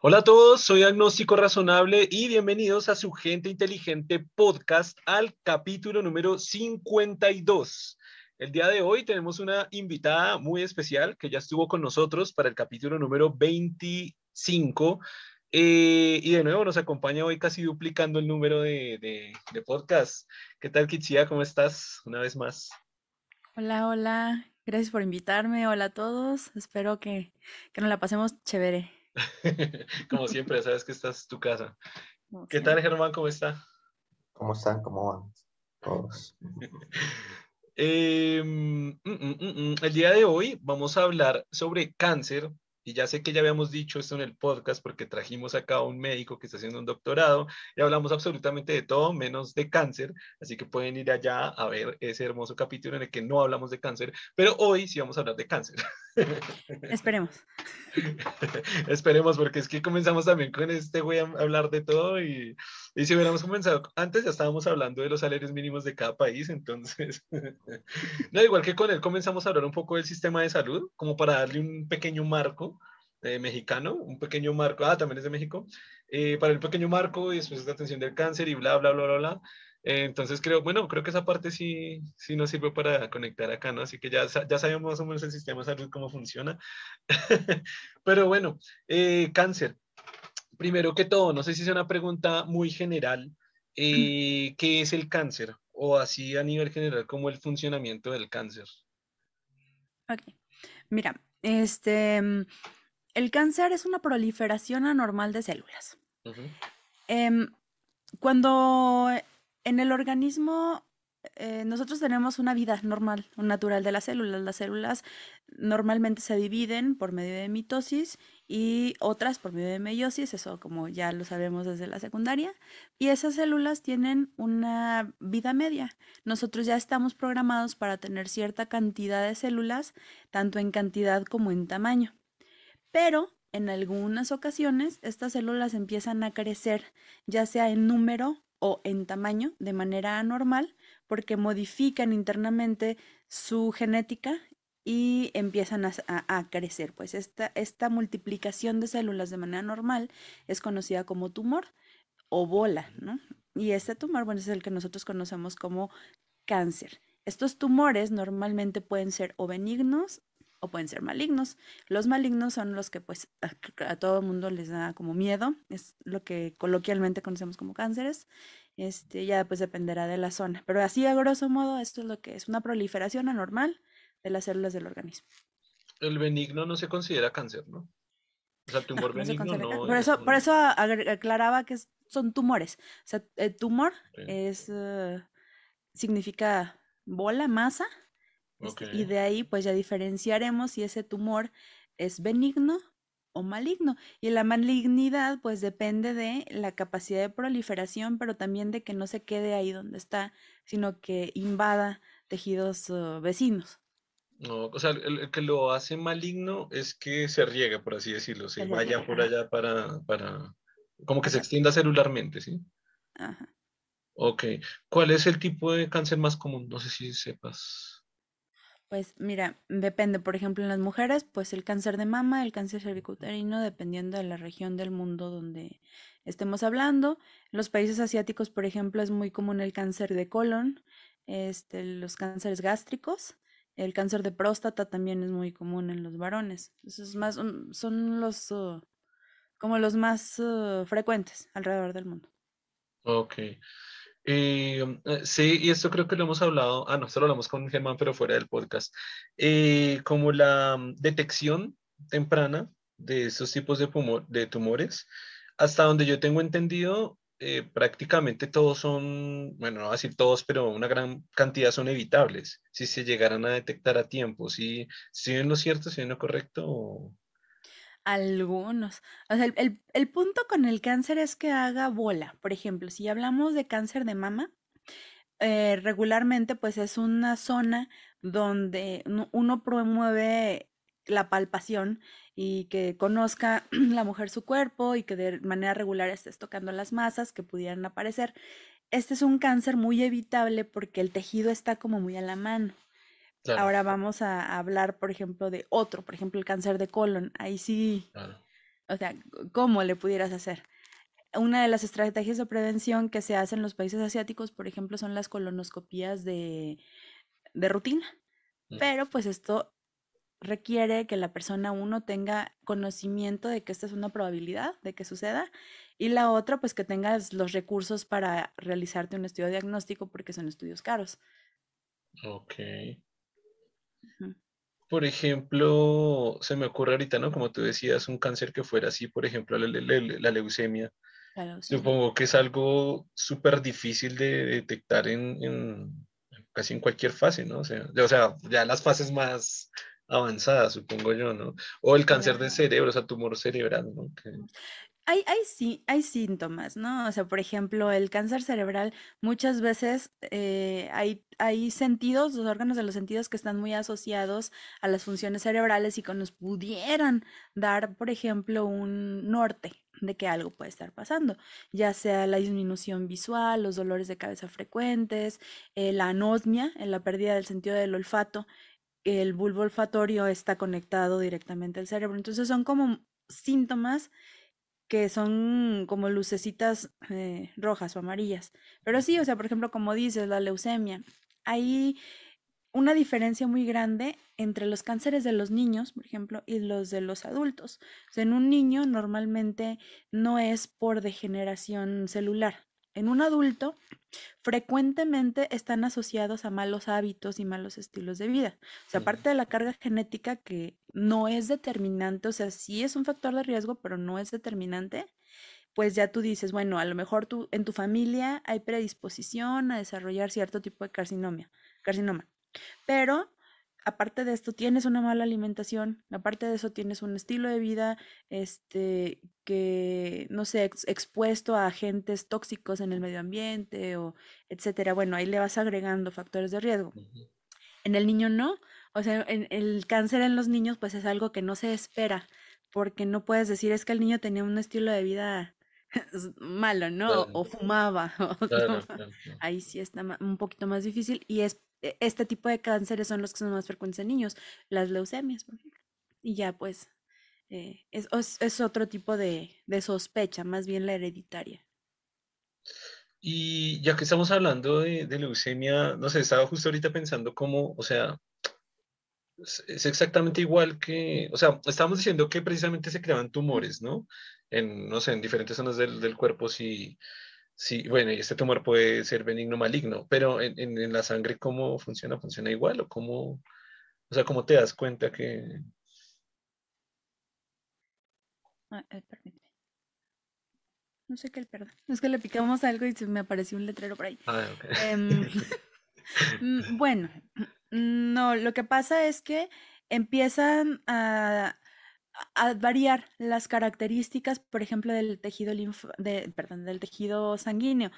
Hola a todos, soy Agnóstico Razonable y bienvenidos a su Gente Inteligente podcast al capítulo número 52. El día de hoy tenemos una invitada muy especial que ya estuvo con nosotros para el capítulo número 25 eh, y de nuevo nos acompaña hoy casi duplicando el número de, de, podcast. ¿Qué tal, Kitsia? ¿Cómo estás? Una vez más. Hola, hola. Gracias por invitarme. Hola a todos. Espero que, que nos la pasemos chévere. Como siempre, sabes que esta es tu casa. ¿Qué tal, Germán? ¿Cómo está? ¿Cómo están? ¿Cómo van? Todos. Em, mm, mm, mm, el día de hoy vamos a hablar sobre cáncer, y ya sé que ya habíamos dicho esto en el podcast porque trajimos acá a un médico que está haciendo un doctorado y hablamos absolutamente de todo menos de cáncer, así que pueden ir allá a ver ese hermoso capítulo en el que no hablamos de cáncer, pero hoy sí vamos a hablar de cáncer. Esperemos. Esperemos, porque es que comenzamos también con este güey a hablar de todo y, y si hubiéramos comenzado antes ya estábamos hablando de los salarios mínimos de cada país, entonces, no, igual que con él comenzamos a hablar un poco del sistema de salud, como para darle un pequeño marco eh, mexicano, un pequeño marco, ah, también es de México, eh, para el pequeño marco y después la atención del cáncer y bla, bla, bla, bla, bla. Eh, entonces creo, bueno, creo que esa parte sí, sí nos sirve para conectar acá, ¿no? Así que ya, ya sabemos más o menos el sistema de salud, cómo funciona. Pero bueno, cáncer. Primero que todo, no sé si es una pregunta muy general, ¿qué es el cáncer? O así a nivel general, ¿cómo el funcionamiento del cáncer? Ok, mira, este, el cáncer es una proliferación anormal de células. Em, cuando en el organismo eh, nosotros tenemos una vida normal, natural de las células. Las células normalmente se dividen por medio de mitosis y otras por medio de meiosis, eso como ya lo sabemos desde la secundaria. Y esas células tienen una vida media. Nosotros ya estamos programados para tener cierta cantidad de células, tanto en cantidad como en tamaño. Pero en algunas ocasiones estas células empiezan a crecer, ya sea en número o en tamaño, de manera anormal, porque modifican internamente su genética y empiezan a, crecer. Pues esta, esta multiplicación de células de manera normal es conocida como tumor o bola, ¿no? Y este tumor, bueno, es el que nosotros conocemos como cáncer. Estos tumores normalmente pueden ser o benignos o pueden ser malignos. Los malignos son los que pues a, todo el mundo les da como miedo, es lo que coloquialmente conocemos como cánceres. Este, ya pues dependerá de la zona, pero así a grosso modo esto es lo que es una proliferación anormal de las células del organismo. El benigno no se considera cáncer, ¿no? O sea, tumor benigno no. Por eso, por eso aclaraba que son tumores. O sea, el tumor es eh, significa bola, masa, este, y de ahí pues ya diferenciaremos si ese tumor es benigno o maligno. Y la malignidad pues depende de la capacidad de proliferación, pero también de que no se quede ahí donde está, sino que invada tejidos uh, vecinos. No, o sea, el, que lo hace maligno es que se riegue, por así decirlo, se vaya por allá para, para, como que se extienda celularmente, ¿sí? Ajá. Ok. ¿Cuál es el tipo de cáncer más común? No sé si sepas. Pues mira, depende, por ejemplo, en las mujeres, pues el cáncer de mama, el cáncer cervicuterino, dependiendo de la región del mundo donde estemos hablando. En los países asiáticos, por ejemplo, es muy común el cáncer de colon, este, los cánceres gástricos, el cáncer de próstata también es muy común en los varones. Esos más, son los uh, como los más uh, frecuentes alrededor del mundo. Ok. Eh, eh, sí, y esto creo que lo hemos hablado, ah, no, solo lo hablamos con Germán, pero fuera del podcast, eh, como la mm, detección temprana de esos tipos de, de tumores, hasta donde yo tengo entendido, prácticamente todos son, bueno, no voy a decir todos, pero una gran cantidad son evitables si se llegaran a detectar a tiempo. ¿Sí, sí en lo cierto, sí en lo correcto? Algunos. O sea, el, punto con el cáncer es que haga bola. Por ejemplo, si hablamos de cáncer de mama, eh, regularmente pues es una zona donde uno promueve la palpación y que conozca la mujer su cuerpo y que de manera regular estés tocando las masas que pudieran aparecer. Este es un cáncer muy evitable porque el tejido está como muy a la mano. Ahora vamos a hablar, por ejemplo, de otro, por ejemplo, el cáncer de colon. Ahí sí O sea, ¿cómo le pudieras hacer? Una de las estrategias de prevención que se hace en los países asiáticos, por ejemplo, son las colonoscopías de, de rutina. Mm. Pero pues esto requiere que la persona uno tenga conocimiento de que esta es una probabilidad de que suceda y la otra pues que tengas los recursos para realizarte un estudio diagnóstico porque son estudios caros. Ok. Por ejemplo, se me ocurre ahorita, ¿no? Como tú decías, un cáncer que fuera así, por ejemplo, la, leucemia. Supongo que es algo súper difícil de detectar en, casi en cualquier fase, ¿no? O sea, o sea, ya las fases más avanzadas, supongo yo, ¿no? O el cáncer de cerebro, o sea, tumor cerebral, ¿no? Hay, hay, sí, hay síntomas, ¿no? O sea, por ejemplo, el cáncer cerebral, muchas veces eh, hay, hay sentidos, los órganos de los sentidos que están muy asociados a las funciones cerebrales y que nos pudieran dar, por ejemplo, un norte de que algo puede estar pasando, ya sea la disminución visual, los dolores de cabeza frecuentes, eh, la anosmia, en la pérdida del sentido del olfato, el bulbo olfatorio está conectado directamente al cerebro. Entonces son como síntomas que son como lucecitas eh, rojas o amarillas. Pero sí, o sea, por ejemplo, como dices, la leucemia, hay una diferencia muy grande entre los cánceres de los niños, por ejemplo, y los de los adultos. O sea, en un niño normalmente no es por degeneración celular, en un adulto frecuentemente están asociados a malos hábitos y malos estilos de vida. O sea, aparte de la carga genética que no es determinante, o sea, sí es un factor de riesgo, pero no es determinante, pues ya tú dices, bueno, a lo mejor tú, en tu familia hay predisposición a desarrollar cierto tipo de carcinoma, carcinoma. Pero aparte de esto tienes una mala alimentación, aparte de eso tienes un estilo de vida, este, que, no sé, expuesto a agentes tóxicos en el medio ambiente o etcétera. Bueno, ahí le vas agregando factores de riesgo. En el niño no, o sea, en, el cáncer en los niños pues es algo que no se espera, porque no puedes decir es que el niño tenía un estilo de vida malo, ¿no? O fumaba. Ahí sí está un poquito más difícil y es este tipo de cánceres son los que son más frecuentes en niños, las leucemias, por ejemplo. Y ya pues eh, es, es, otro tipo de, de, sospecha, más bien la hereditaria. Y ya que estamos hablando de, de, leucemia, no sé, estaba justo ahorita pensando cómo, o sea, es exactamente igual que, o sea, estábamos diciendo que precisamente se creaban tumores, ¿no? En, no sé, en diferentes zonas del, del cuerpo, si Sí, bueno, y este tumor puede ser benigno o maligno, pero en, en, la sangre, ¿cómo funciona? ¿Funciona igual? ¿O cómo, o sea, cómo te das cuenta que... Ah, eh, no sé qué, perdón. Es que le picamos algo y se me apareció un letrero por ahí. Ah, em, mm, bueno, no, lo que pasa es que empiezan a a variar las características, por ejemplo, del tejido de, perdón, del tejido sanguíneo.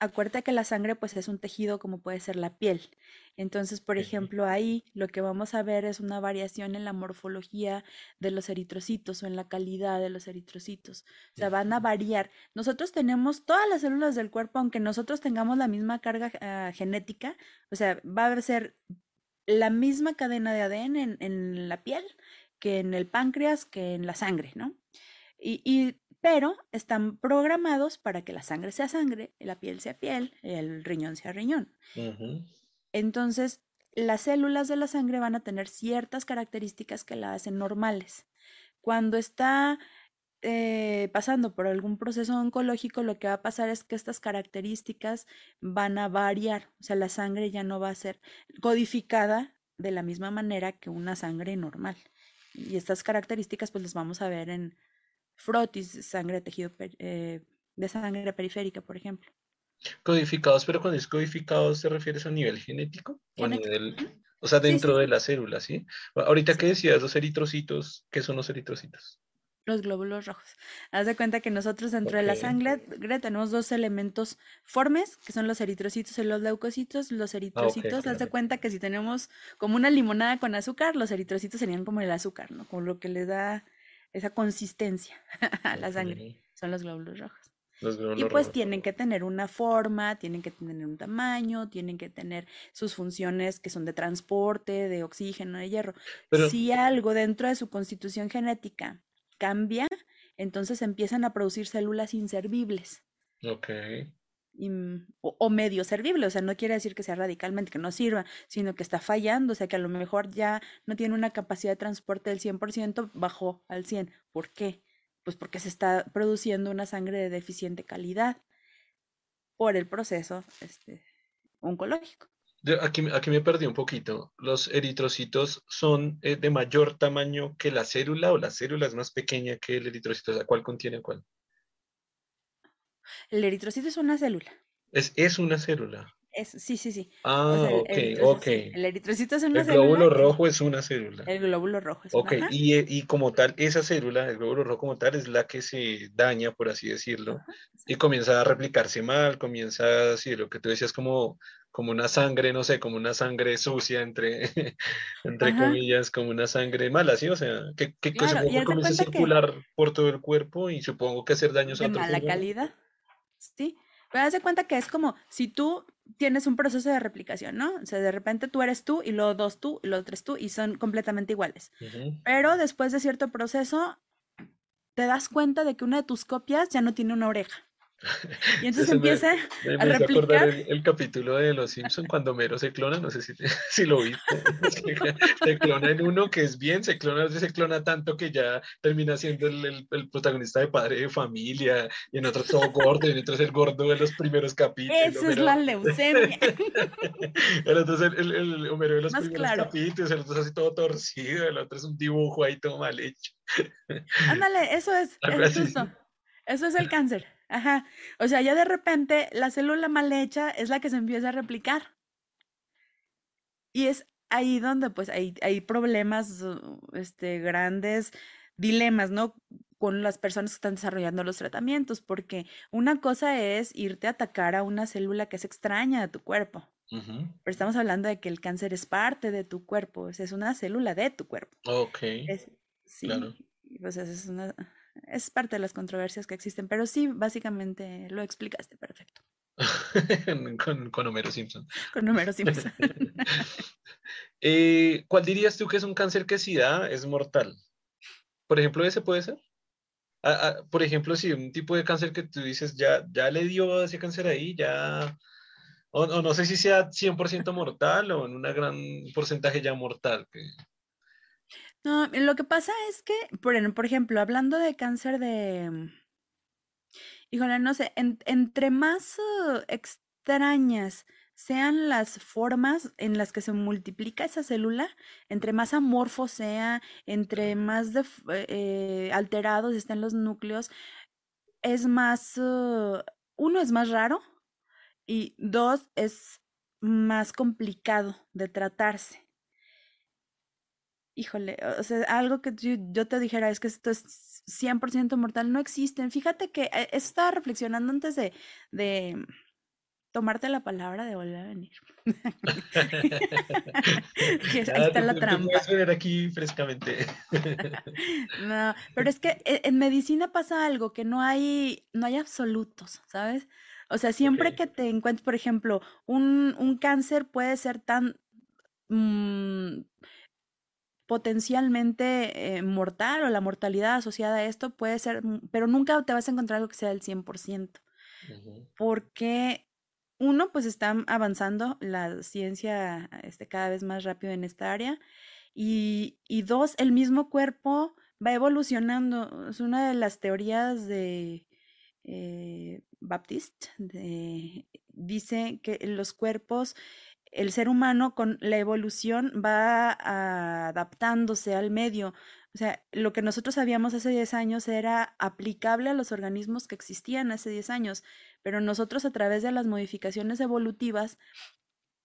Acuérdate que la sangre pues es un tejido como puede ser la piel. Entonces, por ejemplo, ahí lo que vamos a ver es una variación en la morfología de los eritrocitos o en la calidad de los eritrocitos. O sea, van a variar. Nosotros tenemos todas las células del cuerpo, aunque nosotros tengamos la misma carga ah, genética, o sea, va a ser la misma cadena de ADN en, en la piel, que en el páncreas, que en la sangre, ¿no? Y, pero están programados para que la sangre sea sangre, la piel sea piel, el riñón sea riñón. Entonces, las células de la sangre van a tener ciertas características que la hacen normales. Cuando está eh, pasando por algún proceso oncológico, lo que va a pasar es que estas características van a variar, o sea, la sangre ya no va a ser codificada de la misma manera que una sangre normal. Y estas características pues las vamos a ver en frotis, sangre tejido eh, de sangre periférica, por ejemplo. Codificados, pero cuando es codificados te refieres a nivel genético, o a nivel, o sea, dentro de la célula, ¿sí? Ahorita que decías los eritrocitos, ¿qué son los eritrocitos? Los glóbulos rojos. Haz de cuenta que nosotros dentro de la sangre tenemos dos elementos formes, que son los eritrocitos y los leucocitos. Los eritrocitos, haz de cuenta que si tenemos como una limonada con azúcar, los eritrocitos serían como el azúcar, ¿no? Como lo que le da esa consistencia a la sangre. Son los glóbulos rojos. y pues tienen que tener una forma, tienen que tener un tamaño, tienen que tener sus funciones que son de transporte, de oxígeno, de hierro. si algo dentro de su constitución genética cambia, entonces empiezan a producir células inservibles. Ok. Mm, o, medio servible, o sea, no quiere decir que sea radicalmente que no sirva, sino que está fallando, o sea, que a lo mejor ya no tiene una capacidad de transporte del 100%, bajó al 100. ¿Por qué? Pues porque se está produciendo una sangre de deficiente calidad por el proceso este, oncológico. Aquí, aquí me perdí un poquito. ¿Los eritrocitos son eh, de mayor tamaño que la célula o la célula es más pequeña que el eritrocito? O sea, ¿cuál contiene cuál? El eritrocito es una célula. Es, es una célula. Es, sí, sí, sí. Ah, ok, ok. El eritrocito es una célula. El glóbulo rojo es una célula. El glóbulo rojo es Ok, y, y, como tal, esa célula, el glóbulo rojo como tal, es la que se daña, por así decirlo, y comienza a replicarse mal, comienza, sí, lo que tú decías, como, como una sangre, no sé, como una sangre sucia, entre, entre comillas, como una sangre mala, ¿sí? O sea, que, que, comienza a circular por todo el cuerpo y supongo que hacer daños a otro mala calidad. Sí, pero haz de cuenta que es como si tú tienes un proceso de replicación, ¿no? O sea, de repente tú eres tú y luego dos tú y luego tres tú y son completamente iguales. Pero después de cierto proceso, te das cuenta de que una de tus copias ya no tiene una oreja. Y entonces empieza a replicar. El, capítulo de Los Simpson cuando Mero se clona, no sé si, si lo viste. se clona en uno que es bien, se clona, se clona tanto que ya termina siendo el, el, protagonista de padre de familia, y en otro todo gordo, y en otro es el gordo de los primeros capítulos. Esa es la leucemia. el otro es el, el, Homero de los primeros capítulos, el otro es así todo torcido, el otro es un dibujo ahí todo mal hecho. Ándale, eso es, eso. Eso es el cáncer. Ajá. O sea, ya de repente la célula mal hecha es la que se empieza a replicar. Y es ahí donde pues hay, hay problemas uh, este, grandes, dilemas, ¿no? Con las personas que están desarrollando los tratamientos, porque una cosa es irte a atacar a una célula que es extraña de tu cuerpo. Pero estamos hablando de que el cáncer es parte de tu cuerpo, es una célula de tu cuerpo. Ok. sí, claro. pues es una, es parte de las controversias que existen, pero sí, básicamente lo explicaste perfecto. con, con, Homero Simpson. Con Homero Simpson. Eh, ¿Cuál dirías tú que es un cáncer que si da es mortal? Por ejemplo, ese puede ser. por ejemplo, si un tipo de cáncer que tú dices ya, ya le dio ese cáncer ahí, ya. O, no sé si sea 100% mortal o en un gran porcentaje ya mortal. Que... No, lo que pasa es que, por, por ejemplo, hablando de cáncer de, mm, híjole, no sé, entre más uh, extrañas sean las formas en las que se multiplica esa célula, entre más amorfo sea, entre más eh, alterados estén los núcleos, es más, uh, uno es más raro y dos es más complicado de tratarse híjole, o sea, algo que yo, te dijera es que esto es 100% mortal, no existen. Fíjate que eh, estaba reflexionando antes de, de tomarte la palabra de volver a venir. ahí está la trampa. Puedes venir aquí frescamente. no, pero es que e, en medicina pasa algo, que no hay, no hay absolutos, ¿sabes? O sea, siempre que te encuentres, por ejemplo, un, un cáncer puede ser tan... Mm, potencialmente eh, mortal o la mortalidad asociada a esto puede ser, mm, pero nunca te vas a encontrar algo que sea del 100%. Porque uno, pues está avanzando la ciencia este, cada vez más rápido en esta área. Y, y dos, el mismo cuerpo va evolucionando. Es una de las teorías de eh, Baptiste. dice que los cuerpos el ser humano con la evolución va adaptándose al medio. O sea, lo que nosotros sabíamos hace 10 años era aplicable a los organismos que existían hace 10 años, pero nosotros a través de las modificaciones evolutivas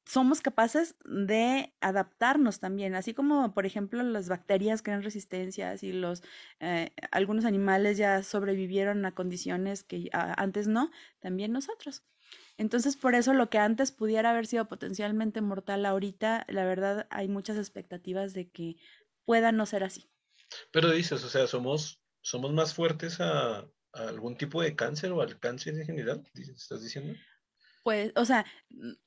somos capaces de adaptarnos también, así como por ejemplo las bacterias crean resistencias y los eh, algunos animales ya sobrevivieron a condiciones que antes no, también nosotros. Entonces, por eso lo que antes pudiera haber sido potencialmente mortal, ahorita, la verdad, hay muchas expectativas de que pueda no ser así. Pero dices, o sea, somos, somos más fuertes a, algún tipo de cáncer o al cáncer en general, ¿estás diciendo? Pues, o sea,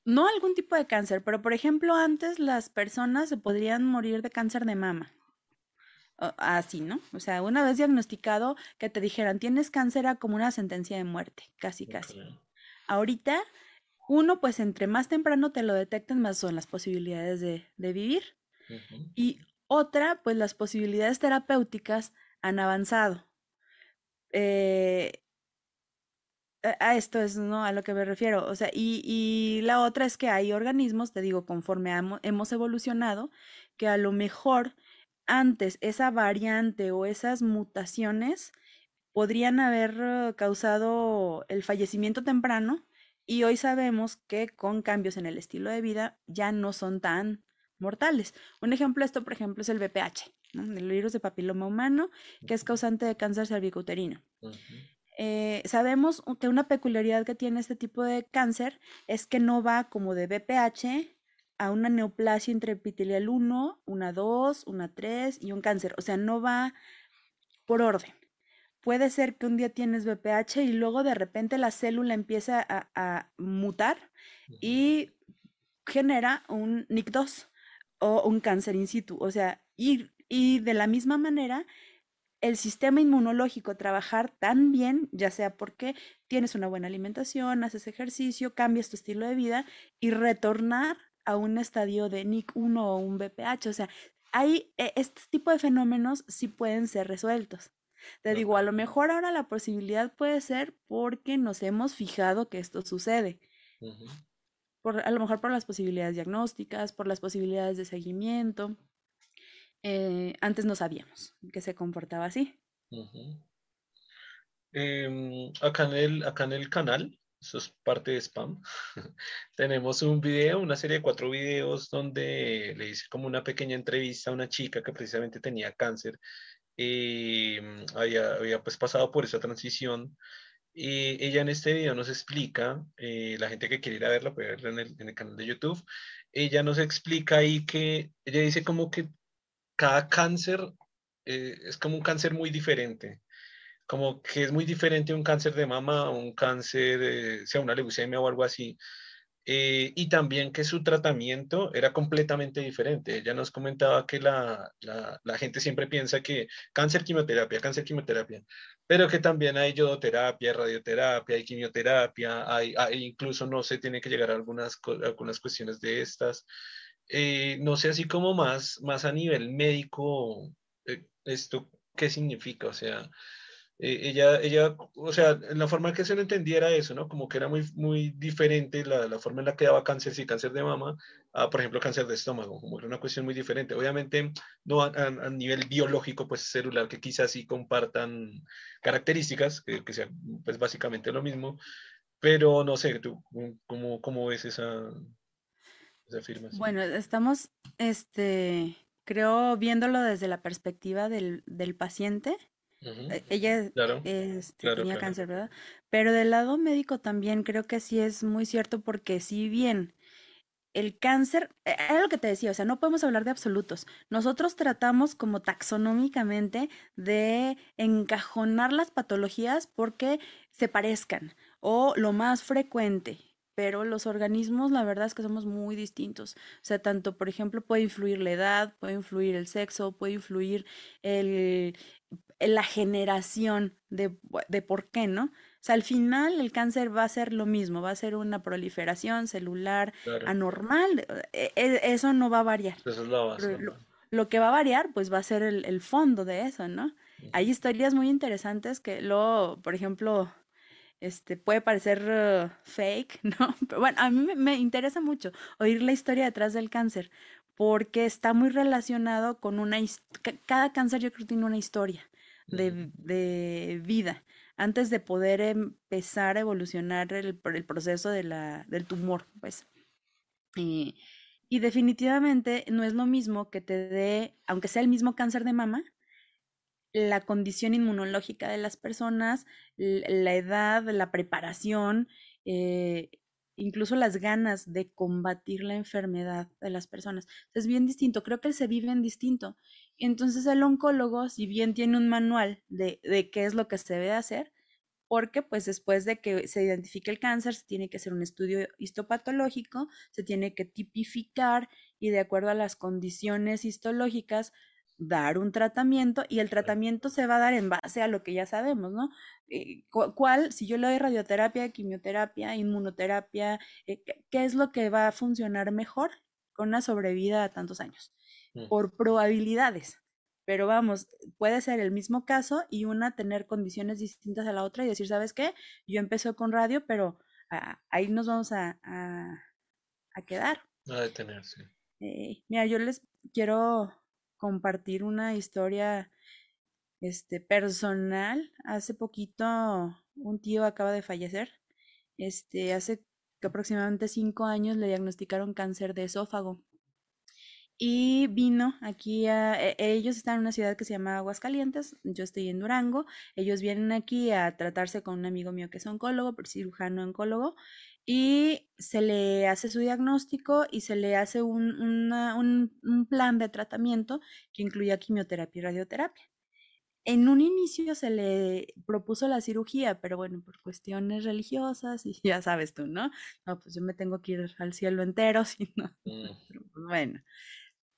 no algún tipo de cáncer, pero por ejemplo, antes las personas se podrían morir de cáncer de mama. así, ¿no? O sea, una vez diagnosticado, que te dijeran, tienes cáncer, era como una sentencia de muerte, casi, casi. Ahorita, uno, pues entre más temprano te lo detecten, más son las posibilidades de, vivir. Y otra, pues las posibilidades terapéuticas han avanzado. Eh, a esto es ¿no? a lo que me refiero. O sea, y, la otra es que hay organismos, te digo, conforme hemos evolucionado, que a lo mejor antes esa variante o esas mutaciones podrían haber causado el fallecimiento temprano y hoy sabemos que con cambios en el estilo de vida ya no son tan mortales. Un ejemplo de esto, por ejemplo, es el VPH, el virus de papiloma humano, que es causante de cáncer cervicouterino. Eh, sabemos que una peculiaridad que tiene este tipo de cáncer es que no va como de BPH a una neoplasia intraepitelial 1, una 2, una 3 y un cáncer. O sea, no va por orden. Puede ser que un día tienes BPH y luego de repente la célula empieza a, mutar y genera un NIC2 o un cáncer in situ. O sea, y, y de la misma manera el sistema inmunológico trabajar tan bien, ya sea porque tienes una buena alimentación, haces ejercicio, cambias tu estilo de vida y retornar a un estadio de NIC 1 o un BPH. O sea, hay e, este tipo de fenómenos sí pueden ser resueltos. Te digo, a lo mejor ahora la posibilidad puede ser porque nos hemos fijado que esto sucede. por, a lo mejor por las posibilidades diagnósticas, por las posibilidades de seguimiento. Eh, antes no sabíamos que se comportaba así. Em, acá, en el, acá en el canal, eso es parte de spam, tenemos un video, una serie de cuatro videos donde le hice como una pequeña entrevista a una chica que precisamente tenía cáncer em, había, había pues pasado por esa transición y ella en este video nos explica, eh, la gente que quiere ir a verla puede verla en el, canal de YouTube, ella nos explica ahí que, ella dice como que cada cáncer eh, es como un cáncer muy diferente. Como que es muy diferente un cáncer de mama un cáncer, sea una leucemia o algo así. Eh, y también que su tratamiento era completamente diferente. Ella nos comentaba que la, la, gente siempre piensa que cáncer, quimioterapia, cáncer, quimioterapia, pero que también hay yodoterapia, radioterapia, hay quimioterapia, hay, hay incluso no se tiene que llegar a algunas, algunas cuestiones de estas. Eh, no sé, así como más, más a nivel médico, eh, esto, ¿qué significa? O sea, eh, ella, ella, o sea, la forma en que se lo entendiera eso, ¿no? Como que era muy, muy diferente la, la forma en la que daba cáncer, si cáncer de mama, a, por ejemplo, cáncer de estómago, como era una cuestión muy diferente. Obviamente, no a, nivel biológico, pues celular, que quizás sí compartan características, que, que sea, pues básicamente lo mismo, pero no sé, tú, ¿cómo, cómo ves esa, bueno, estamos, este, creo, viéndolo desde la perspectiva del, paciente. E, ella este, tenía cáncer, ¿verdad? Pero del lado médico también creo que sí es muy cierto porque si bien el cáncer, e, era lo que te decía, o sea, no podemos hablar de absolutos. Nosotros tratamos como taxonómicamente de encajonar las patologías porque se parezcan o lo más frecuente pero los organismos la verdad es que somos muy distintos. O sea, tanto, por ejemplo, puede influir la edad, puede influir el sexo, puede influir el, la generación de, por qué, ¿no? O sea, al final el cáncer va a ser lo mismo, va a ser una proliferación celular anormal, e, e, eso no va a variar. Eso es la base. Lo, que va a variar, pues va a ser el, el fondo de eso, ¿no? Hay historias muy interesantes que luego, por ejemplo, este, puede parecer uh, fake, ¿no? Pero bueno, a mí me, interesa mucho oír la historia detrás del cáncer, porque está muy relacionado con una... Cada cáncer yo creo que tiene una historia de, vida antes de poder empezar a evolucionar el, el proceso de la, del tumor, pues. y definitivamente no es lo mismo que te dé, aunque sea el mismo cáncer de mama, la condición inmunológica de las personas, la edad, la preparación, eh, incluso las ganas de combatir la enfermedad de las personas. Es bien distinto, creo que se vive en distinto. Entonces el oncólogo, si bien tiene un manual de, de qué es lo que se debe hacer, porque pues después de que se identifique el cáncer se tiene que hacer un estudio histopatológico, se tiene que tipificar y de acuerdo a las condiciones histológicas dar un tratamiento y el tratamiento se va a dar en base a lo que ya sabemos, ¿no? Eh, ¿Cuál, si yo le doy radioterapia, quimioterapia, inmunoterapia, eh, qué es lo que va a funcionar mejor con una sobrevida a tantos años? Mm. Por probabilidades. Pero vamos, puede ser el mismo caso y una tener condiciones distintas a la otra y decir, ¿sabes qué? Yo empecé con radio, pero ah, ahí nos vamos a, a, quedar. A detenerse. Eh, mira, yo les quiero compartir una historia este, personal. Hace poquito un tío acaba de fallecer. Este, hace aproximadamente cinco años le diagnosticaron cáncer de esófago. Y vino aquí a, e, ellos están en una ciudad que se llama Aguascalientes, yo estoy en Durango, ellos vienen aquí a tratarse con un amigo mío que es oncólogo, cirujano oncólogo, y se le hace su diagnóstico y se le hace un, un, plan de tratamiento que incluía quimioterapia y radioterapia. En un inicio se le propuso la cirugía, pero bueno, por cuestiones religiosas y ya sabes tú, ¿no? No, pues yo me tengo que ir al cielo entero, si no. Mm. Bueno,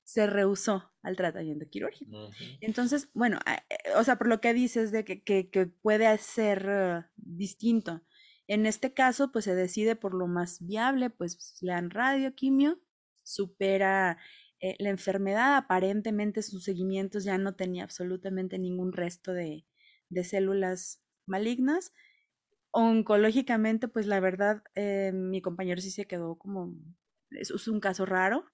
se rehusó al tratamiento quirúrgico. Entonces, bueno, eh, o sea, por lo que dices de que, que, puede ser eh, distinto en este caso, pues se decide por lo más viable, pues le dan radioquimio, supera eh, la enfermedad, aparentemente sus seguimientos ya no tenía absolutamente ningún resto de, células malignas. Oncológicamente, pues la verdad, eh, mi compañero sí se quedó como, es, un caso raro.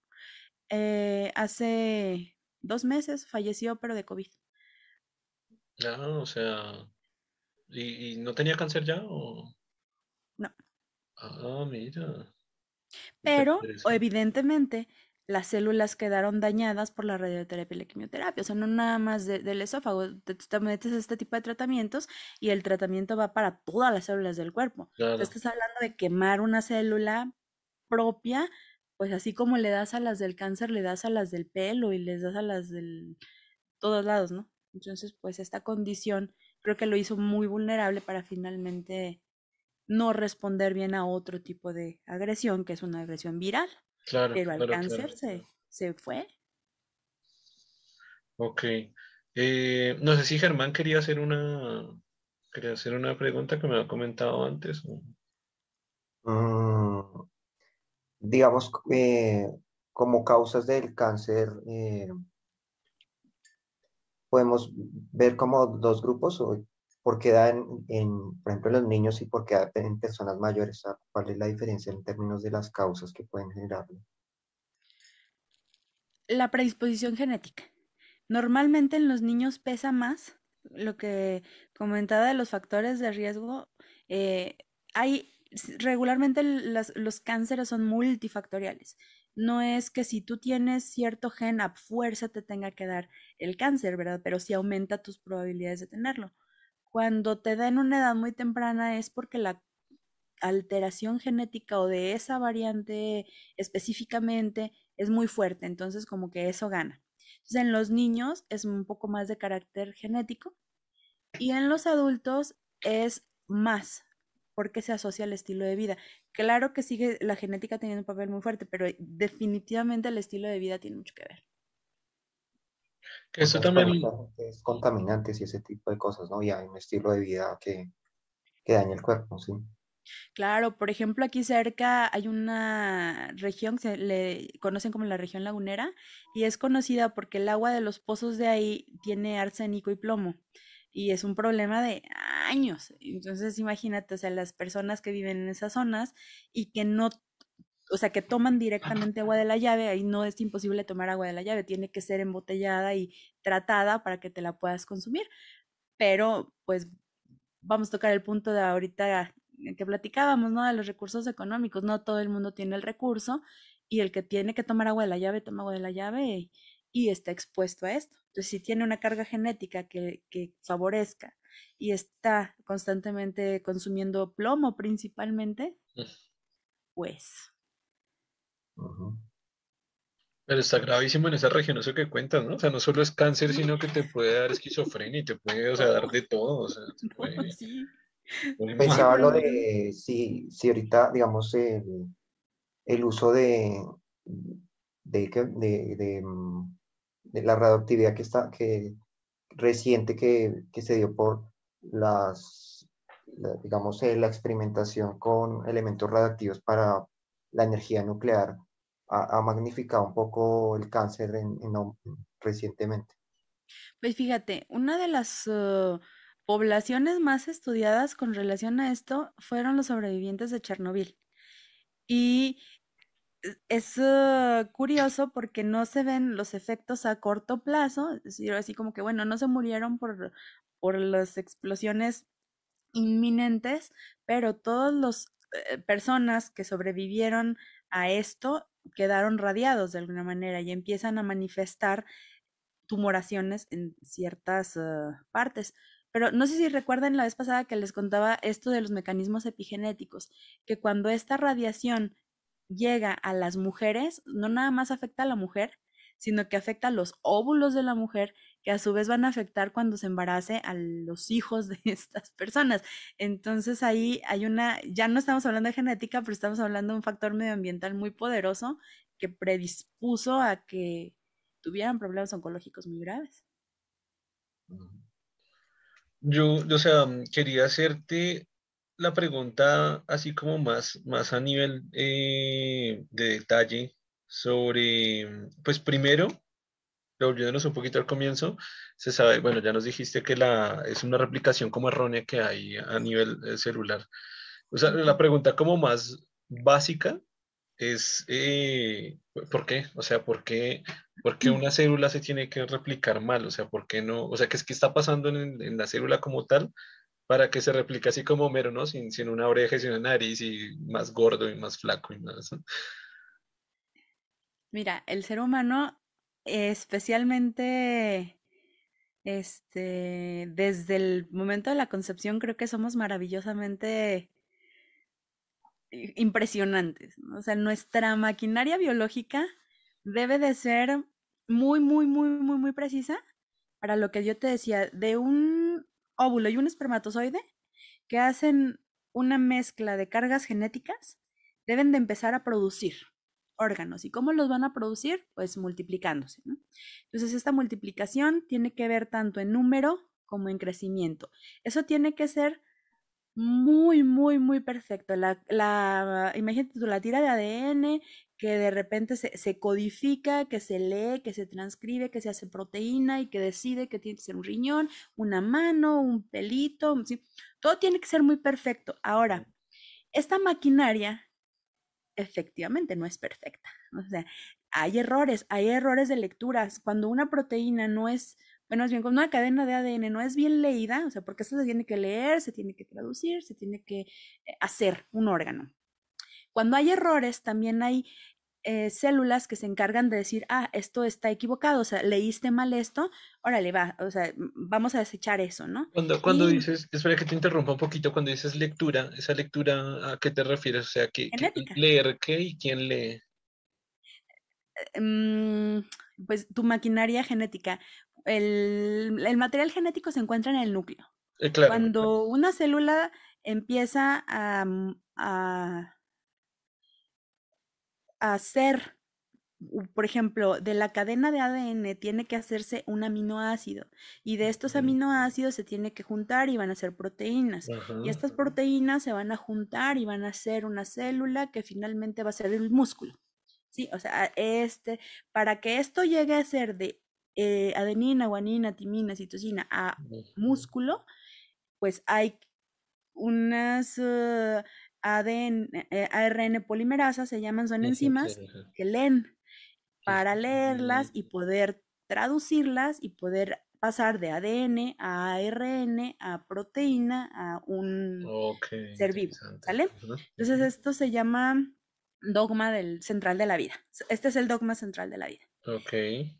Eh, hace dos meses falleció, pero de COVID. Ah, o sea, ¿y, no tenía cáncer ya? O? Ah, mira. Pero evidentemente las células quedaron dañadas por la radioterapia y la quimioterapia. O sea, no nada más del esófago. Te, metes a este tipo de tratamientos y el tratamiento va para todas las células del cuerpo. estás hablando de quemar una célula propia, pues así como le das a las del cáncer, le das a las del pelo y les das a las del todos lados, ¿no? Entonces, pues esta condición creo que lo hizo muy vulnerable para finalmente no responder bien a otro tipo de agresión, que es una agresión viral. Claro, pero al cáncer Se, se, fue. Ok. Eh, no sé si Germán quería hacer una quería hacer una pregunta que me ha comentado antes. Mm, digamos, eh, como causas del cáncer, eh, podemos ver como dos grupos, ¿Por qué da en, por ejemplo, en los niños y por qué da en personas mayores? ¿Cuál es la diferencia en términos de las causas que pueden generarlo? La predisposición genética. Normalmente en los niños pesa más lo que comentaba de los factores de riesgo. Eh, hay regularmente los cánceres son multifactoriales. No es que si tú tienes cierto gen a fuerza te tenga que dar el cáncer, ¿verdad? Pero sí aumenta tus probabilidades de tenerlo cuando te da en una edad muy temprana es porque la alteración genética o de esa variante específicamente es muy fuerte, entonces como que eso gana. Entonces en los niños es un poco más de carácter genético y en los adultos es más porque se asocia al estilo de vida. Claro que sigue la genética teniendo un papel muy fuerte, pero definitivamente el estilo de vida tiene mucho que ver. Eso también... Es contaminantes y ese tipo de cosas, ¿no? Y hay un estilo de vida que, que daña el cuerpo, sí. Claro, por ejemplo, aquí cerca hay una región que se le conocen como la región lagunera y es conocida porque el agua de los pozos de ahí tiene arsénico y plomo y es un problema de años. Entonces, imagínate, o sea, las personas que viven en esas zonas y que no o sea, que toman directamente agua de la llave, ahí no es imposible tomar agua de la llave, tiene que ser embotellada y tratada para que te la puedas consumir. Pero, pues, vamos a tocar el punto de ahorita que platicábamos, ¿no? De los recursos económicos, no todo el mundo tiene el recurso y el que tiene que tomar agua de la llave, toma agua de la llave y, está expuesto a esto. Entonces, si tiene una carga genética que, que favorezca y está constantemente consumiendo plomo principalmente, pues pero está gravísimo en esa región eso que cuentas, ¿no? O sea, no solo es cáncer, sino que te puede dar esquizofrenia y te puede, o sea, dar de todo. O sea, Pensaba lo de si, si ahorita, digamos, el, uso de, de, de, de, mm, la radioactividad que está, que reciente que, que se dio por las, digamos, eh, la experimentación con elementos radioactivos para la energía nuclear ha, magnificado un poco el cáncer en, recientemente. Pues fíjate, una de las uh, poblaciones más estudiadas con relación a esto fueron los sobrevivientes de Chernobyl. Y es uh, curioso porque no se ven los efectos a corto plazo, es decir, así como que, bueno, no se murieron por, por las explosiones inminentes, pero todas las eh, personas que sobrevivieron a esto quedaron radiados de alguna manera y empiezan a manifestar tumoraciones en ciertas uh, partes. Pero no sé si recuerdan la vez pasada que les contaba esto de los mecanismos epigenéticos, que cuando esta radiación llega a las mujeres, no nada más afecta a la mujer, sino que afecta a los óvulos de la mujer, que a su vez van a afectar cuando se embarace a los hijos de estas personas. Entonces ahí hay una, ya no estamos hablando de genética, pero estamos hablando de un factor medioambiental muy poderoso que predispuso a que tuvieran problemas oncológicos muy graves. Yo, o sea, quería hacerte la pregunta así como más, más a nivel eh, de detalle sobre, pues primero, volviéndonos un poquito al comienzo, se sabe, bueno, ya nos dijiste que la, es una replicación como errónea que hay a nivel eh, celular. O sea, la pregunta como más básica es, eh, ¿por qué? O sea, ¿por qué, ¿por qué, una célula se tiene que replicar mal? O sea, ¿por qué no? O sea, ¿qué, es, qué está pasando en, en, la célula como tal para que se replique así como Homero, ¿no? Sin, sin una oreja y sin una nariz y más gordo y más flaco y más... Mira, el ser humano, especialmente este, desde el momento de la concepción, creo que somos maravillosamente impresionantes. O sea, nuestra maquinaria biológica debe de ser muy, muy, muy, muy, muy precisa para lo que yo te decía, de un óvulo y un espermatozoide que hacen una mezcla de cargas genéticas, deben de empezar a producir órganos. ¿Y cómo los van a producir? Pues multiplicándose. Entonces, esta multiplicación tiene que ver tanto en número como en crecimiento. Eso tiene que ser muy, muy, muy perfecto. La, la, imagínate tú, la tira de ADN que de repente se, se, codifica, que se lee, que se transcribe, que se hace proteína y que decide que tiene que ser un riñón, una mano, un pelito, todo tiene que ser muy perfecto. Ahora, esta maquinaria efectivamente no es perfecta. O sea, hay errores, hay errores de lecturas. Cuando una proteína no es, bueno, es bien, cuando una cadena de ADN no es bien leída, o sea, porque esto se tiene que leer, se tiene que traducir, se tiene que eh, hacer un órgano. Cuando hay errores, también hay eh, células que se encargan de decir, ah, esto está equivocado, o sea, leíste mal esto, órale, va, o sea, vamos a desechar eso, ¿no? Cuando, cuando dices, espera que te interrumpa un poquito, cuando dices lectura, ¿esa lectura a qué te refieres? O sea, ¿qué, leer qué y quién lee? Mm, pues tu maquinaria genética. El, el, material genético se encuentra en el núcleo. Eh, claro, Cuando una célula empieza a, a hacer, por ejemplo, de la cadena de ADN tiene que hacerse un aminoácido y de estos aminoácidos se tiene que juntar y van a ser proteínas. Y estas proteínas se van a juntar y van a ser una célula que finalmente va a ser el músculo. Sí, o sea, este, para que esto llegue a ser de eh, adenina, guanina, timina, citosina a músculo, pues hay unas uh, ADN, eh, ARN polimerasa, se llaman, son enzimas que leen para leerlas y poder traducirlas y poder pasar de ADN a ARN a proteína a un ser vivo, ¿sale? Entonces esto se llama dogma del central de la vida. Este es el dogma central de la vida. Ok.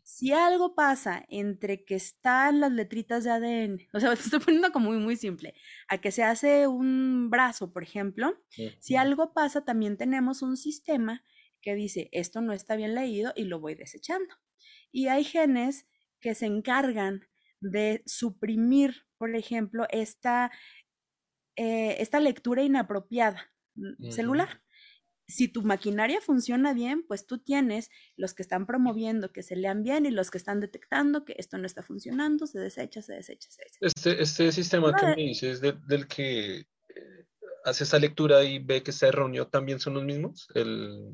Si algo pasa entre que están las letritas de ADN, o sea, estoy poniendo como muy, muy simple, a que se hace un brazo, por ejemplo, si algo pasa, también tenemos un sistema que dice, esto no está bien leído y lo voy desechando. Y hay genes que se encargan de suprimir, por ejemplo, esta, eh, esta lectura inapropiada mm, celular. Si tu maquinaria funciona bien, pues tú tienes los que están promoviendo que se lean bien y los que están detectando que esto no está funcionando, se desecha, se desecha, se desecha. Este, este sistema que me dices del que eh, hace esa lectura y ve que está erróneo, ¿también son los mismos? El...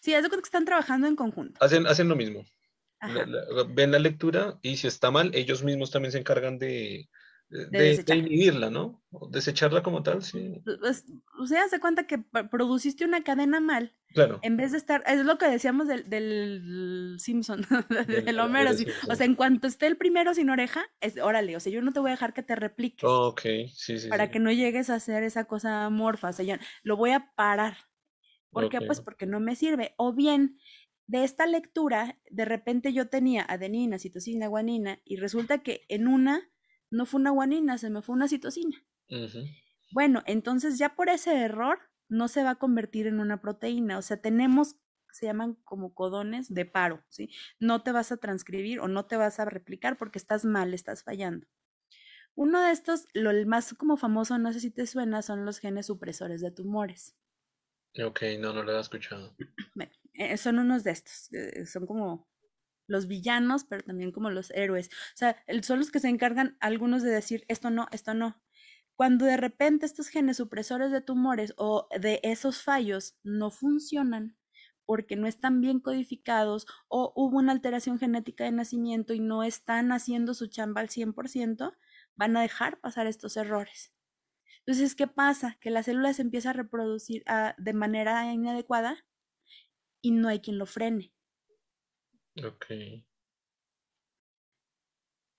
Sí, es que están trabajando en conjunto. Hacen, hacen lo mismo. ven la lectura y si está mal, ellos mismos también se encargan de, de, inhibirla, ¿no? Desecharla como tal, sí. Pues, o sea, se cuenta que produciste una cadena mal. Claro. En vez de estar, es lo que decíamos del, del Simpson, del, Homero. O sea, en cuanto esté el primero sin oreja, es órale, o sea, yo no te voy a dejar que te repliques. ok, sí, sí. Para que no llegues a hacer esa cosa morfa, o sea, yo lo voy a parar. ¿Por qué? Pues porque no me sirve. O bien, de esta lectura, de repente yo tenía adenina, citosina, guanina, y resulta que en una no fue una guanina, se me fue una citosina. Bueno, entonces ya por ese error no se va a convertir en una proteína, o sea, tenemos, se llaman como codones de paro, ¿sí? No te vas a transcribir o no te vas a replicar porque estás mal, estás fallando. Uno de estos, lo más como famoso, no sé si te suena, son los genes supresores de tumores. Ok, no, no lo he escuchado. Eh, son unos de estos, eh, son como los villanos, pero también como los héroes. O sea, son los que se encargan algunos de decir esto no, esto no. Cuando de repente estos genes supresores de tumores o de esos fallos no funcionan porque no están bien codificados o hubo una alteración genética de nacimiento y no están haciendo su chamba al 100%, van a dejar pasar estos errores. Entonces, ¿qué pasa? Que la célula se empieza a reproducir ah, de manera inadecuada y no hay quien lo frene. Ok.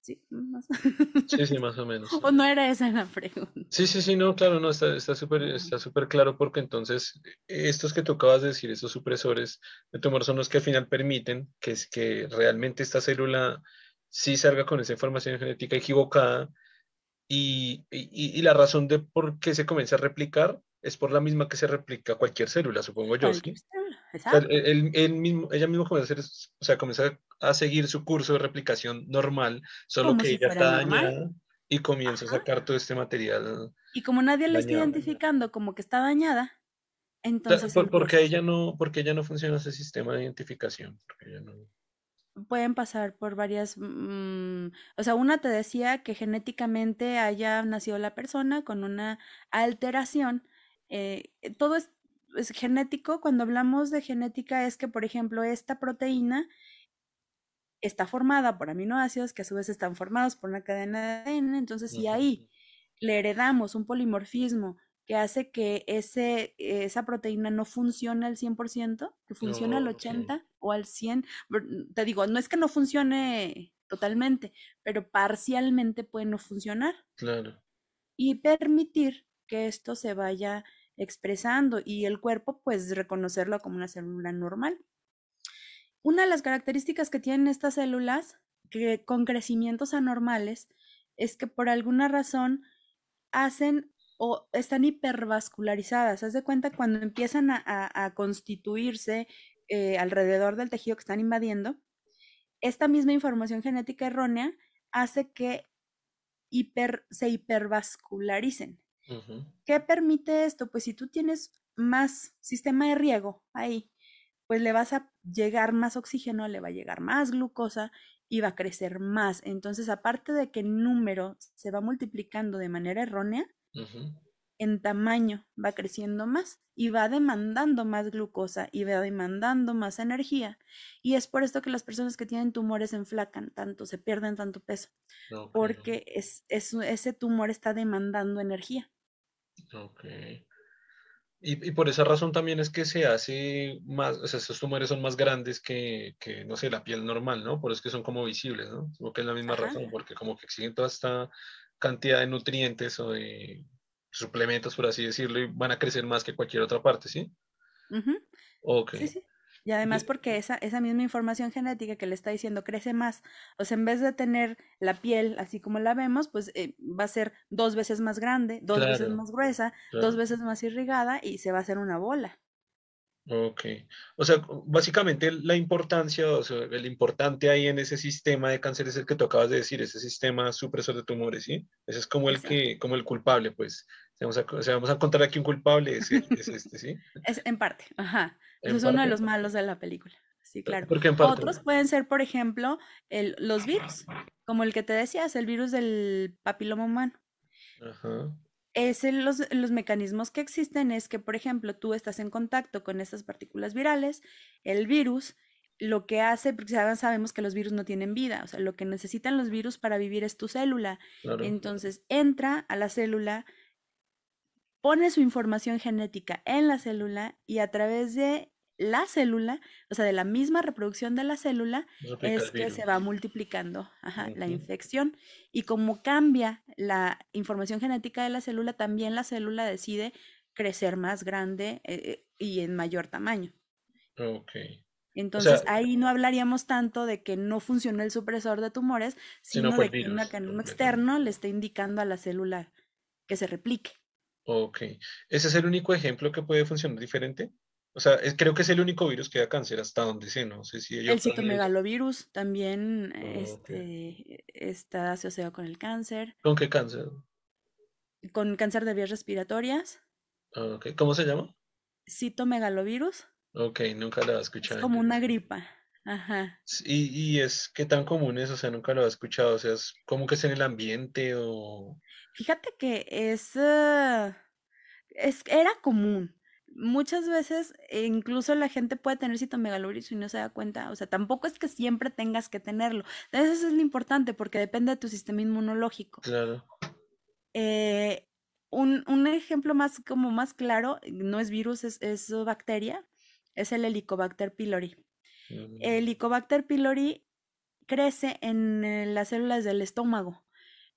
Sí, más. Sí, sí, más o menos. o no era esa la pregunta. Sí, sí, sí, no, claro, no, está súper está súper claro porque entonces estos que tú acabas de decir, estos supresores de tumor son los que al final permiten que, es que realmente esta célula sí salga con esa información genética equivocada y, y, y la razón de por qué se comienza a replicar es por la misma que se replica cualquier célula, supongo yo. ¿sí? mismo, ella misma comienza a, hacer, o sea, comienza a seguir su curso de replicación normal, solo que ella está dañada y comienza a sacar todo este material. Y como nadie la está identificando como que está dañada, entonces... Por, porque, ella no, porque ella no funciona ese sistema de identificación. Pueden pasar por varias... Mm, o sea, una te decía que genéticamente haya nacido la persona con una alteración. Eh, todo es es genético, cuando hablamos de genética es que, por ejemplo, esta proteína está formada por aminoácidos que a su vez están formados por una cadena de ADN, entonces si ahí le heredamos un polimorfismo que hace que ese, esa proteína no funcione al 100%, que funcione al 80 o al 100, te digo, no es que no funcione totalmente, pero parcialmente puede no funcionar. Claro. Y permitir que esto se vaya expresando y el cuerpo pues reconocerlo como una célula normal. Una de las características que tienen estas células que con crecimientos anormales es que por alguna razón hacen o están hipervascularizadas. Haz de cuenta cuando empiezan a, constituirse eh, alrededor del tejido que están invadiendo, esta misma información genética errónea hace que hiper, se hipervascularicen. ¿Qué permite esto? Pues si tú tienes más sistema de riego ahí, pues le vas a llegar más oxígeno, le va a llegar más glucosa y va a crecer más. Entonces, aparte de que el número se va multiplicando de manera errónea, en tamaño va creciendo más y va demandando más glucosa y va demandando más energía. Y es por esto que las personas que tienen tumores se enflacan tanto, se pierden tanto peso, porque es, ese tumor está demandando energía. Ok. Y, por esa razón también es que se hace más, o sea, esos tumores son más grandes que, que, no sé, la piel normal, ¿no? Por eso es que son como visibles, ¿no? Supongo que es la misma razón, porque como que exigen toda esta cantidad de nutrientes o de suplementos, por así decirlo, y van a crecer más que cualquier otra parte, ¿sí? Ok. Sí, sí. Y además porque esa, esa misma información genética que le está diciendo crece más, o sea, en vez de tener la piel así como la vemos, pues eh, va a ser dos veces más grande, dos veces más gruesa, dos veces más irrigada y se va a hacer una bola. Ok. O sea, básicamente la importancia, o sea, el importante ahí en ese sistema de cáncer es el que tú acabas de decir, ese sistema supresor de tumores, ¿sí? Ese es como el que, como el culpable, pues. Vamos a, vamos a contar aquí un culpable, es, este, ¿sí? Es en parte, ajá. es uno de los malos de la película. Sí, claro. Porque en Otros pueden ser, por ejemplo, el, los virus, como el que te decías, el virus del papiloma humano. Ajá. Es los, los mecanismos que existen es que, por ejemplo, tú estás en contacto con estas partículas virales, el virus lo que hace, porque sabemos que los virus no tienen vida, o sea, lo que necesitan los virus para vivir es tu célula. Entonces, entra a la célula, pone su información genética en la célula y a través de la célula, o sea, de la misma reproducción de la célula, es que se va multiplicando la infección. Y como cambia la información genética de la célula, también la célula decide crecer más grande eh, eh, y en mayor tamaño. Ok. Entonces ahí no hablaríamos tanto de que no funcionó el supresor de tumores, sino, de que un mecanismo externo le está indicando a la célula que se replique. Ok. ¿Ese es el único ejemplo que puede funcionar diferente? O sea, creo que es el único virus que da cáncer hasta donde sé, no sé si El citomegalovirus también este, está asociado con el cáncer. ¿Con qué cáncer? Con cáncer de vías respiratorias. Okay. ¿Cómo se llama? Citomegalovirus. Ok, nunca lo he escuchado. Es como una gripa. Ajá. Y, y es qué tan común es, o sea, nunca lo he escuchado, o sea, es como que es en el ambiente o... Fíjate que es, eh, es era común. Muchas veces e incluso la gente puede tener citomegalovirus y no se da cuenta, o sea, tampoco es que siempre tengas que tenerlo. Eso es lo importante porque depende de tu sistema inmunológico. Claro. Eh, un, un, ejemplo más como más claro, no es virus, es, es bacteria, es el Helicobacter pylori. El Helicobacter pylori crece en eh, las células del estómago.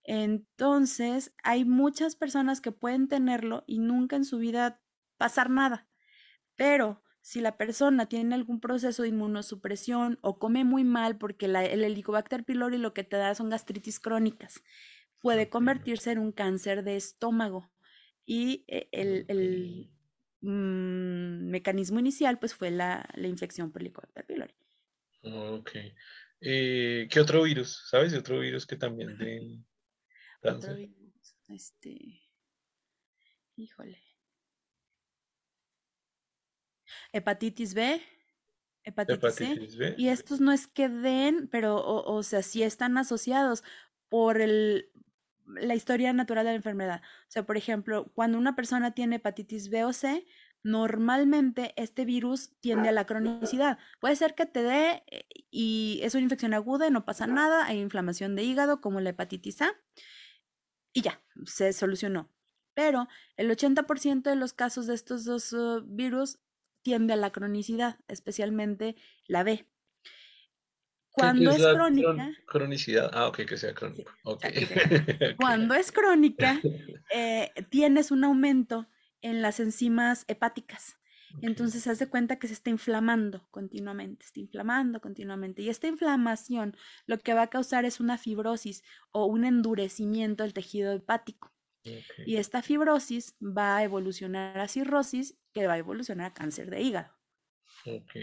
Entonces, hay muchas personas que pueden tenerlo y nunca en su vida pasar nada. Pero si la persona tiene algún proceso de inmunosupresión o come muy mal, porque el Helicobacter pylori lo que te da son gastritis crónicas, puede convertirse en un cáncer de estómago. Y eh, el, Mm, mecanismo inicial pues fue la, infección por Helicobacter pylori. Ok. Eh, ¿Qué otro virus? ¿Sabes? Otro virus que también de Otro virus, este... Híjole. Hepatitis B. Hepatitis, B. Y estos no es que den, pero, o, o sea, sí están asociados por el, la historia natural de la enfermedad. O sea, por ejemplo, cuando una persona tiene hepatitis B o C, normalmente este virus tiende a la cronicidad. Puede ser que te dé eh, y es una infección aguda y no pasa nada, hay inflamación de hígado como la hepatitis A y ya, se solucionó. Pero el 80% de los casos de estos dos uh, virus tiende a la cronicidad, especialmente la B. Cuando es, crónica. cronicidad. Ah, ok, que sea crónico. Cuando es crónica, eh, tienes un aumento en las enzimas hepáticas. Entonces, se hace cuenta que se está inflamando continuamente, está inflamando continuamente. Y esta inflamación lo que va a causar es una fibrosis o un endurecimiento del tejido hepático. Y esta fibrosis va a evolucionar a cirrosis, que va a evolucionar a cáncer de hígado. Ok.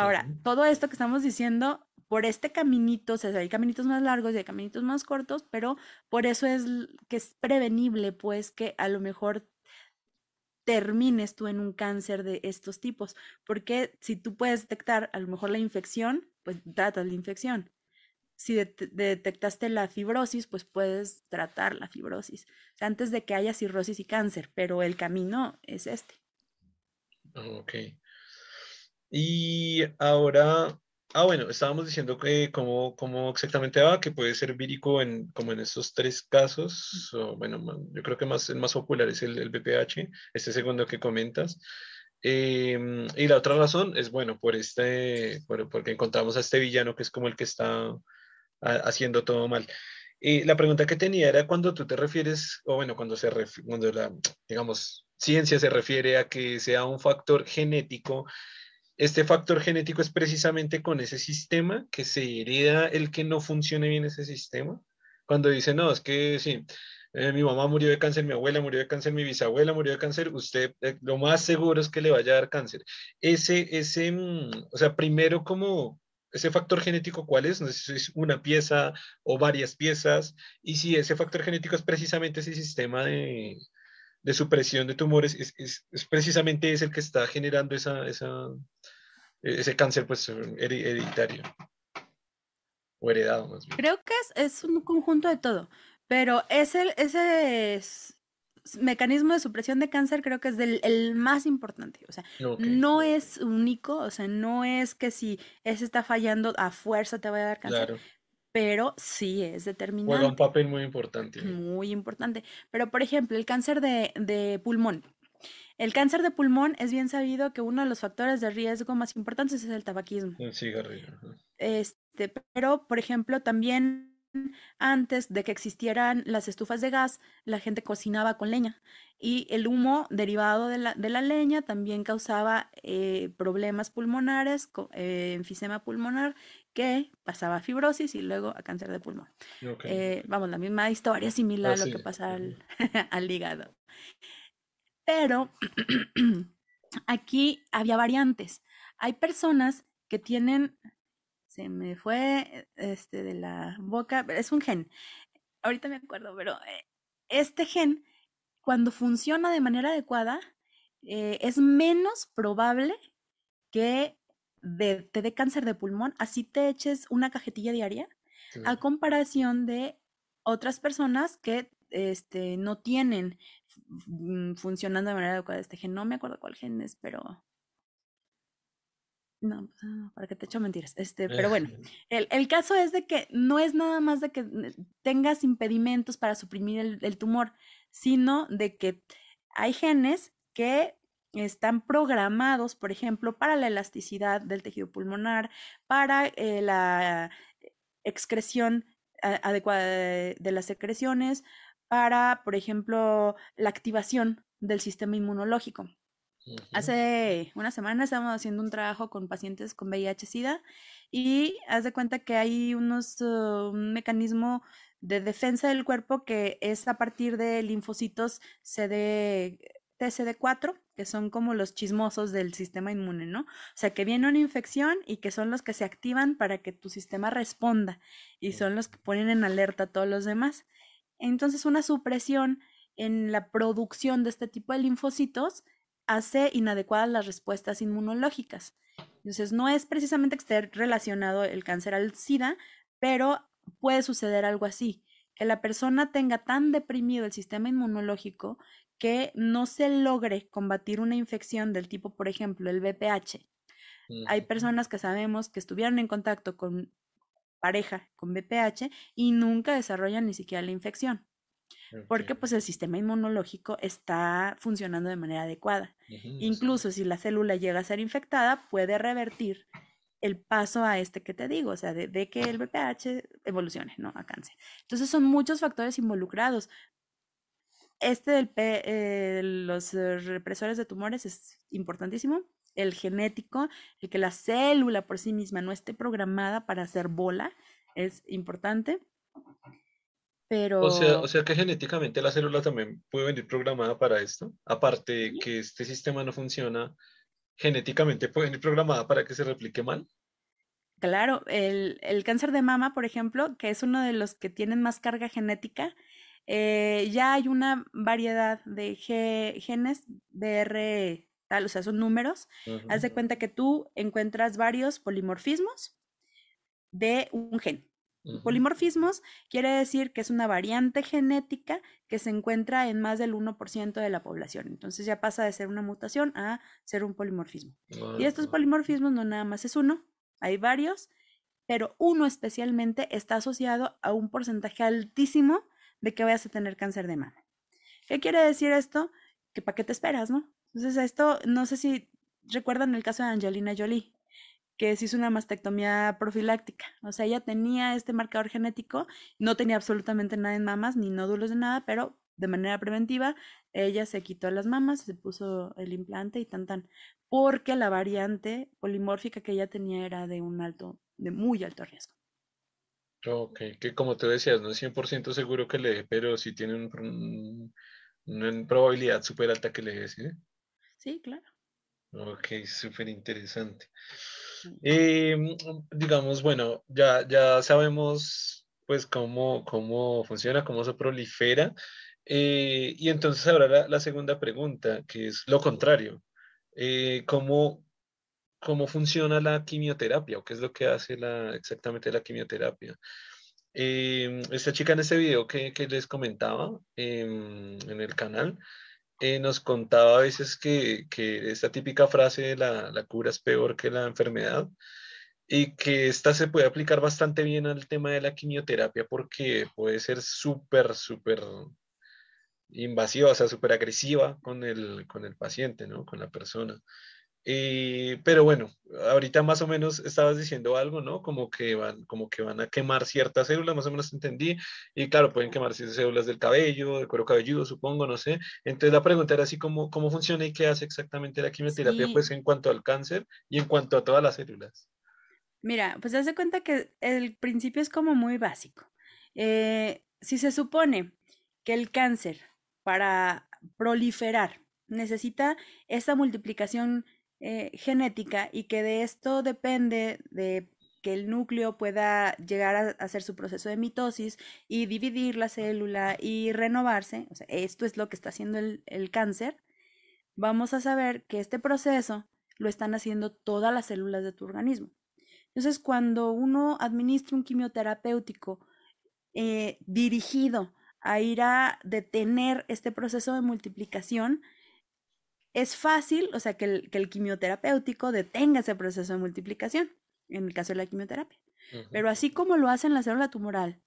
Ahora, todo esto que estamos diciendo, por este caminito, o sea, hay caminitos más largos y hay caminitos más cortos, pero por eso es que es prevenible, pues, que a lo mejor termines tú en un cáncer de estos tipos, porque si tú puedes detectar a lo mejor la infección, pues tratas la infección. Si detectaste la fibrosis, pues puedes tratar la fibrosis. O sea, antes de que haya cirrosis y cáncer, pero el camino es este. Ok. Y ahora, ah, bueno, estábamos diciendo que cómo, cómo exactamente va, que puede ser vírico en, como en estos tres casos, o, bueno, yo creo que más, el más popular es el, el BPH, este segundo que comentas. Em, y la otra razón es, bueno, por este, porque encontramos a este villano que es como el que está haciendo todo mal. Y la pregunta que tenía era cuando tú te refieres, o bueno, cuando se cuando la, digamos, ciencia se refiere a que sea un factor genético, este factor genético es precisamente con ese sistema que se hereda el que no funcione bien ese sistema. Cuando dicen, no, es que sí, eh, mi mamá murió de cáncer, mi abuela murió de cáncer, mi bisabuela murió de cáncer, usted eh, lo más seguro es que le vaya a dar cáncer. Ese, ese, mm, o sea, primero como ese factor genético cuál es, no sé si es una pieza o varias piezas, y si ese factor genético es precisamente ese sistema de, de supresión de tumores, es, es, es, precisamente es el que está generando esa, esa, ese cáncer pues, hereditario o heredado más bien. Creo que es, es un conjunto de todo, pero ese, ese mecanismo de supresión de cáncer creo que es del, el más importante. O sea, no es único, o sea, no es que si ese está fallando a fuerza te vaya a dar cáncer. Pero sí es determinante. Juega un papel muy importante. Muy importante. Pero, por ejemplo, el cáncer de, de pulmón. El cáncer de pulmón es bien sabido que uno de los factores de riesgo más importantes es el tabaquismo. El cigarrillo. Este, pero, por ejemplo, también antes de que existieran las estufas de gas, la gente cocinaba con leña y el humo derivado de la, de la leña también causaba eh, problemas pulmonares, eh, enfisema pulmonar, que pasaba a fibrosis y luego a cáncer de pulmón. Eh, vamos, la misma historia similar a lo que pasa al, al hígado. Pero aquí había variantes. Hay personas que tienen, se me fue este de la boca, es un gen. Ahorita me acuerdo, pero eh, este gen, cuando funciona de manera adecuada, eh, es menos probable que te dé cáncer de pulmón, así te eches una cajetilla diaria, a comparación de otras personas que este, no tienen funcionando de manera adecuada este gen. No me acuerdo cuál gen es, pero... No, ah, para que te echo mentiras. Este, pero bueno, el, el, caso es de que no es nada más de que tengas impedimentos para suprimir el, el tumor, sino de que hay genes que están programados, por ejemplo, para la elasticidad del tejido pulmonar, para eh, la excreción adecuada de las secreciones, para, por ejemplo, la activación del sistema inmunológico. Hace una semana estábamos haciendo un trabajo con pacientes con VIH-Sida y haz de cuenta que hay unos, uh, un mecanismo de defensa del cuerpo que es a partir de linfocitos CD, TCD4, que son como los chismosos del sistema inmune, ¿no? O sea, que viene una infección y que son los que se activan para que tu sistema responda y son los que ponen en alerta a todos los demás. Entonces, una supresión en la producción de este tipo de linfocitos hace inadecuadas las respuestas inmunológicas. Entonces, no es precisamente que esté relacionado el cáncer al SIDA, pero puede suceder algo así, que la persona tenga tan deprimido el sistema inmunológico que no se logre combatir una infección del tipo, por ejemplo, el BPH. Hay personas que sabemos que estuvieron en contacto con pareja con BPH y nunca desarrollan ni siquiera la infección. Porque pues el sistema inmunológico está funcionando de manera adecuada. Incluso si la célula llega a ser infectada, puede revertir el paso a este que te digo, o sea, de, que el BPH evolucione, ¿no? A cáncer. Entonces son muchos factores involucrados. Este del P, eh, los represores de tumores es importantísimo el genético, el que la célula por sí misma no esté programada para hacer bola, es importante. Pero... O sea, o sea que genéticamente la célula también puede venir programada para esto. Aparte que este sistema no funciona, genéticamente puede venir programada para que se replique mal. Claro, el, el cáncer de mama, por ejemplo, que es uno de los que tienen más carga genética, eh, ya hay una variedad de genes BR o sea, son números, haz de cuenta que tú encuentras varios polimorfismos de un gen. Polimorfismos quiere decir que es una variante genética que se encuentra en más del 1% de la población. Entonces ya pasa de ser una mutación a ser un polimorfismo. y estos polimorfismos no nada más es uno, hay varios, pero uno especialmente está asociado a un porcentaje altísimo de que vayas a tener cáncer de mama. ¿Qué quiere decir esto? Que para qué te esperas, ¿no? Entonces, esto, no sé si recuerdan el caso de Angelina Jolie, que se hizo una mastectomía profiláctica. O sea, ella tenía este marcador genético, no tenía absolutamente nada en mamas, ni nódulos de nada, pero de manera preventiva, ella se quitó las mamas, se puso el implante y tan tan, porque la variante polimórfica que ella tenía era de un alto, de muy alto riesgo. Ok, que como tú decías, no es 100% seguro que le dé, pero sí tiene un, una probabilidad súper alta que le dé, ¿sí? Sí, claro. Ok, súper interesante. Eh, digamos, bueno, ya, ya sabemos pues cómo, cómo funciona, cómo se prolifera. Eh, y entonces ahora la, segunda pregunta, que es lo contrario. Eh, ¿cómo, ¿Cómo funciona la quimioterapia o qué es lo que hace la, exactamente la quimioterapia? esta chica en ese video que, que les comentaba en el canal, eh, nos contaba a veces que, que, esta típica frase de la, la, cura es peor que la enfermedad y que esta se puede aplicar bastante bien al tema de la quimioterapia porque puede ser súper, súper invasiva, o sea, súper agresiva con el, con el paciente, ¿no? Con la persona. Eh, pero bueno, ahorita más o menos estabas diciendo algo, ¿no? Como que van, como que van a quemar ciertas células, más o menos entendí. Y claro, pueden quemar células del cabello, del cuero cabelludo, supongo, no sé. Entonces la pregunta era así como, ¿cómo funciona y qué hace exactamente la quimioterapia, pues en cuanto al cáncer y en cuanto a todas las células? Mira, pues hace cuenta que el principio es como muy básico. Eh, si se supone que el cáncer para proliferar necesita esa multiplicación eh, genética y que de esto depende de que el núcleo pueda llegar a hacer su proceso de mitosis y dividir la célula y renovarse, o sea, esto es lo que está haciendo el, cáncer, vamos a saber que este proceso lo están haciendo todas las células de tu organismo. Entonces, cuando uno administra un quimioterapéutico eh, dirigido a ir a detener este proceso de multiplicación, es fácil, o sea, que el, que el, quimioterapéutico detenga ese proceso de multiplicación, en el caso de la quimioterapia. Pero así como lo hacen la célula tumoral,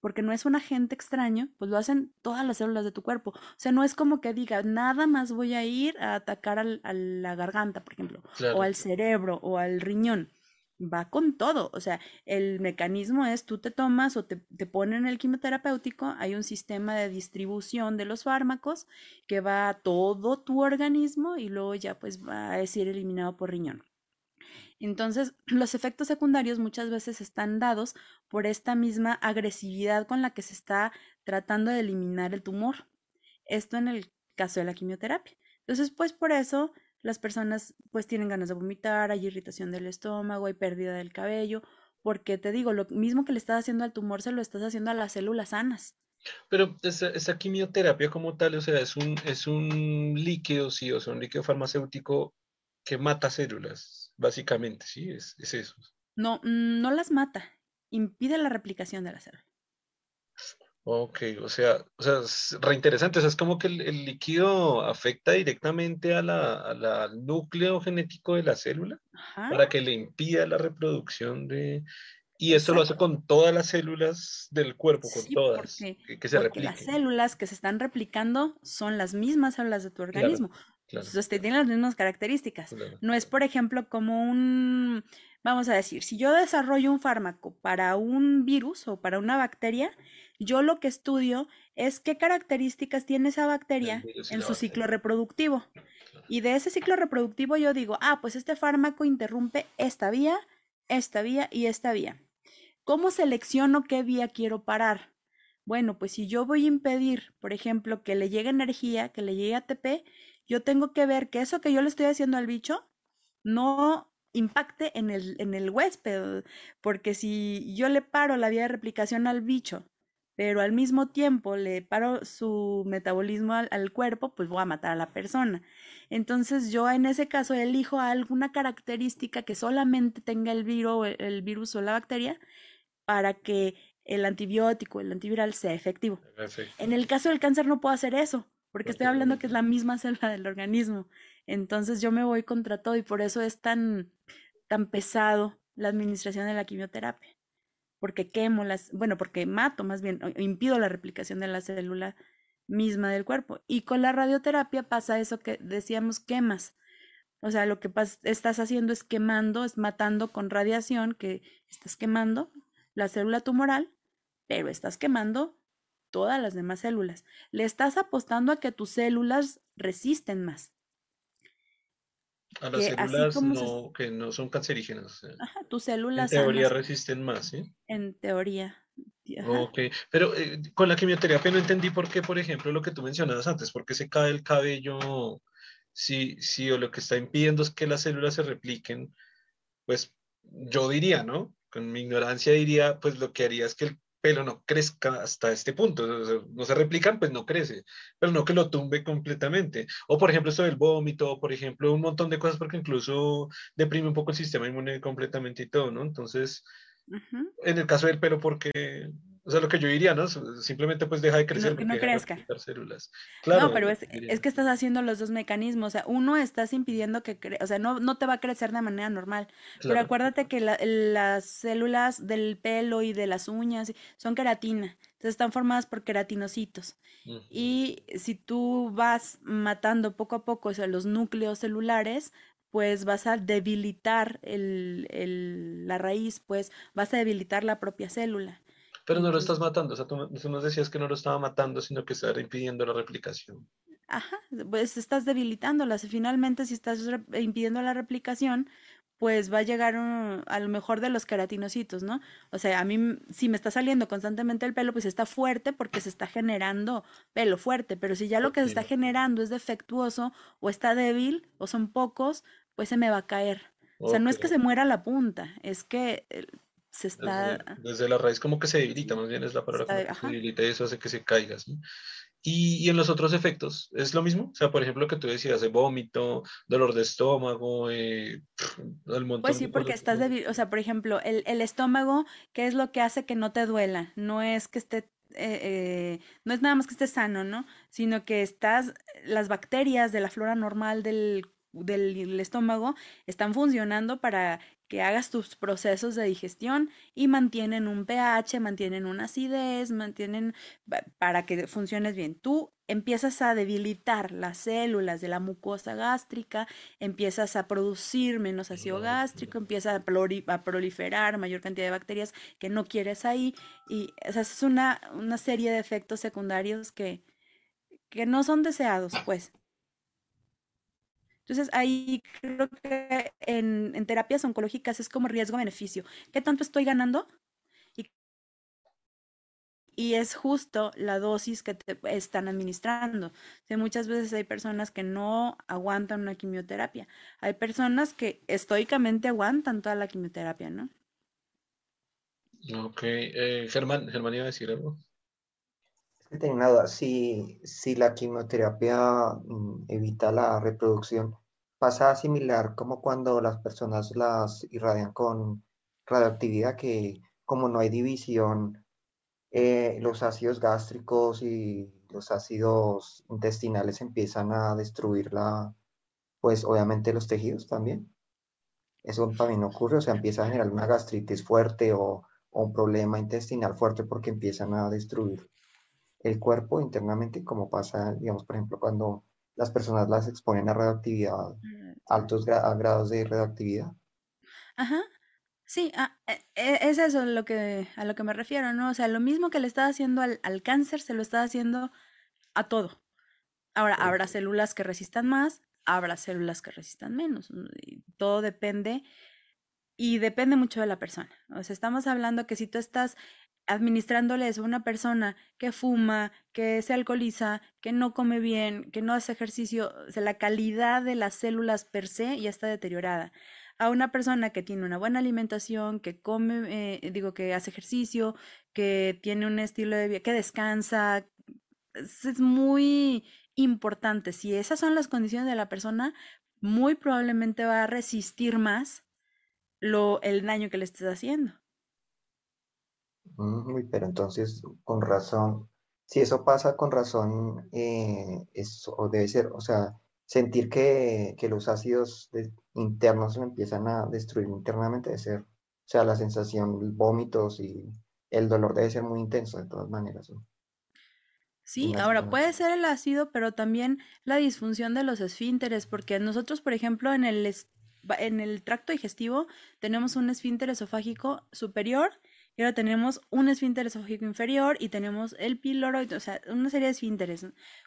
porque no es un agente extraño, pues lo hacen todas las células de tu cuerpo. O sea, no es como que diga, nada más voy a ir a atacar al, a la garganta, por ejemplo, o al cerebro, o al riñón va con todo. O sea, el mecanismo es tú te tomas o te, te, ponen el quimioterapéutico, hay un sistema de distribución de los fármacos que va a todo tu organismo y luego ya pues va a ser eliminado por riñón. Entonces, los efectos secundarios muchas veces están dados por esta misma agresividad con la que se está tratando de eliminar el tumor. Esto en el caso de la quimioterapia. Entonces, pues por eso las personas pues tienen ganas de vomitar, hay irritación del estómago, hay pérdida del cabello, porque te digo, lo mismo que le estás haciendo al tumor se lo estás haciendo a las células sanas. Pero esa, quimioterapia como tal, o sea, es un, es un líquido, sí, o sea, un líquido farmacéutico que mata células, básicamente, sí, es, es eso. No, mm, no las mata, impide la replicación de la célula. Ok, o sea, o sea, es reinteresante. O sea, es como que el, líquido afecta directamente a la, al núcleo genético de la célula para que le impida la reproducción de. Y eso lo hace con todas las células del cuerpo, con todas, que, se porque Las células que se están replicando son las mismas células de tu organismo. Entonces tienen las mismas características. No es, por ejemplo, como un, vamos a decir, si yo desarrollo un fármaco para un virus o para una bacteria, yo lo que estudio es qué características tiene esa bacteria en su ciclo reproductivo. Y de ese ciclo reproductivo yo digo, ah, pues este fármaco interrumpe esta vía, esta vía y esta vía. ¿Cómo selecciono qué vía quiero parar? Bueno, pues si yo voy a impedir, por ejemplo, que le llegue energía, que le llegue ATP, yo tengo que ver que eso que yo le estoy haciendo al bicho no impacte en el, en el huésped, porque si yo le paro la vía de replicación al bicho pero al mismo tiempo le paro su metabolismo al, cuerpo, pues voy a matar a la persona. Entonces yo en ese caso elijo alguna característica que solamente tenga el virus, el virus o la bacteria para que el antibiótico, el antiviral sea efectivo. En el caso del cáncer no puedo hacer eso, porque estoy hablando que es la misma célula del organismo. Entonces yo me voy contra todo y por eso es tan, tan pesado la administración de la quimioterapia porque quemo las, bueno, porque mato más bien, impido la replicación de la célula misma del cuerpo. Y con la radioterapia pasa eso que decíamos quemas. O sea, lo que estás haciendo es quemando, es matando con radiación, que estás quemando la célula tumoral, pero estás quemando todas las demás células. Le estás apostando a que tus células resisten más. A las células no, que no son cancerígenas. Ajá, tus células. En teoría resisten más, ¿sí? En teoría. Ok, pero eh, con la quimioterapia no entendí por qué, por ejemplo, lo que tú mencionabas antes, por qué se cae el cabello, si, si o lo que está impidiendo es que las células se repliquen, pues yo diría, ¿no? Con mi ignorancia diría, pues lo que haría es que el pelo no crezca hasta este punto. No se replican, pues no crece, pero no que lo tumbe completamente. O por ejemplo, esto del vómito, por ejemplo, un montón de cosas porque incluso deprime un poco el sistema inmune completamente y todo, ¿no? Entonces, en el caso del pelo, porque o sea, lo que yo diría, ¿no? Simplemente pues deja de crecer. No, no crezca. Células. Claro, no, pero es, es, que estás haciendo los dos mecanismos. O sea, uno estás impidiendo que, o sea, no, no te va a crecer de manera normal. Pero acuérdate que las células del pelo y de las uñas son queratina. Entonces están formadas por queratinocitos. Y si tú vas matando poco a poco o sea, los núcleos celulares, pues vas a debilitar el, el, la raíz, pues vas a debilitar la propia célula. Pero no lo estás matando, o sea, tú, nos decías que no lo estaba matando, sino que estaba impidiendo la replicación. Ajá, pues estás debilitándolas. Finalmente, si estás impidiendo la replicación, pues va a llegar a lo mejor de los queratinocitos, ¿no? O sea, a mí, si me está saliendo constantemente el pelo, pues está fuerte porque se está generando pelo fuerte, pero si ya lo que se está generando es defectuoso o está débil o son pocos, pues se me va a caer. O sea, no es que se muera la punta, es que se está... Desde, la raíz como que se debilita, más bien es la palabra que se debilita y eso hace que se caiga, Y, y, en los otros efectos, ¿es lo mismo? O sea, por ejemplo, que tú decías, de vómito, dolor de estómago, eh, el montón Pues sí, porque estás débil, o sea, por ejemplo, el, el, estómago, ¿qué es lo que hace que no te duela? No es que esté, eh, eh, no es nada más que esté sano, ¿no? Sino que estás, las bacterias de la flora normal del del estómago están funcionando para que hagas tus procesos de digestión y mantienen un pH, mantienen una acidez, mantienen para que funciones bien. Tú empiezas a debilitar las células de la mucosa gástrica, empiezas a producir menos ácido gástrico, empieza a, proliferar mayor cantidad de bacterias que no quieres ahí y esa es una, una serie de efectos secundarios que, que no son deseados, pues. Entonces ahí creo que en, terapias oncológicas es como riesgo-beneficio. ¿Qué tanto estoy ganando? Y, es justo la dosis que te están administrando. muchas veces hay personas que no aguantan una quimioterapia. Hay personas que estoicamente aguantan toda la quimioterapia, ¿no? Ok. Eh, Germán, Germán iba a decir algo. Tengo una duda. Si, si la quimioterapia mm, evita la reproducción, pasa similar como cuando las personas las irradian con radioactividad, que como no hay división, eh, los ácidos gástricos y los ácidos intestinales empiezan a destruir la, pues obviamente los tejidos también. Eso también ocurre, o sea, empieza a generar una gastritis fuerte o un problema intestinal fuerte porque empiezan a destruir el cuerpo internamente, como pasa, digamos, por ejemplo, cuando las personas las exponen a radioactividad, mm, altos grados de radioactividad. Ajá. Sí, ah, e, e, es eso lo que, a lo que me refiero, ¿no? O sea, lo mismo que le está haciendo al, cáncer, se lo está haciendo a todo. Ahora, habrá células que resistan más, habrá células que resistan menos. todo depende y depende mucho de la persona. O sea, estamos hablando que si tú estás administrándoles a una persona que fuma, que se alcoholiza, que no come bien, que no hace ejercicio, o sea, la calidad de las células per se ya está deteriorada. A una persona que tiene una buena alimentación, que come, eh, digo, que hace ejercicio, que tiene un estilo de vida, que descansa, es muy importante. Si esas son las condiciones de la persona, muy probablemente va a resistir más lo, el daño que le estés haciendo pero entonces, con razón, si eso pasa con razón, eh, eso debe ser, o sea, sentir que, que los ácidos internos se empiezan a destruir internamente debe ser, o sea, la sensación, vómitos y el dolor debe ser muy intenso de todas maneras. Sí, ahora puede ser el ácido, pero también la disfunción de los esfínteres, porque nosotros, por ejemplo, en el, en el tracto digestivo tenemos un esfínter esofágico superior y ahora tenemos un esfínter esofágico inferior y tenemos el píloro, o sea, una serie de esfínteres.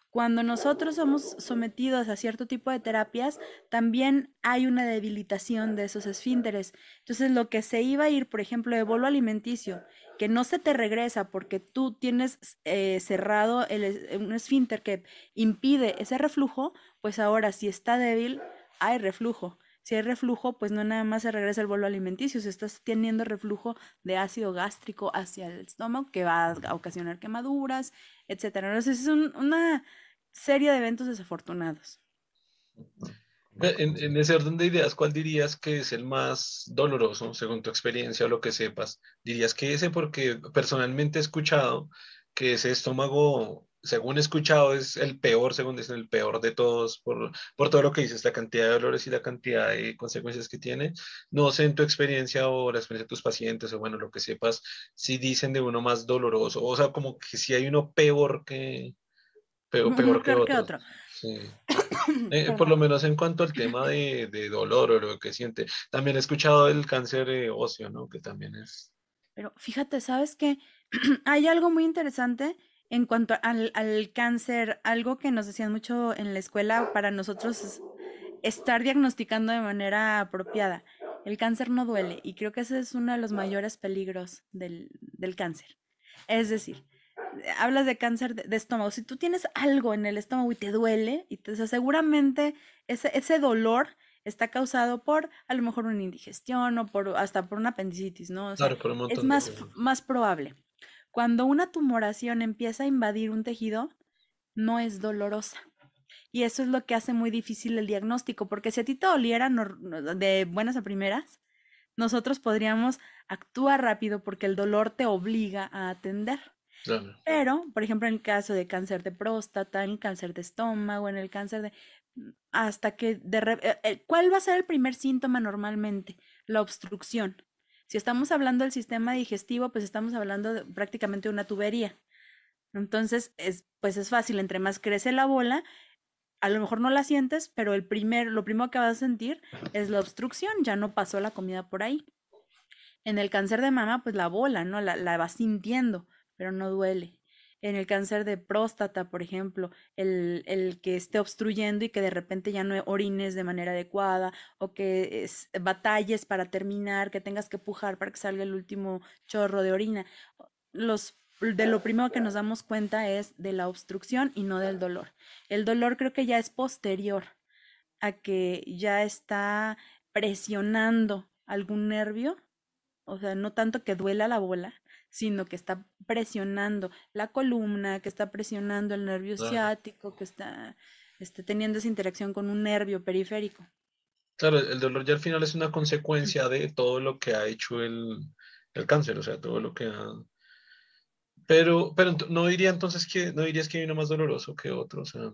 Cuando nosotros somos sometidos a cierto tipo de terapias, también hay una debilitación de esos esfínteres. Entonces, lo que se iba a ir, por ejemplo, de bolo alimenticio, que no se te regresa porque tú tienes eh, cerrado el, un esfínter que impide ese reflujo, pues ahora si está débil, hay reflujo. Si hay reflujo, pues no nada más se regresa el bolo alimenticio, si estás teniendo reflujo de ácido gástrico hacia el estómago que va a ocasionar quemaduras, etcétera. Entonces es una serie de eventos desafortunados. En, en, ese orden de ideas, ¿cuál dirías que es el más doloroso, según tu experiencia o lo que sepas? ¿Dirías que ese? Porque personalmente he escuchado que ese estómago según he escuchado, es el peor, según dicen, el peor de todos, por, por todo lo que dices, la cantidad de dolores y la cantidad de consecuencias que tiene. No sé en tu experiencia o la experiencia de tus pacientes, o bueno, lo que sepas, si dicen de uno más doloroso, o sea, como que si hay uno peor que, peor, peor, que, otro. Sí. Eh, por lo menos en cuanto al tema de, de, dolor o lo que siente. También he escuchado el cáncer óseo, ¿no? Que también es. Pero fíjate, ¿sabes qué? hay algo muy interesante en cuanto al, cáncer, algo que nos decían mucho en la escuela para nosotros es estar diagnosticando de manera apropiada. El cáncer no duele y creo que ese es uno de los mayores peligros del, cáncer. Es decir, hablas de cáncer de, estómago. Si tú tienes algo en el estómago y te duele, y te, seguramente ese, ese dolor está causado por a lo mejor una indigestión o por hasta por una apendicitis, ¿no? claro, por un es más, más probable. Cuando una tumoración empieza a invadir un tejido, no es dolorosa. Y eso es lo que hace muy difícil el diagnóstico, porque si a ti te doliera de buenas a primeras, nosotros podríamos actuar rápido porque el dolor te obliga a atender. Pero, por ejemplo, en el caso de cáncer de próstata, en el cáncer de estómago, en el cáncer de... hasta que de... Eh, eh, ¿Cuál va a ser el primer síntoma normalmente? La obstrucción. Si estamos hablando del sistema digestivo, pues estamos hablando prácticamente de una tubería. Entonces, es, pues es fácil, entre más crece la bola, a lo mejor no la sientes, pero el primer, lo primero que vas a sentir es la obstrucción, ya no pasó la comida por ahí. En el cáncer de mama, pues la bola, ¿no? La, la vas sintiendo, pero no duele en el cáncer de próstata, por ejemplo, el, el, que esté obstruyendo y que de repente ya no orines de manera adecuada o que es, batalles para terminar, que tengas que pujar para que salga el último chorro de orina. Los de lo primero que nos damos cuenta es de la obstrucción y no del dolor. El dolor creo que ya es posterior a que ya está presionando algún nervio, o sea, no tanto que duela la bola, sino que está presionando la columna, que está presionando el nervio ciático, que está este, teniendo esa interacción con un nervio periférico. Claro, el dolor ya al final es una consecuencia de todo lo que ha hecho el, cáncer, o sea, todo lo que ha... Pero, pero no diría entonces que, no dirías que hay uno más doloroso que otro, o sea,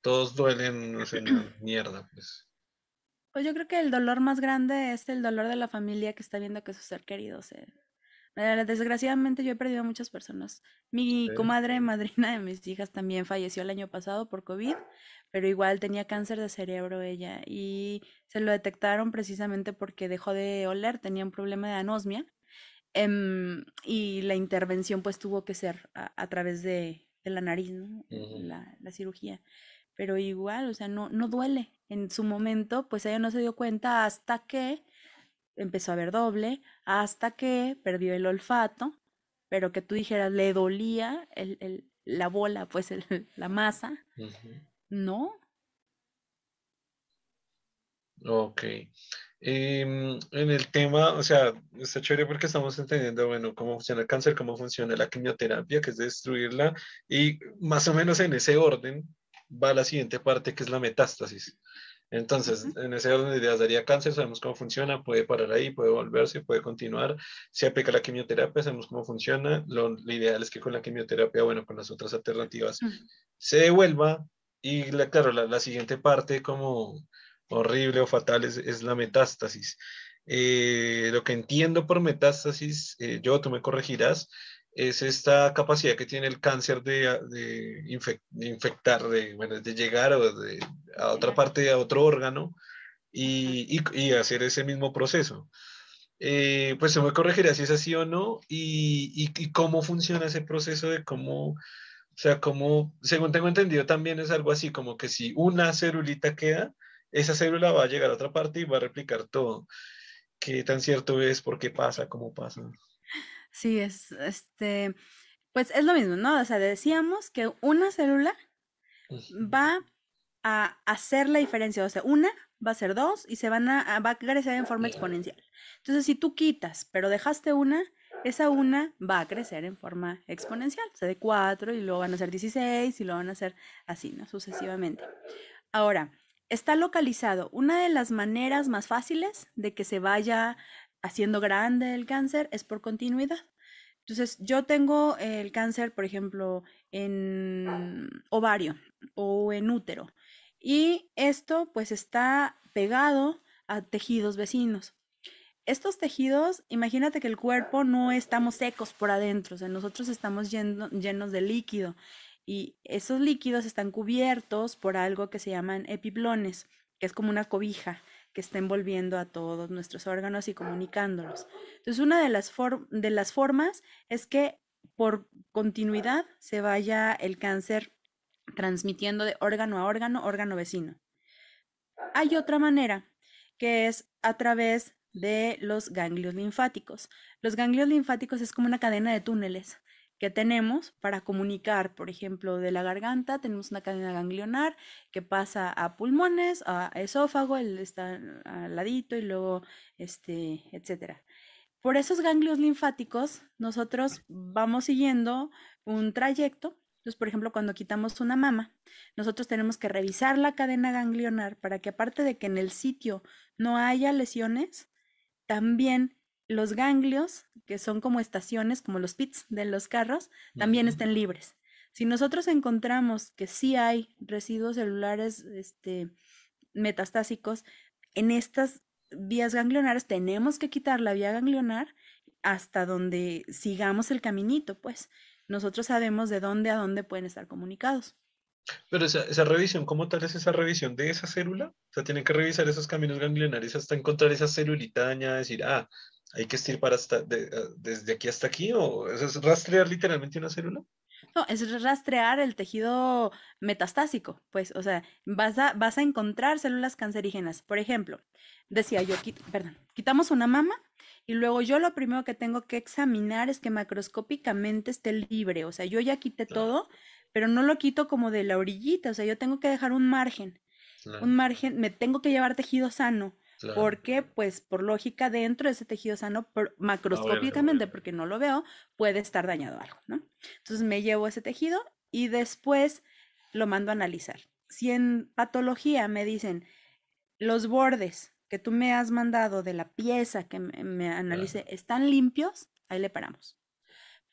todos duelen, no sé, mierda, pues. Pues yo creo que el dolor más grande es el dolor de la familia que está viendo que su ser querido se, desgraciadamente yo he perdido a muchas personas. Mi comadre, madrina de mis hijas, también falleció el año pasado por COVID, pero igual tenía cáncer de cerebro ella y se lo detectaron precisamente porque dejó de oler, tenía un problema de anosmia em, y la intervención pues tuvo que ser a, través de, la nariz, ¿no? la, la cirugía. Pero igual, o sea, no, no duele. En su momento, pues ella no se dio cuenta hasta que empezó a ver doble hasta que perdió el olfato, pero que tú dijeras, le dolía el, la bola, pues la masa, ¿no? Ok. Em, en el tema, o sea, está chévere porque estamos entendiendo, bueno, cómo funciona el cáncer, cómo funciona la quimioterapia, que es destruirla, y más o menos en ese orden va la siguiente parte, que es la metástasis. Entonces, en ese orden de ideas daría cáncer, sabemos cómo funciona, puede parar ahí, puede volverse, puede continuar. Si aplica la quimioterapia, sabemos cómo funciona. Lo, ideal es que con la quimioterapia, bueno, con las otras alternativas, se devuelva. Y claro, la, siguiente parte como horrible o fatal es, la metástasis. Eh, lo que entiendo por metástasis, eh, yo, tú me corregirás, es esta capacidad que tiene el cáncer de, de, infectar, de, bueno, de llegar a otra parte, a otro órgano y, y, hacer ese mismo proceso. Eh, pues se me corregirá si es así o no y, y, cómo funciona ese proceso de cómo, o sea, cómo, según tengo entendido, también es algo así como que si una célulita queda, esa célula va a llegar a otra parte y va a replicar todo. ¿Qué tan cierto es? ¿Por qué pasa? ¿Cómo pasa? Sí, es, este, pues es lo mismo, ¿no? O sea, decíamos que una célula va a hacer la diferencia, o sea, una va a ser dos y se van a, va a crecer en forma exponencial. Entonces, si tú quitas, pero dejaste una, esa una va a crecer en forma exponencial, o sea, de cuatro y luego van a ser 16 y luego van a ser así, ¿no? Sucesivamente. Ahora, está localizado. Una de las maneras más fáciles de que se vaya haciendo grande el cáncer es por continuidad. Entonces, yo tengo el cáncer, por ejemplo, en ovario o en útero. Y esto pues está pegado a tejidos vecinos. Estos tejidos, imagínate que el cuerpo no estamos secos por adentro, o sea, nosotros estamos llenos de líquido y esos líquidos están cubiertos por algo que se llaman epiplones, que es como una cobija que está envolviendo a todos nuestros órganos y comunicándolos. Entonces, una de las, de las formas es que por continuidad se vaya el cáncer transmitiendo de órgano a órgano, órgano vecino. Hay otra manera, que es a través de los ganglios linfáticos. Los ganglios linfáticos es como una cadena de túneles que tenemos para comunicar, por ejemplo, de la garganta, tenemos una cadena ganglionar que pasa a pulmones, a esófago, él está al ladito y luego, este, etcétera. Por esos ganglios linfáticos, nosotros vamos siguiendo un trayecto. Entonces, por ejemplo, cuando quitamos una mama, nosotros tenemos que revisar la cadena ganglionar para que aparte de que en el sitio no haya lesiones, también los ganglios, que son como estaciones, como los pits de los carros, también estén libres. Si nosotros encontramos que sí hay residuos celulares este, metastásicos en estas vías ganglionares, tenemos que quitar la vía ganglionar hasta donde sigamos el caminito, pues nosotros sabemos de dónde a dónde pueden estar comunicados. Pero esa, esa, revisión, ¿cómo tal es esa revisión de esa célula? O sea, tienen que revisar esos caminos ganglionares hasta encontrar esa celulita dañada, decir, ah, hay que estirpar hasta ah, desde aquí hasta aquí, o es rastrear literalmente una célula. No, es rastrear el tejido metastásico, pues, o sea, vas a, vas a encontrar células cancerígenas. Por ejemplo, decía yo, perdón, quitamos una mama y luego yo lo primero que tengo que examinar es que macroscópicamente esté libre, o sea, yo ya quité todo, pero no lo quito como de la orillita, o sea, yo tengo que dejar un margen, un margen, me tengo que llevar tejido sano, porque pues por lógica dentro de ese tejido sano, macroscópicamente, porque no lo veo, puede estar dañado algo, ¿no? Entonces me llevo ese tejido y después lo mando a analizar. Si en patología me dicen los bordes que tú me has mandado de la pieza que me, analice están limpios, ahí le paramos.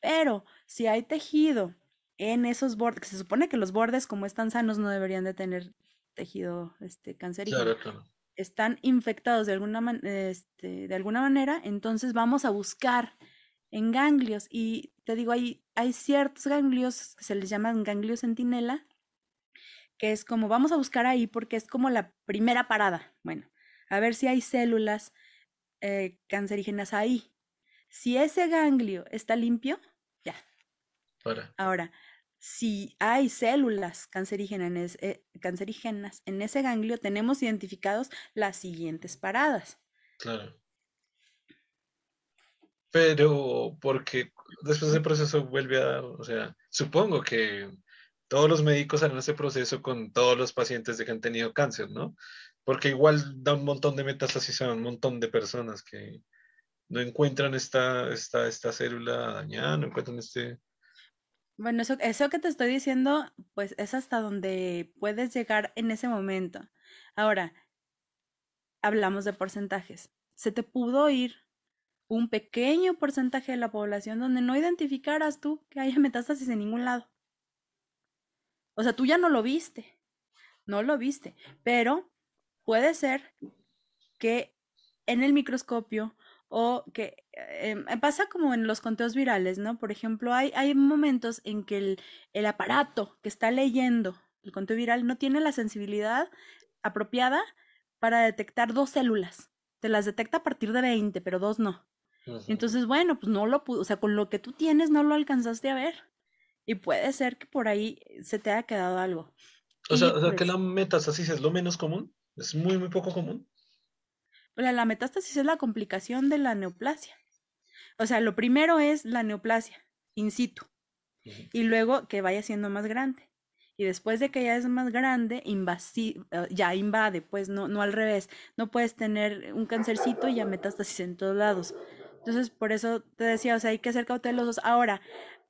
Pero si hay tejido en esos bordes, que se supone que los bordes como están sanos no deberían de tener tejido este, cancerígeno, están infectados de alguna, este, de alguna manera, entonces vamos a buscar en ganglios y te digo, hay, hay ciertos ganglios que se les llaman ganglios centinela, que es como vamos a buscar ahí porque es como la primera parada. Bueno, a ver si hay células eh, cancerígenas ahí. Si ese ganglio está limpio, ya. Ahora, si hay células cancerígenas, eh, cancerígenas en ese ganglio, tenemos identificados las siguientes paradas. Claro. Pero porque después ese proceso vuelve a dar, o sea, supongo que todos los médicos harán ese proceso con todos los pacientes que han tenido cáncer, ¿no? Porque igual da un montón de metástasis a un montón de personas que no encuentran esta, esta, esta célula dañada, no encuentran este... Bueno, eso, eso que te estoy diciendo, pues es hasta donde puedes llegar en ese momento. Ahora, hablamos de porcentajes. Se te pudo ir un pequeño porcentaje de la población donde no identificaras tú que haya metástasis en ningún lado. O sea, tú ya no lo viste, no lo viste, pero puede ser que en el microscopio o que em, pasa como en los conteos virales, ¿no? Por ejemplo, hay, hay momentos en que el, el aparato que está leyendo el conteo viral no tiene la sensibilidad apropiada para detectar dos células. Te las detecta a partir de 20, pero dos no. Entonces, bueno, pues no lo pudo, o sea, con lo que tú tienes no lo alcanzaste a ver. Y puede ser que por ahí se te haya quedado algo. O sea, que pues la metástasis es lo menos común. Es muy, muy poco común. La, metástasis es la complicación de la neoplasia. O sea, lo primero es la neoplasia, in situ. Y luego que vaya siendo más grande. Y después de que ya es más grande, eh, ya invade, pues no, no al revés. No puedes tener un cancercito y ya metástasis en todos lados. Entonces, por eso te decía, o sea, hay que ser cautelosos. Ahora,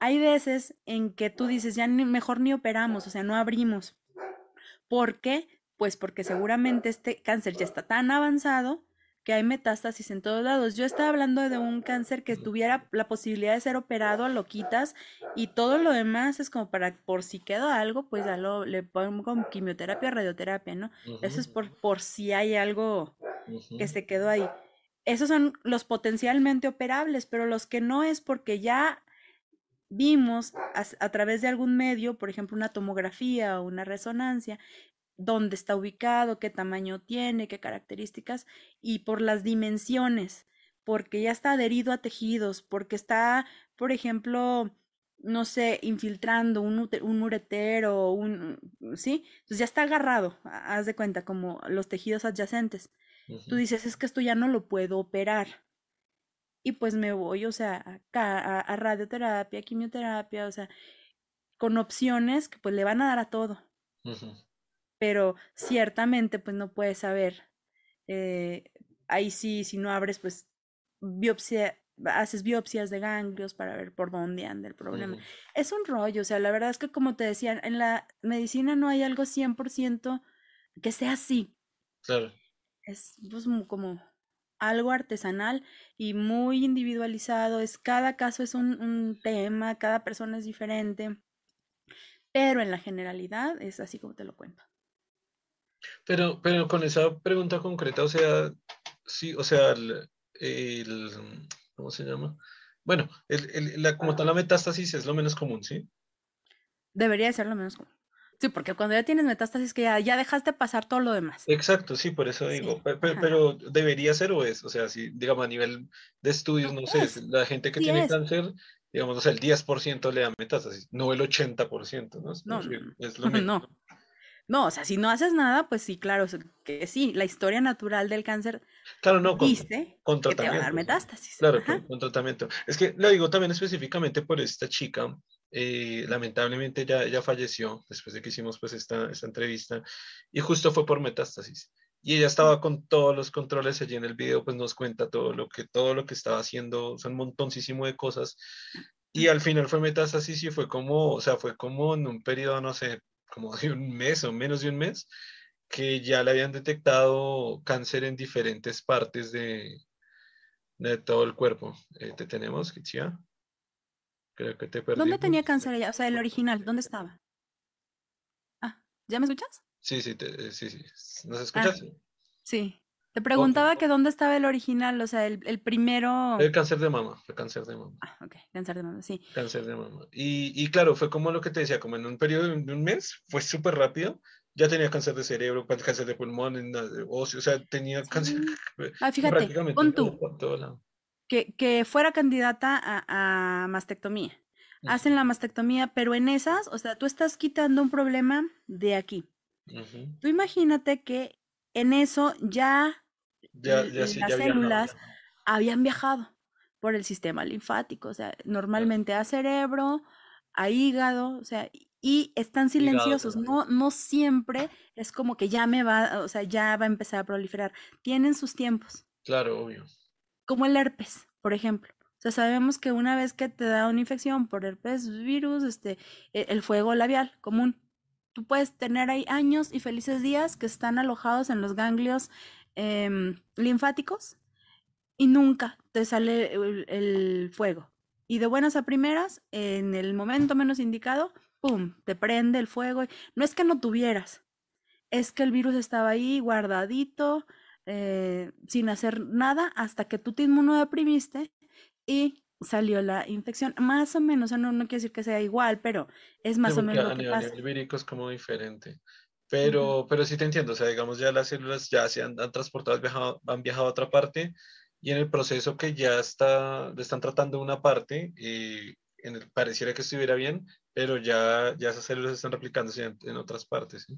hay veces en que tú dices, ya mejor ni operamos, o sea, no abrimos. ¿Por qué? Pues porque seguramente este cáncer ya está tan avanzado que hay metástasis en todos lados. Yo estaba hablando de un cáncer que tuviera la posibilidad de ser operado, lo quitas y todo lo demás es como para, por si queda algo, pues ya lo, le pongo quimioterapia, radioterapia, ¿no? Eso es por, por si hay algo que se quedó ahí. Esos son los potencialmente operables, pero los que no es porque ya vimos a, través de algún medio, por ejemplo, una tomografía o una resonancia, dónde está ubicado, qué tamaño tiene, qué características, y por las dimensiones, porque ya está adherido a tejidos, porque está, por ejemplo, no sé, infiltrando un, un uretero, un, ¿sí? Entonces ya está agarrado, haz de cuenta, como los tejidos adyacentes. Tú dices, es que esto ya no lo puedo operar. Y pues me voy, o sea, a, a radioterapia, quimioterapia, o sea, con opciones que pues le van a dar a todo pero ciertamente pues no puedes saber. Eh, ahí sí, si no abres, pues biopsia, haces biopsias de ganglios para ver por dónde anda el problema. Es un rollo, o sea, la verdad es que como te decía, en la medicina no hay algo 100% que sea así. Claro. Es pues, como algo artesanal y muy individualizado, es cada caso es un, un tema, cada persona es diferente, pero en la generalidad es así como te lo cuento. Pero, pero con esa pregunta concreta, o sea, sí, o sea, el, ¿cómo se llama? Bueno, el, la, como tal la metástasis es lo menos común, ¿sí? Debería ser lo menos común. Sí, porque cuando ya tienes metástasis que ya, ya dejaste pasar todo lo demás. Exacto, sí, por eso digo, pero, debería ser o es, o sea, si digamos a nivel de estudios, no, sé, la gente que tiene cáncer, digamos, o sea, el 10% le da metástasis, no el 80%, ¿no? No, es lo. No. No, o sea, si no haces nada, pues sí, claro, que sí, la historia natural del cáncer claro, no, dice con, que te va a dar metástasis. Claro, con, tratamiento. Es que lo digo también específicamente por esta chica, eh, lamentablemente ya, ya falleció después de que hicimos pues esta, esta entrevista y justo fue por metástasis. Y ella estaba con todos los controles allí en el video, pues nos cuenta todo lo que, todo lo que estaba haciendo, son un montoncísimo de cosas. Y al final fue metástasis y fue como, o sea, fue como en un periodo, no sé, como de un mes o menos de un mes, que ya le habían detectado cáncer en diferentes partes de, de todo el cuerpo. Eh, ¿Te tenemos, Kitsia? Creo que te perdí. ¿Dónde tenía cáncer ella? O sea, el original, ¿dónde estaba? Ah, ¿ya me escuchas? Sí, sí, eh, sí, sí. ¿Nos escuchas? Ah, sí. Te preguntaba que dónde estaba el original, o sea, el, el primero. El cáncer de mama, fue cáncer de mama. Ah, ok, cáncer de mama, sí. Cáncer de mama. Y, y claro, fue como lo que te decía, como en un periodo de un mes, fue súper rápido. Ya tenía cáncer de cerebro, cáncer de pulmón, en o sea, tenía cáncer. Ah, fíjate, pon tú. Que, que fuera candidata a, a mastectomía. Hacen la mastectomía, pero en esas, o sea, tú estás quitando un problema de aquí. Tú imagínate que en eso ya las células habían viajado por el sistema linfático, o sea, normalmente a cerebro, a hígado, o sea, y están silenciosos, no, no siempre es como que ya me va, o sea, ya va a empezar a proliferar, tienen sus tiempos. Claro, obvio. Como el herpes, por ejemplo. O sea, sabemos que una vez que te da una infección por herpes virus, este, e, el fuego labial común, tú puedes tener ahí años y felices días que están alojados en los ganglios Em, linfáticos y nunca te sale el, fuego. Y de buenas a primeras, en el momento menos indicado, ¡pum!, te prende el fuego. No es que no tuvieras, es que el virus estaba ahí guardadito, eh, sin hacer nada, hasta que tú te inmunodeprimiste y salió la infección. Más o menos, no, no quiere decir que sea igual, pero es más o menos lo que pasa. El vírico es como diferente. Pero, pero sí te entiendo, o sea, digamos, ya las células ya se han, transportado, han viajado, han viajado, a otra parte y en el proceso que ya está, le están tratando una parte, y en el, pareciera que estuviera bien, pero ya, ya esas células están replicándose en, otras partes.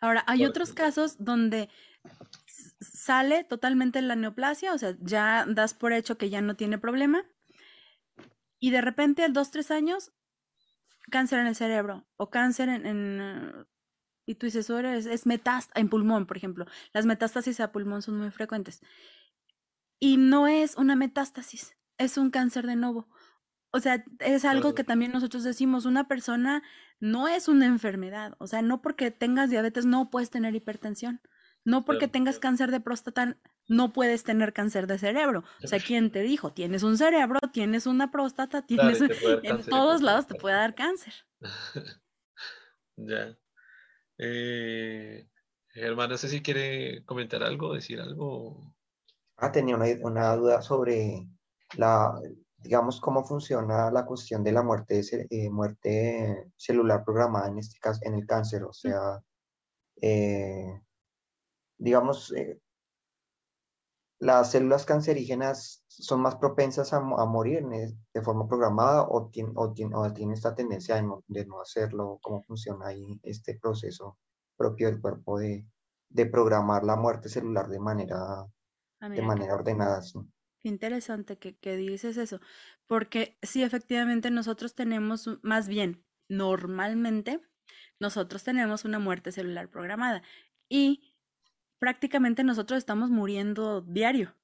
Ahora, hay otros casos donde sale totalmente la neoplasia, o sea, ya das por hecho que ya no tiene problema, y de repente, a dos, tres años, cáncer en el cerebro o cáncer en, y tú dices, es, es metástasis en pulmón, por ejemplo. Las metástasis a pulmón son muy frecuentes. Y no es una metástasis, es un cáncer de nuevo. O sea, es algo que también nosotros decimos, una persona no es una enfermedad. O sea, no porque tengas diabetes no puedes tener hipertensión. No porque tengas cáncer de próstata no puedes tener cáncer de cerebro. O sea, ¿quién te dijo? Tienes un cerebro, tienes una próstata, tienes en todos lados te puede dar cáncer. ya. Eh, Germán, no sé si quiere comentar algo, decir algo. Ah, tenía una, una duda sobre la, digamos, cómo funciona la cuestión de la muerte, eh, muerte celular programada en este caso, en el cáncer. O sea, eh, digamos, eh, las células cancerígenas son más propensas a, morir de forma programada o, tiene, o, tiene, esta tendencia de no, hacerlo, cómo funciona ahí este proceso propio del cuerpo de, programar la muerte celular de manera, ah, de manera ordenada. Qué interesante que, que dices eso, porque sí, efectivamente nosotros tenemos, más bien, normalmente, nosotros tenemos una muerte celular programada y prácticamente nosotros estamos muriendo diario.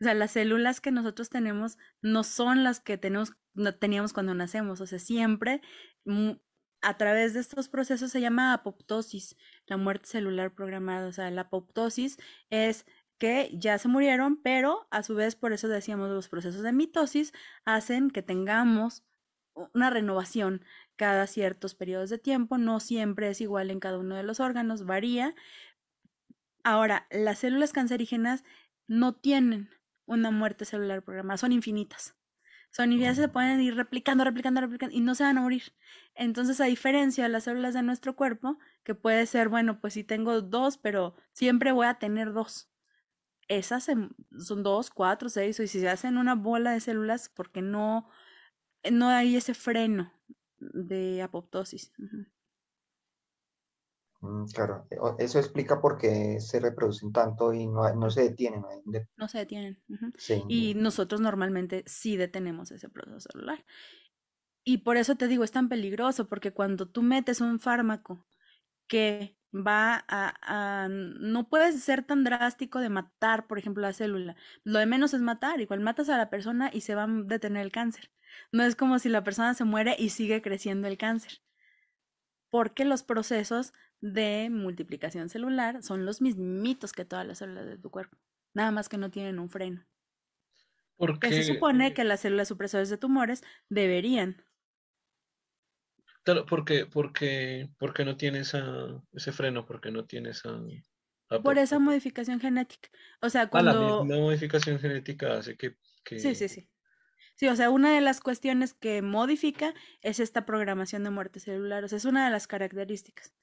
O sea, las células que nosotros tenemos no son las que teníamos cuando nacemos. O sea, siempre a través de estos procesos se llama apoptosis, la muerte celular programada. O sea, la apoptosis es que ya se murieron, pero a su vez, por eso decíamos, los procesos de mitosis hacen que tengamos una renovación cada ciertos periodos de tiempo, no siempre es igual en cada uno de los órganos, varía, Ahora, las células cancerígenas no tienen una muerte celular programada, son infinitas. Son infinitas, se pueden ir replicando, replicando, replicando y no se van a morir. Entonces, a diferencia de las células de nuestro cuerpo, que puede ser, bueno, pues si tengo dos, pero siempre voy a tener dos. Esas son dos, cuatro, seis, y si se hacen una bola de células, porque no, no hay ese freno de apoptosis. Claro, e, eso explica por qué se reproducen tanto y no, se detienen. No, se detienen. Y nosotros normalmente sí detenemos ese proceso celular. Y por eso te digo, es tan peligroso, porque cuando tú metes un fármaco que va a, no puedes ser tan drástico de matar, por ejemplo, la célula. Lo de menos es matar, igual matas a la persona y se va a detener el cáncer. No es como si la persona se muere y sigue creciendo el cáncer. Porque los procesos de multiplicación celular son los mismitos que todas las células de tu cuerpo, nada más que no tienen un freno. Porque se supone que las células supresoras de tumores deberían. Claro, porque, porque, porque no tiene ese freno, porque no tiene esa... Por esa modificación genética. O sea, cuando... la modificación genética hace que, que... Sí, sí, sí. Sí, o sea, una de las cuestiones que modifica es esta programación de muerte celular. O sea, es una de las características.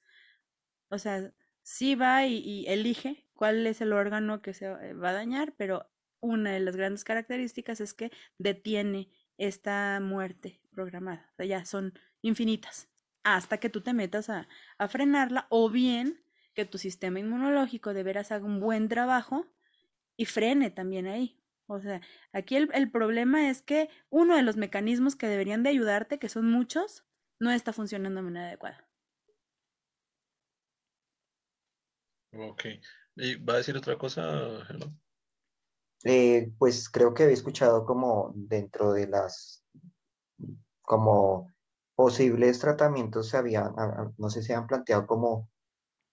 O sea, sí va y, elige cuál es el órgano que se eh, va a dañar, pero una de las grandes características es que detiene esta muerte programada. O sea, ya son infinitas hasta que tú te metas a, frenarla o bien que tu sistema inmunológico de veras haga un buen trabajo y frene también ahí. O sea, aquí el, el, problema es que uno de los mecanismos que deberían de ayudarte, que son muchos, no está funcionando de manera adecuada. Ok. ¿Y va a decir otra cosa, eh, pues creo que había escuchado como dentro de las como posibles tratamientos se habían, no sé si han planteado como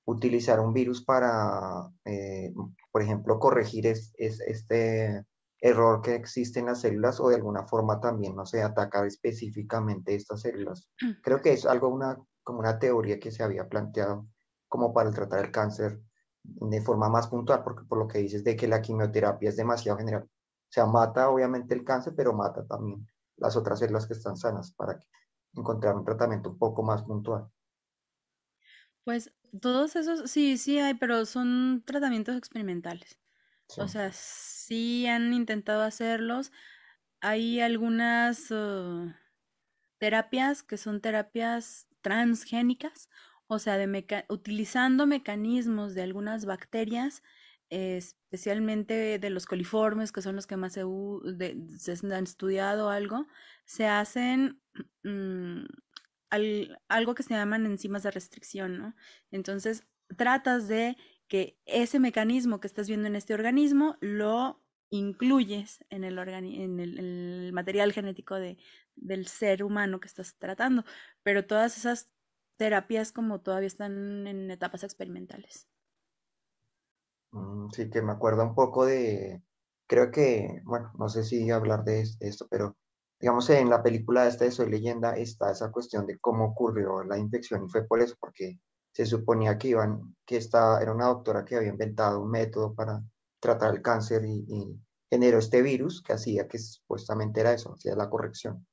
utilizar un virus para, eh, por ejemplo, corregir este error que existe en las células o de alguna forma también, no sé, atacar específicamente estas células. Creo que es algo, una, como una teoría que se había planteado como para tratar el cáncer de forma más puntual, porque por lo que dices de que la quimioterapia es demasiado general. O sea, mata obviamente el cáncer, pero mata también las otras células que están sanas para encontrar un tratamiento un poco más puntual. Pues todos esos, sí, sí hay, pero son tratamientos experimentales. O sea, sí han intentado hacerlos. Hay algunas uh, terapias que son terapias transgénicas, o sea, utilizando mecanismos de algunas bacterias, especialmente de los coliformes, que son los que más se, han estudiado algo, se hacen mm, algo que se llaman enzimas de restricción. Entonces, tratas de que ese mecanismo que estás viendo en este organismo lo incluyes en el, en el, material genético de, del ser humano que estás tratando, pero todas esas terapias como todavía están en etapas experimentales. Mm, sí, que me acuerdo un poco de, creo que, bueno, no sé si hablar de, esto, pero digamos en la película esta de Soy Leyenda está esa cuestión de cómo ocurrió la infección y fue por eso, porque se suponía que iban, que esta era una doctora que había inventado un método para tratar el cáncer y, generó este virus que hacía que supuestamente era eso, hacía la corrección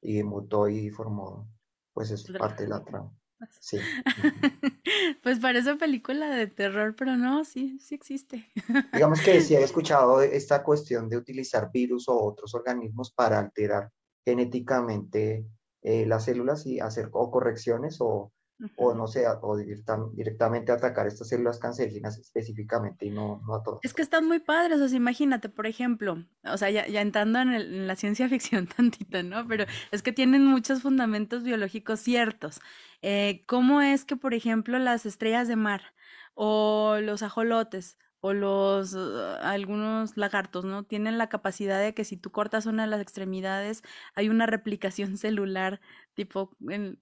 y mutó y formó, pues es parte de la trama. Sí. pues parece película de terror, pero no, sí, sí existe. Digamos que sí he escuchado esta cuestión de utilizar virus o otros organismos para alterar genéticamente eh, las células y hacer o correcciones o o no sé, o directamente atacar estas células cancerígenas específicamente y no, no a todas. Es que están muy padres, o sea, imagínate, por ejemplo, o sea, ya, ya entrando en, la ciencia ficción tantita, ¿no? Pero es que tienen muchos fundamentos biológicos ciertos. Eh, ¿Cómo es que, por ejemplo, las estrellas de mar o los ajolotes o los uh, algunos lagartos, ¿no? Tienen la capacidad de que si tú cortas una de las extremidades, hay una replicación celular, tipo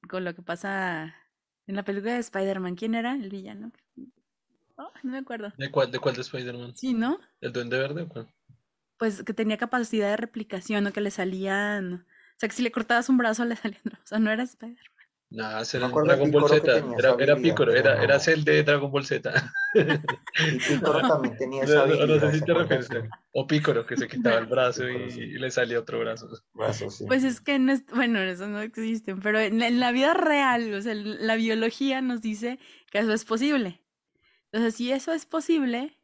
con lo que pasa en la película de Spider-Man, ¿quién era el villano? Oh, no me acuerdo. ¿De cuál de, cuál de Spider-Man? Sí, ¿no? ¿El Duende Verde o cuál? Pues que tenía capacidad de replicación o que le salían. O sea, que si le cortabas un brazo le salían. O sea, no era Spider-Man. No, era Dragon Ball Z. Era, era Piccolo, era, era Cell de Dragon Ball Z. Y Piccolo también tenía esa habilidad. No, sé si te refieres. O Piccolo, que se quitaba el brazo y, le salía otro brazo. Pues es que, no es, bueno, eso no existe, pero en la, vida real, o sea, la biología nos dice que eso es posible. Entonces, si eso es posible,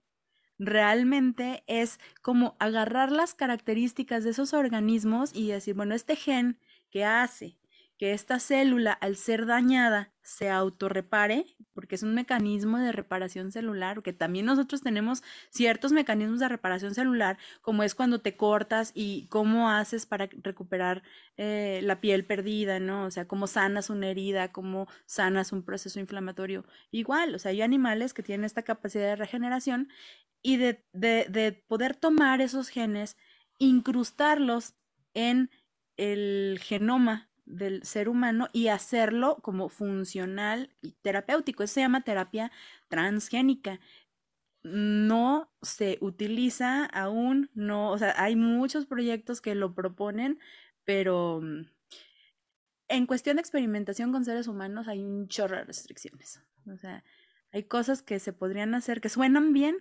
realmente es como agarrar las características de esos organismos y decir, bueno, este gen que hace que esta célula, al ser dañada, se autorrepare, porque es un mecanismo de reparación celular, que también nosotros tenemos ciertos mecanismos de reparación celular, como es cuando te cortas y cómo haces para recuperar eh, la piel perdida, ¿no? O sea, cómo sanas una herida, cómo sanas un proceso inflamatorio. Igual, o sea, hay animales que tienen esta capacidad de regeneración y de, de, de poder tomar esos genes, incrustarlos en el genoma del ser humano y hacerlo como funcional y terapéutico. Eso se llama terapia transgénica. No se utiliza aún, no, o sea, hay muchos proyectos que lo proponen, pero mm, en cuestión de experimentación con seres humanos hay un chorro de restricciones. O sea, hay cosas que se podrían hacer que suenan bien,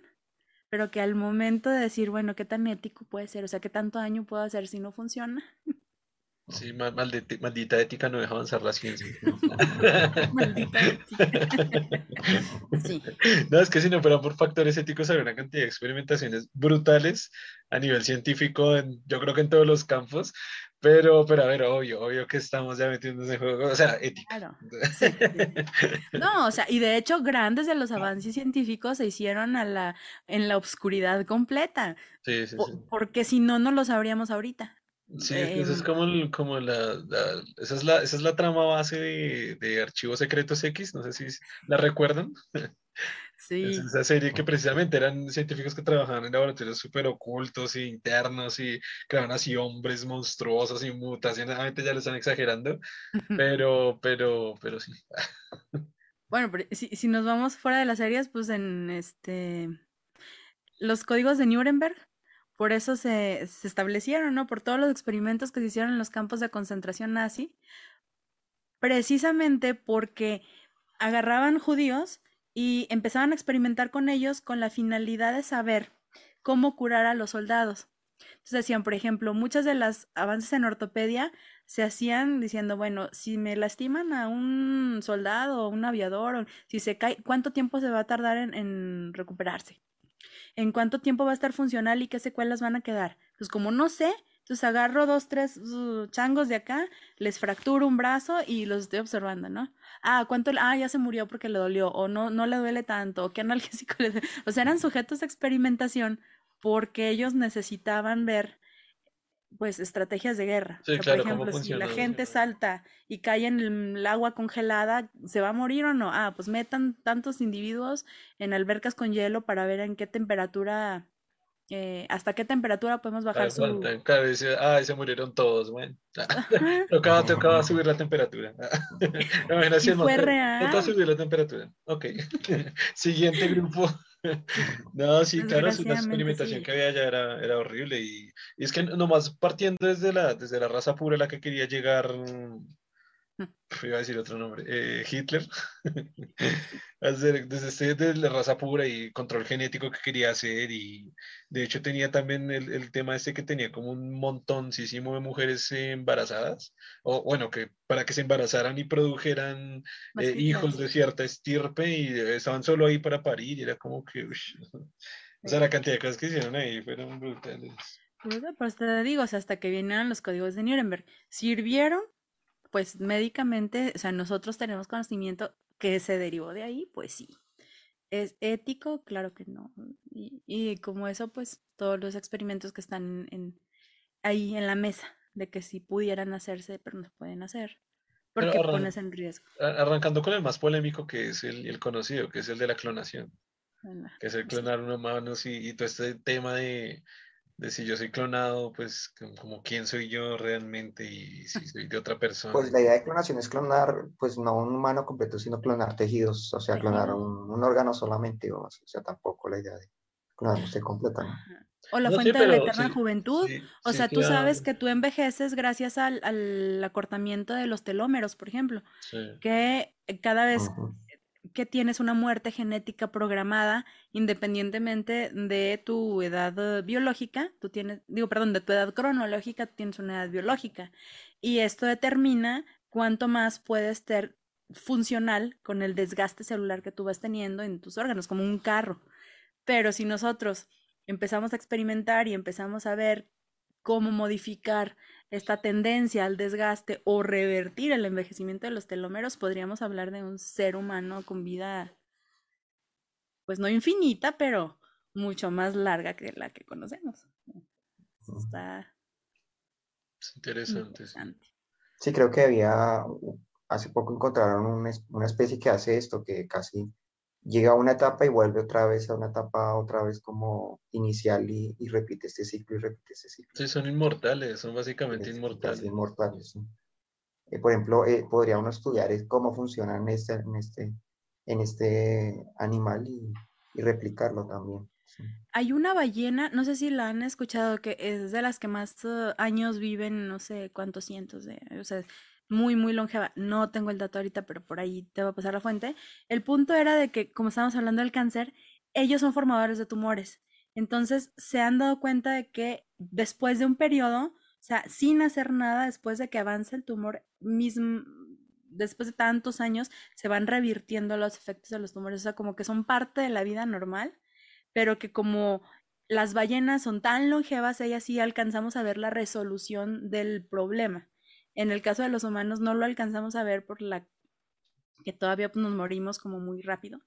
pero que al momento de decir, bueno, ¿qué tan ético puede ser? O sea, ¿qué tanto daño puedo hacer si no funciona? Sí, maldita, ética no deja avanzar la ciencia. maldita ética. sí. No, es que si no fuera por factores éticos habría una cantidad de experimentaciones brutales a nivel científico, yo creo que en todos los campos, pero, pero a ver, obvio, obvio que estamos ya metiendo ese juego, o sea, ética. Claro. No, o sea, y de hecho grandes de los avances científicos se hicieron a la, en la oscuridad completa. Sí, sí, sí. Porque si no, no lo sabríamos ahorita. Sí, esa es em, como, como la, esa, es la, esa es la trama base de, de, Archivos Secretos X, no sé si la recuerdan. Sí. Es esa serie que precisamente eran científicos que trabajaban en laboratorios súper ocultos e internos y creaban así hombres monstruosos y mutaciones, obviamente ya lo están exagerando, pero, pero, pero sí. Bueno, pero si, si nos vamos fuera de las series, pues en este los códigos de Nuremberg, por eso se, establecieron, ¿no? Por todos los experimentos que se hicieron en los campos de concentración nazi, precisamente porque agarraban judíos y empezaban a experimentar con ellos con la finalidad de saber cómo curar a los soldados. Entonces decían, por ejemplo, muchas de las avances en ortopedia se hacían diciendo, bueno, si me lastiman a un soldado o un aviador, o si se cae, ¿cuánto tiempo se va a tardar en recuperarse? En cuánto tiempo va a estar funcional y qué secuelas van a quedar. Pues como no sé, entonces agarro dos, tres uh, changos de acá, les fracturo un brazo y los estoy observando, ¿no? Ah, ¿cuánto? Ah, ya se murió porque le dolió, o no, no le duele tanto, o qué analgésico le O sea, eran sujetos de experimentación porque ellos necesitaban ver pues estrategias de guerra. por ejemplo, si la gente salta y cae en el agua congelada, ¿se va a morir o no? Ah, pues metan tantos individuos en albercas con hielo para ver en qué temperatura, eh, hasta qué temperatura podemos bajar su... ah, se murieron todos, bueno. tocaba, tocaba subir la temperatura. fue real. Tocaba subir la temperatura. Ok. Siguiente grupo. No, sí, claro, la experimentación que había allá era, era horrible y, y, es que nomás partiendo desde la, desde la raza pura la que quería llegar iba a decir otro nombre, eh, Hitler, desde este, de la raza pura y control genético que quería hacer y de hecho tenía también el, el tema este que tenía como un montoncísimo de mujeres embarazadas, o bueno, que para que se embarazaran y produjeran eh, hijos de cierta estirpe y estaban solo ahí para parir y era como que, o sea, la cantidad de cosas que hicieron ahí fueron brutales. Pues te digo, hasta que vinieron los códigos de Nuremberg, sirvieron pues médicamente, o sea, nosotros tenemos conocimiento que se derivó de ahí, pues sí. ¿Es ético? Claro que no. Y, como eso, pues todos los experimentos que están en, ahí en la mesa, de que sí pudieran hacerse, pero no se pueden hacer. Porque pones en riesgo. Arrancando con el más polémico, que es el, conocido, que es el de la clonación. que es el clonar humanos y, y todo este tema de, de si yo soy clonado, pues como quién soy yo realmente y si soy de otra persona. Pues la idea de clonación es clonar, pues no un humano completo, sino clonar tejidos, o sea, clonar un, órgano solamente, o sea, tampoco la idea de clonar usted completa, ¿no? O la fuente de la eterna juventud. o sea, tú sabes que tú envejeces gracias al, acortamiento de los telómeros, por ejemplo. Que cada vez que tienes una muerte genética programada independientemente de tu edad eh, biológica, tú tienes, digo, perdón, de tu edad cronológica, tú tienes una edad biológica. Y esto determina cuánto más puedes ser funcional con el desgaste celular que tú vas teniendo en tus órganos, como un carro. Pero si nosotros empezamos a experimentar y empezamos a ver cómo modificar esta tendencia al desgaste o revertir el envejecimiento de los telómeros, podríamos hablar de un ser humano con vida, pues no infinita, pero mucho más larga que la que conocemos. Está interesante. Sí, creo que había, hace poco encontraron una especie que hace esto, que casi llega a una etapa y vuelve otra vez a una etapa otra vez como inicial y, repite este ciclo y repite este ciclo. Sí, son inmortales, son básicamente inmortales. Inmortales, sí. Eh, por ejemplo, eh, podría uno estudiar cómo funciona en este, en este, en este animal y, replicarlo también. Hay una ballena, no sé si la han escuchado, que es de las que más uh, años viven, no sé cuántos cientos de, o sea, muy, muy longeva. No tengo el dato ahorita, pero por ahí te va a pasar la fuente. El punto era de que, como estábamos hablando del cáncer, ellos son formadores de tumores. Entonces, se han dado cuenta de que después de un periodo, o sea, sin hacer nada, después de que avance el tumor, mismo, después de tantos años, se van revirtiendo los efectos de los tumores. O sea, como que son parte de la vida normal, pero que como las ballenas son tan longevas, ellas sí alcanzamos a ver la resolución del problema. En el caso de los humanos no lo alcanzamos a ver por la que todavía pues, nos morimos como muy rápido.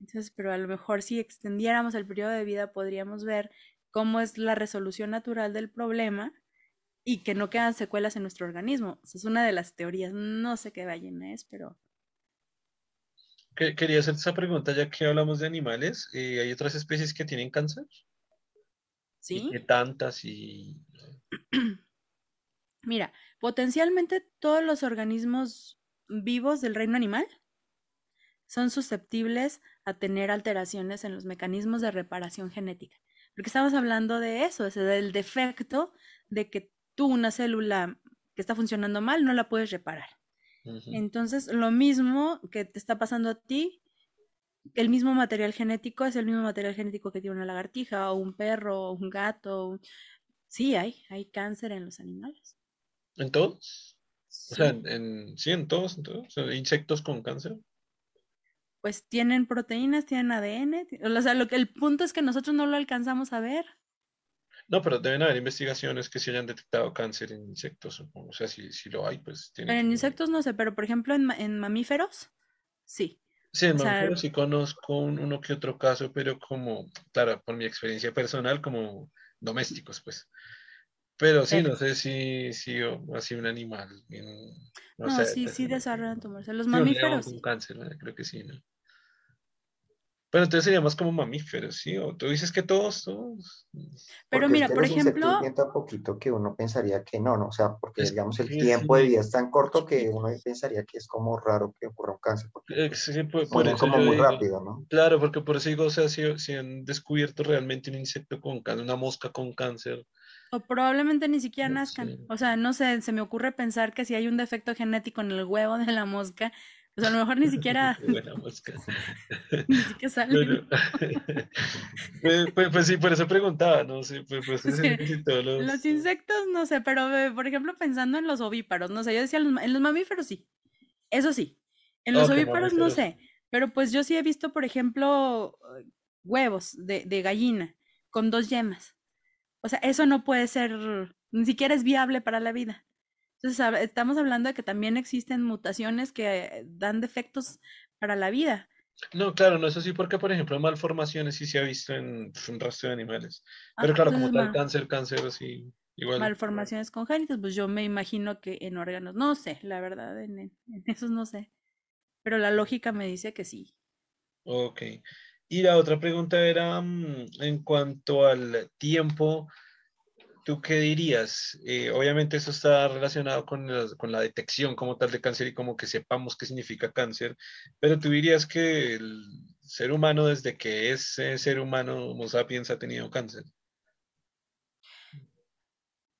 Entonces, pero a lo mejor si extendiéramos el periodo de vida podríamos ver cómo es la resolución natural del problema y que no quedan secuelas en nuestro organismo. Esa es una de las teorías. No sé qué ballena es, pero... Quería hacer esa pregunta ya que hablamos de animales. Eh, ¿Hay otras especies que tienen cáncer? Sí. ¿Qué tantas y... Mira, potencialmente todos los organismos vivos del reino animal son susceptibles a tener alteraciones en los mecanismos de reparación genética. Porque estamos hablando de eso, es del defecto de que tú una célula que está funcionando mal no la puedes reparar. Entonces, lo mismo que te está pasando a ti, el mismo material genético es el mismo material genético que tiene una lagartija o un perro o un gato. Sí, hay, hay cáncer en los animales. ¿En todos? O sea, en, sí, en todos, en todos. insectos con cáncer. Pues tienen proteínas, tienen ADN. O sea, lo que, el punto es que nosotros no lo alcanzamos a ver. No, pero deben haber investigaciones que se hayan detectado cáncer en insectos. O sea, si, si lo hay, pues tiene. En insectos no sé, pero por ejemplo en, en mamíferos, sí. Sí, en mamíferos sí conozco uno que otro caso, pero como, claro, por mi experiencia personal, como domésticos, pues. Pero sí, no sé si, si así un animal. No, sí, sí desarrollan tumores. Los mamíferos. Un cáncer, creo que sí, ¿no? Pero entonces sería más como mamíferos, ¿sí? O tú dices que todos, todos. Pero mira, por ejemplo. tan poquito que uno pensaría que no, ¿no? O sea, porque digamos el tiempo de vida es tan corto que uno pensaría que es como raro que ocurra un cáncer. Porque sí, por, como muy rápido, ¿no? Claro, porque por eso digo, o sea, si, si han descubierto realmente un insecto con cáncer, una mosca con cáncer, o probablemente ni siquiera nazcan. O sea, no sé, se me ocurre pensar que si hay un defecto genético en el huevo de la mosca, pues a lo mejor ni siquiera. Buena mosca. ni siquiera sale. Pues, pues, pues, sí, por eso preguntaba, no sé, pues, pues los... los... insectos, no sé, pero eh, por ejemplo, pensando en los ovíparos, no sé, yo decía, en los mamíferos sí. Eso sí. En los ovíparos no sé. Pero pues yo sí he visto, por ejemplo, huevos de, de gallina con dos yemas. O sea, eso no puede ser, ni siquiera es viable para la vida. Entonces, estamos hablando de que también existen mutaciones que dan defectos para la vida. No, claro, no, eso sí, porque por ejemplo malformaciones sí se ha visto en pues, un rastro de animales. Ah, Pero claro, como tal cáncer, cáncer, así, igual. Malformaciones congénitas, pues yo me imagino que en órganos, no sé, la verdad, en, en esos no sé. Pero la lógica me dice que sí. Ok. Y la otra pregunta era mm, en cuanto al tiempo, ¿tú qué dirías? Eh, obviamente eso está relacionado con, con, la detección como tal de cáncer y como que sepamos qué significa cáncer, pero tú dirías que el ser humano desde que es ser humano, Homo sapiens, ha tenido cáncer.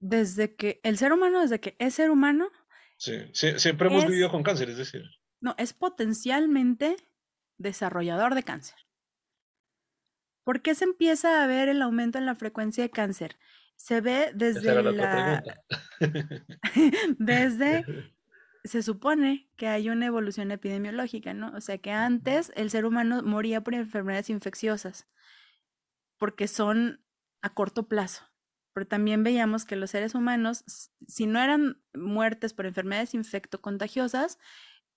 Desde que el ser humano, desde que es ser humano. Sí, siempre hemos vivido con cáncer, es decir. No, es potencialmente desarrollador de cáncer. ¿Por qué se empieza a ver el aumento en la frecuencia de cáncer? Se ve desde la... desde... Se supone que hay una evolución epidemiológica, ¿no? O sea que antes el ser humano moría por enfermedades infecciosas, porque son a corto plazo. Pero también veíamos que los seres humanos, si no eran muertes por enfermedades infectocontagiosas,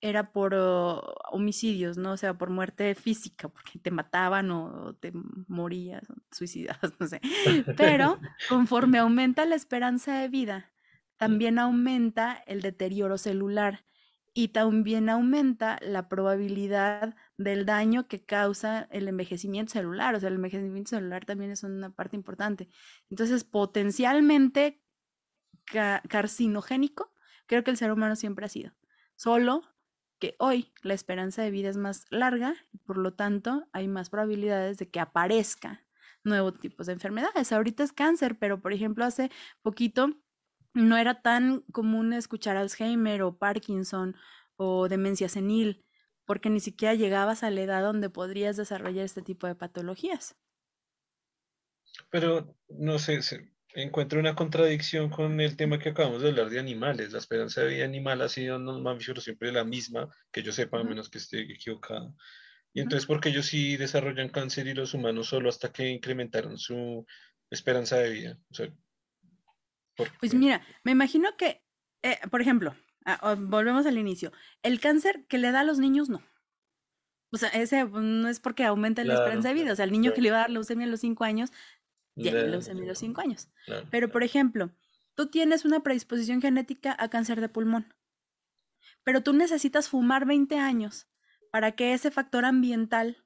era por homicidios, ¿no? O sea, por muerte física, porque te mataban o te morías, suicidas, no sé. Pero conforme aumenta la esperanza de vida, también aumenta el deterioro celular y también aumenta la probabilidad del daño que causa el envejecimiento celular. O sea, el envejecimiento celular también es una parte importante. Entonces, potencialmente carcinogénico, creo que el ser humano siempre ha sido. Solo que hoy la esperanza de vida es más larga por lo tanto hay más probabilidades de que aparezca nuevos tipos de enfermedades. Ahorita es cáncer, pero por ejemplo hace poquito no era tan común escuchar Alzheimer o Parkinson o demencia senil, porque ni siquiera llegabas a la edad donde podrías desarrollar este tipo de patologías. Pero no sé, encuentro una contradicción con el tema que acabamos de hablar de animales. La esperanza de vida animal ha sido mamíferos siempre la misma, que yo sepa, a menos que esté equivocado. Y entonces, ¿por qué ellos sí desarrollan cáncer y los humanos solo hasta que incrementaron su esperanza de vida? pues mira, me imagino que, eh, por ejemplo, ah, volvemos al inicio, el cáncer que le da a los niños no. O sea, ese pues, no es porque aumente la esperanza de vida. O sea, el niño que le iba a dar leucemia a los cinco años ya a los cinco años. pero, por ejemplo, tú tienes una predisposición genética a cáncer de pulmón, pero tú necesitas fumar 20 años para que ese factor ambiental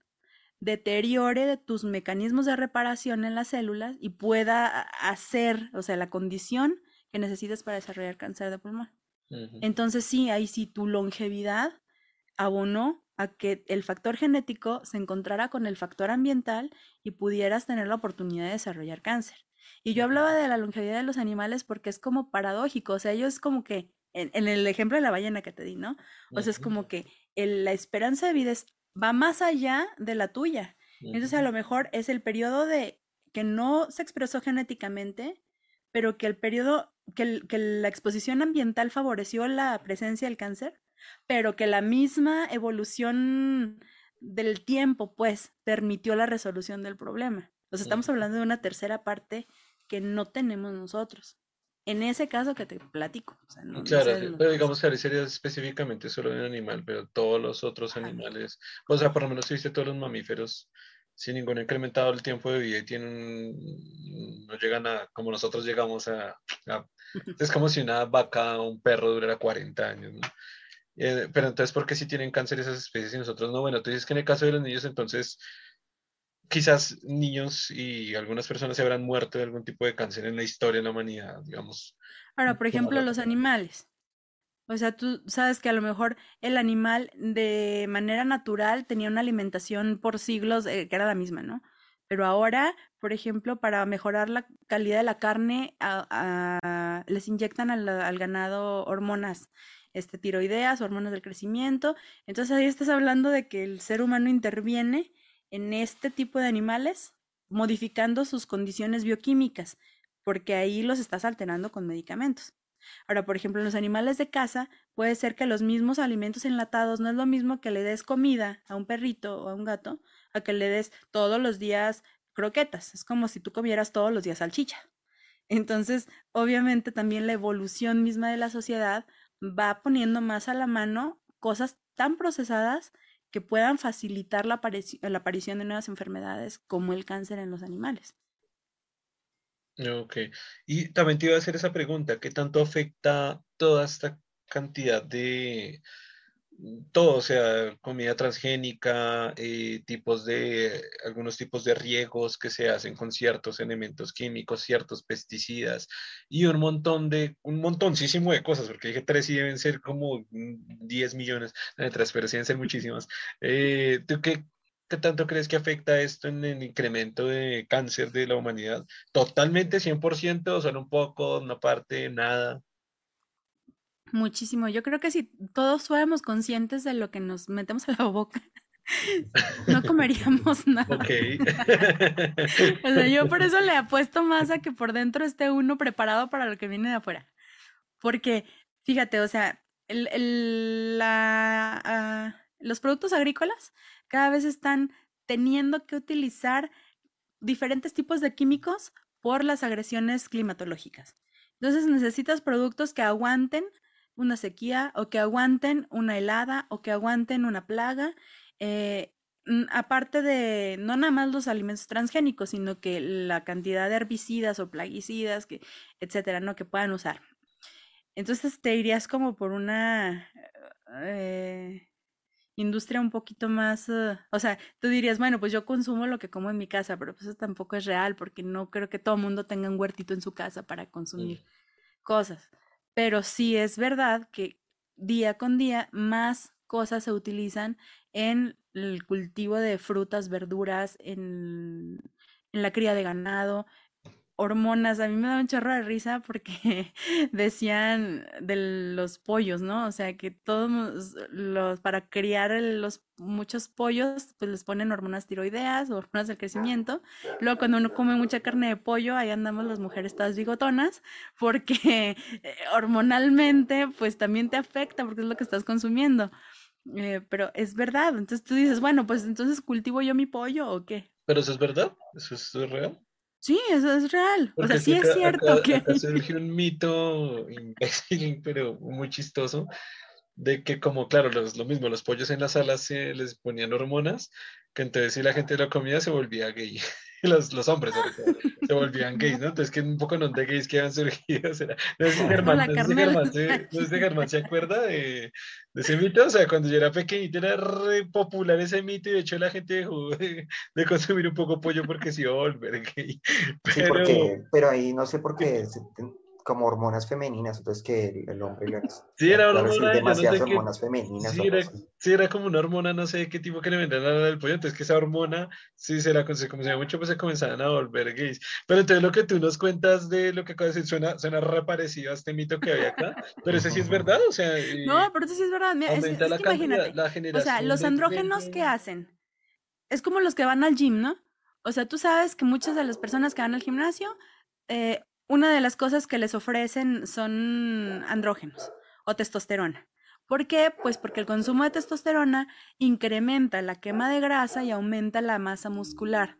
deteriore tus mecanismos de reparación en las células y pueda hacer, o sea, la condición que necesitas para desarrollar cáncer de pulmón. Entonces sí, ahí sí tu longevidad abonó a que el factor genético se encontrara con el factor ambiental y pudieras tener la oportunidad de desarrollar cáncer. Y yo hablaba de la longevidad de los animales porque es como paradójico, o sea, ellos como que, en, el ejemplo de la ballena que te di, ¿no? O sea, es como que la esperanza de vida va más allá de la tuya. Entonces, a lo mejor es el periodo de que no se expresó genéticamente, pero que el periodo, que la exposición ambiental favoreció la presencia del cáncer, pero que la misma evolución del tiempo, pues, permitió la resolución del problema. O sea, estamos hablando de una tercera parte que no tenemos nosotros. En ese caso que te platico. claro, pero digamos que sería específicamente solo un animal, pero todos los otros animales, o sea, por lo menos si viste todos los mamíferos, sin ningún incrementado el tiempo de vida y tienen, no llegan a, como nosotros llegamos a, es como si una vaca o un perro durara 40 años, eh, pero entonces, ¿por qué si tienen cáncer esas especies y nosotros no? Bueno, tú dices que en el caso de los niños, entonces, quizás niños y algunas personas se habrán muerto de algún tipo de cáncer en la historia de la humanidad, digamos. Ahora, por ejemplo, los animales. O sea, tú sabes que a lo mejor el animal de manera natural tenía una alimentación por siglos eh, que era la misma, ¿no? Pero ahora, por ejemplo, para mejorar la calidad de la carne, les inyectan al, ganado hormonas este, tiroideas, hormonas del crecimiento. Entonces ahí estás hablando de que el ser humano interviene en este tipo de animales modificando sus condiciones bioquímicas, porque ahí los estás alterando con medicamentos. Ahora, por ejemplo, en los animales de casa puede ser que los mismos alimentos enlatados no es lo mismo que le des comida a un perrito o a un gato a que le des todos los días croquetas. Es como si tú comieras todos los días salchicha. Entonces, obviamente también la evolución misma de la sociedad va poniendo más a la mano cosas tan procesadas que puedan facilitar la, aparición de nuevas enfermedades como el cáncer en los animales. Ok. Y también te iba a hacer esa pregunta, ¿qué tanto afecta toda esta cantidad de todo, o sea, comida transgénica, eh, tipos de, algunos tipos de riegos que se hacen con ciertos elementos químicos, ciertos pesticidas y un montón de, un montoncísimo de cosas, porque dije tres y deben ser como 10 millones, de sí deben ser muchísimas. Eh, ¿Tú qué, ¿Qué tanto crees que afecta esto en el incremento de cáncer de la humanidad? ¿Totalmente 100% o solo un poco, una parte, nada? Muchísimo. Yo creo que si todos fuéramos conscientes de lo que nos metemos a la boca, no comeríamos nada. Ok. o sea, yo por eso le apuesto más a que por dentro esté uno preparado para lo que viene de afuera. Porque, fíjate, o sea, el, la, ah, los productos agrícolas cada vez están teniendo que utilizar diferentes tipos de químicos por las agresiones climatológicas. Entonces necesitas productos que aguanten una sequía o que aguanten una helada o que aguanten una plaga. Eh, aparte de no nada más los alimentos transgénicos, sino que la cantidad de herbicidas o plaguicidas, que, etcétera, ¿no? que puedan usar. Entonces te irías como por una eh, industria un poquito más, uh, o sea, tú dirías, bueno, pues yo consumo lo que como en mi casa, pero pues eso tampoco es real porque no creo que todo el mundo tenga un huertito en su casa para consumir cosas. Pero sí es verdad que día con día más cosas se utilizan en el cultivo de frutas, verduras, en, en la cría de ganado, hormonas. A mí me da un chorro de risa porque decían de los pollos, ¿no? O sea, que todos los, para criar los muchos pollos, pues les ponen hormonas tiroideas, hormonas del crecimiento. Luego cuando uno come mucha carne de pollo, ahí andamos las mujeres todas bigotonas, porque eh, hormonalmente, pues también te afecta porque es lo que estás consumiendo. Eh, pero es verdad, entonces tú dices, bueno, pues entonces cultivo yo mi pollo o qué. Pero eso es verdad, eso es real. Sí, eso es real. o sea, sí es cierto que. Acá surge un mito imbécil, pero muy chistoso, de que como, claro, los, lo mismo, los pollos en las alas se les ponían hormonas, que entonces si la gente lo comía se volvía gay. los, los hombres se volvían gays, ¿no? Entonces que un poco no de gays que han surgido. no sé si Germán, no se, acuerda de, de, ese mito. O sea, cuando yo era pequeñito era re popular ese mito y de hecho la gente dejó de, consumir un poco pollo porque se iba a volver gay. Pero, pero ahí no sé por qué como hormonas femeninas, entonces que el, hombre le Sí, era una hormona, demasiadas hormonas femeninas. Sí era, sí era, como una hormona, no sé qué tipo que le vendrán al pollo, entonces que esa hormona, sí se la consumía mucho, pues se comenzaban a volver gays. Pero entonces lo que tú nos cuentas de lo que acabas de decir suena, suena re parecido a este mito que había acá, pero ese sí es verdad, o sea... No, pero eso sí es verdad, Mira, es, la, que imagínate, la generación o sea, los andrógenos que hacen, es como los que van al gym, ¿no? O sea, tú sabes que muchas de las personas que van al gimnasio eh, una de las cosas que les ofrecen son andrógenos o testosterona. ¿Por qué? Pues porque el consumo de testosterona incrementa la quema de grasa y aumenta la masa muscular.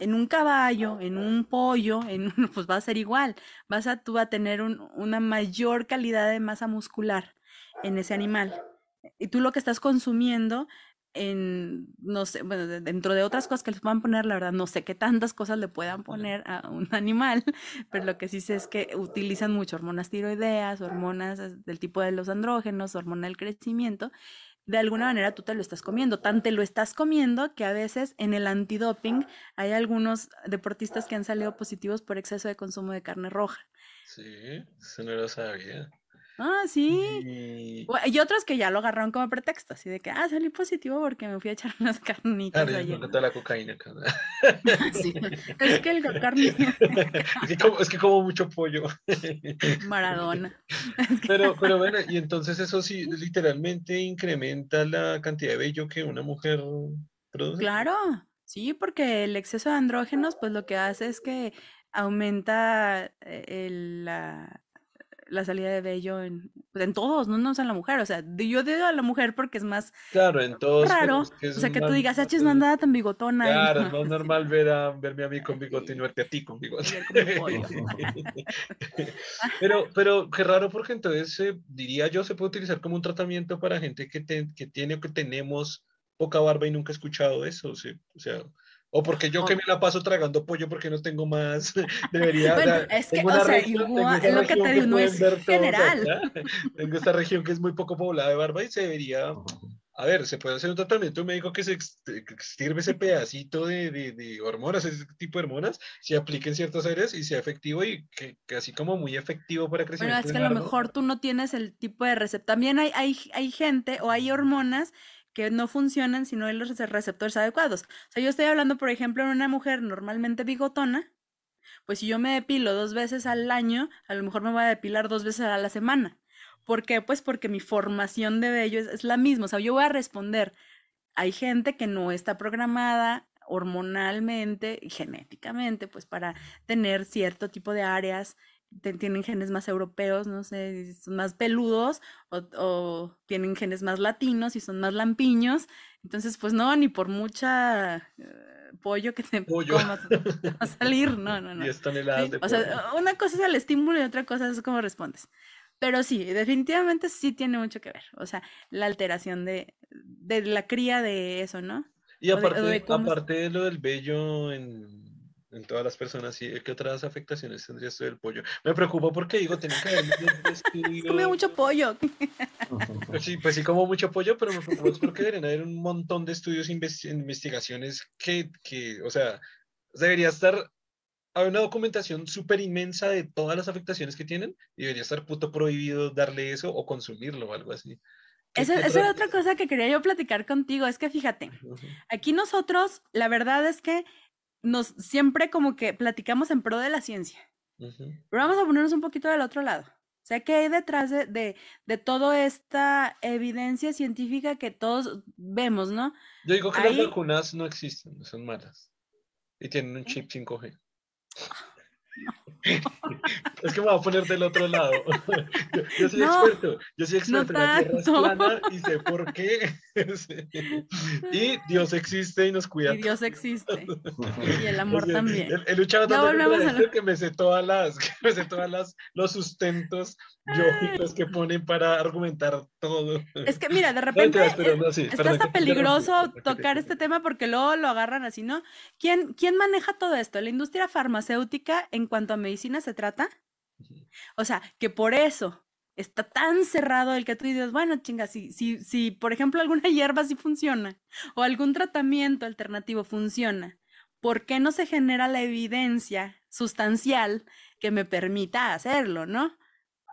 En un caballo, en un pollo, en, pues va a ser igual. Vas a tú a tener una mayor calidad de masa muscular en ese animal. Y tú lo que estás consumiendo en, no sé, bueno, dentro de otras cosas que les puedan poner, la verdad, no sé qué tantas cosas le puedan poner a un animal, pero lo que sí sé es que utilizan mucho hormonas tiroideas, hormonas del tipo de los andrógenos, hormona del crecimiento. De alguna manera tú te lo estás comiendo, tan te lo estás comiendo que a veces en el antidoping hay algunos deportistas que han salido positivos por exceso de consumo de carne roja. Sí, eso no lo sabía. Ah, sí. Y... otros que ya lo agarraron como pretexto, así de que, ah, salí positivo porque me fui a echar unas carnitas claro, ayer. la cocaína. sí. Es que el carne... es, que como, es que como mucho pollo. Maradona. Pero, pero bueno, y entonces eso sí, literalmente incrementa la cantidad de vello que una mujer produce. Claro, sí, porque el exceso de andrógenos, pues lo que hace es que aumenta eh, el, la, la salida de vello en, pues, en todos, no, no en la mujer. O sea, yo digo a la mujer porque es más claro, en todos, raro. o sea, que tú digas, ah, no andaba tan bigotona. Claro, es más normal ver a, verme a mí con bigote y no verte a ti con bigote. pero, pero qué raro porque entonces eh, diría yo se puede utilizar como un tratamiento para gente que, que tiene o que tenemos poca barba y nunca he escuchado eso. O sea o porque yo que me la paso tragando pollo porque no tengo más, debería... Bueno, es que, o sea, igual, es lo que te digo, no es general. tengo esta región que es muy poco poblada de barba y se debería... A ver, se puede hacer un tratamiento médico que se sirve ese pedacito de, de, de, hormonas, ese tipo de hormonas, se aplique en ciertas áreas y sea efectivo y que, que así como muy efectivo para crecer. Bueno, es que a lo mejor tú no tienes el tipo de receptor. También hay, hay, hay gente o hay hormonas que no funcionan si no hay los receptores adecuados. O sea, yo estoy hablando, por ejemplo, en una mujer normalmente bigotona, pues si yo me depilo dos veces al año, a lo mejor me voy a depilar dos veces a la semana. ¿Por qué? Pues porque mi formación de vello es, la misma. O sea, yo voy a responder. Hay gente que no está programada hormonalmente y genéticamente, pues para tener cierto tipo de áreas tienen genes más europeos, no sé, son más peludos o, tienen genes más latinos y son más lampiños. Entonces, pues no, ni por mucha eh, pollo que te comas va a salir, no, no, no. Y toneladas de O sea, una cosa es el estímulo y otra cosa es cómo respondes. Pero sí, definitivamente sí tiene mucho que ver. O sea, la alteración de, de la cría de eso, ¿no? Y aparte, aparte de lo del vello en en todas las personas. ¿Y qué otras afectaciones tendría esto del pollo? Me preocupa porque digo, tiene que haber Come mucho pollo. Pues sí, pues sí, como mucho pollo, pero me preocupa porque deberían haber un montón de estudios e investigaciones que, que, o sea, debería estar hay una documentación súper inmensa de todas las afectaciones que tienen y debería estar puto prohibido darle eso o consumirlo o algo así. Esa, es otra cosa que quería yo platicar contigo, es que fíjate, aquí nosotros, la verdad es que nos siempre como que platicamos en pro de la ciencia. Pero vamos a ponernos un poquito del otro lado. O sea, ¿qué hay detrás de, de, de toda esta evidencia científica que todos vemos, no? Yo digo que las vacunas no existen, son malas. Y tienen un chip 5G. es que me voy a poner del otro lado. Yo, soy experto, yo soy experto en la Tierra es plana y sé por qué. y Dios existe y nos cuida. Y Dios existe. Y el amor también. He, luchado tanto que me sé todas las, que me sé todas las, los sustentos lógicos que ponen para argumentar todo. Es que mira, de repente está hasta peligroso tocar este tema porque luego lo agarran así, ¿no? ¿Quién, ¿Quién maneja todo esto? ¿La industria farmacéutica en cuanto a medicina se trata? O sea, que por eso está tan cerrado el que tú dices, bueno, chinga, si, si, si por ejemplo alguna hierba sí funciona o algún tratamiento alternativo funciona, ¿por qué no se genera la evidencia sustancial que me permita hacerlo, no?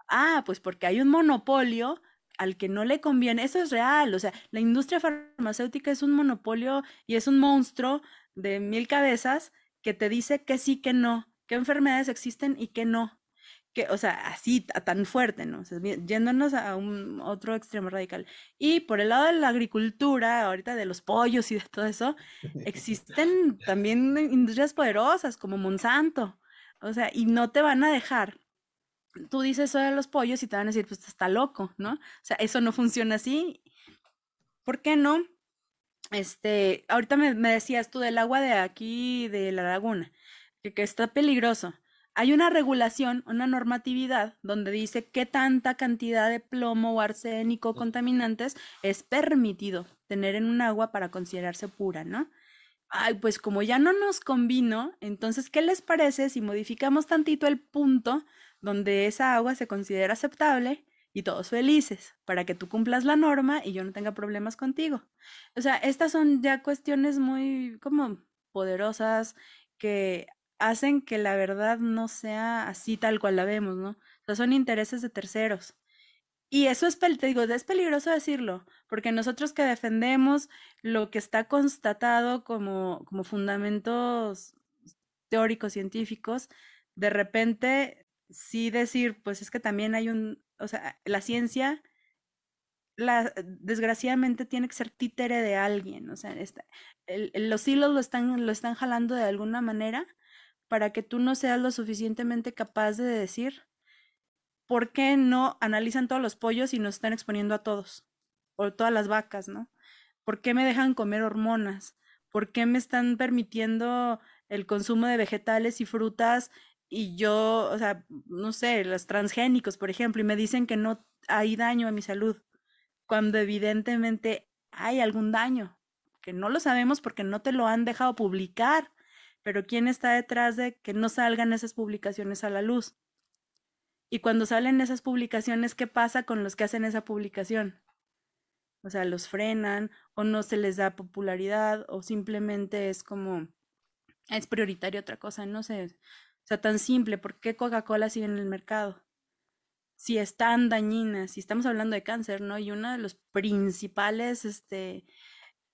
Ah, pues porque hay un monopolio al que no le conviene, eso es real, o sea, la industria farmacéutica es un monopolio y es un monstruo de mil cabezas que te dice que sí, que no, qué enfermedades existen y qué no. Que, o sea, así, tan fuerte, ¿no? O sea, yéndonos a un otro extremo radical. Y por el lado de la agricultura, ahorita de los pollos y de todo eso, existen también industrias poderosas como Monsanto. O sea, y no te van a dejar. Tú dices eso de los pollos y te van a decir, pues está loco, ¿no? O sea, eso no funciona así. ¿Por qué no? Este, ahorita me, me decías tú del agua de aquí, de la laguna que, está peligroso. Hay una regulación, una normatividad donde dice qué tanta cantidad de plomo o arsénico contaminantes es permitido tener en un agua para considerarse pura, ¿no? Ay, pues como ya no nos convino, entonces, ¿qué les parece si modificamos tantito el punto donde esa agua se considera aceptable y todos felices para que tú cumplas la norma y yo no tenga problemas contigo? O sea, estas son ya cuestiones muy como poderosas que hacen que la verdad no sea así tal cual la vemos, ¿no? O sea, son intereses de terceros. Y eso es, te es peligroso decirlo, porque nosotros que defendemos lo que está constatado como, como fundamentos teóricos científicos, de repente sí decir, pues es que también hay un, o sea, la ciencia, la, desgraciadamente tiene que ser títere de alguien, o sea, los hilos lo están, lo están jalando de alguna manera para que tú no seas lo suficientemente capaz de decir, ¿por qué no analizan todos los pollos y nos están exponiendo a todos? O todas las vacas, ¿no? ¿Por qué me dejan comer hormonas? ¿Por qué me están permitiendo el consumo de vegetales y frutas y yo, o sea, no sé, los transgénicos, por ejemplo, y me dicen que no hay daño a mi salud, cuando evidentemente hay algún daño, que no lo sabemos porque no te lo han dejado publicar, pero ¿quién está detrás de que no salgan esas publicaciones a la luz? Y cuando salen esas publicaciones, ¿qué pasa con los que hacen esa publicación? O sea, los frenan o no se les da popularidad o simplemente es como, es prioritario otra cosa, no sé. O sea, tan simple, ¿por qué Coca-Cola sigue en el mercado? Si es tan dañina, si estamos hablando de cáncer, ¿no? Y uno de los principales este,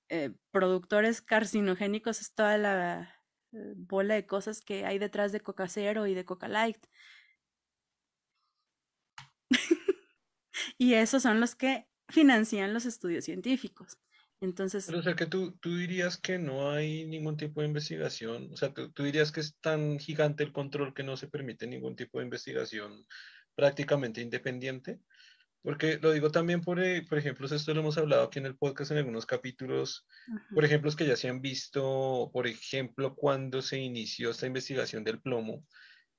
eh, productores carcinogénicos es toda la bola de cosas que hay detrás de Coca Cero y de Coca Light. y esos son los que financian los estudios científicos. Entonces... Pero, o sea, que tú, tú dirías que no hay ningún tipo de investigación, o sea, tú, dirías que es tan gigante el control que no se permite ningún tipo de investigación prácticamente independiente. Porque lo digo también por, eh, por ejemplo, esto lo hemos hablado aquí en el podcast en algunos capítulos, por ejemplo, que ya se han visto, por ejemplo, cuando se inició esta investigación del plomo,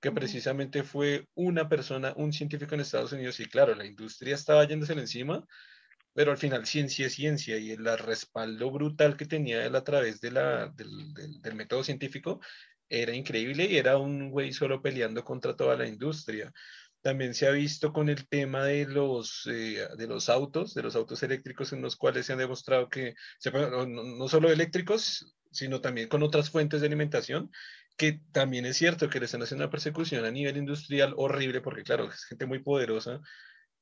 que precisamente fue una persona, un científico en Estados Unidos, y claro, la industria estaba yéndose encima, pero al final ciencia es ciencia y el respaldo brutal que tenía él a través de la, del, del, método científico era increíble y era un güey solo peleando contra toda la industria. También se ha visto con el tema de los, eh, de los autos, de los autos eléctricos en los cuales se han demostrado que, no, no solo eléctricos, sino también con otras fuentes de alimentación, que también es cierto que le están haciendo una persecución a nivel industrial horrible, porque claro, es gente muy poderosa,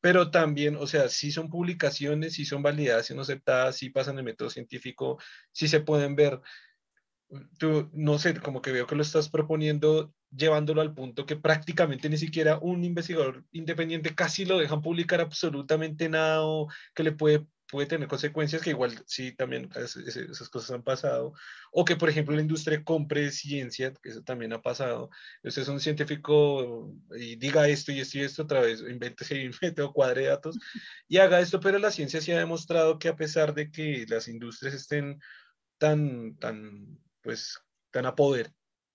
pero también, o sea, si son publicaciones, si son validadas, si son aceptadas, si pasan el método científico, si se pueden ver. Tú, no sé, como que veo que lo estás proponiendo llevándolo al punto que prácticamente ni siquiera un investigador independiente casi lo dejan publicar absolutamente nada o que le puede puede tener consecuencias que igual sí también esas cosas han pasado, o que por ejemplo la industria compre ciencia, que eso también ha pasado, usted es un científico y diga esto y esto y esto otra vez, invéntese un método cuadre de datos y haga esto, pero la ciencia sí ha demostrado que a pesar de que las industrias estén tan, tan, pues, tan apoder,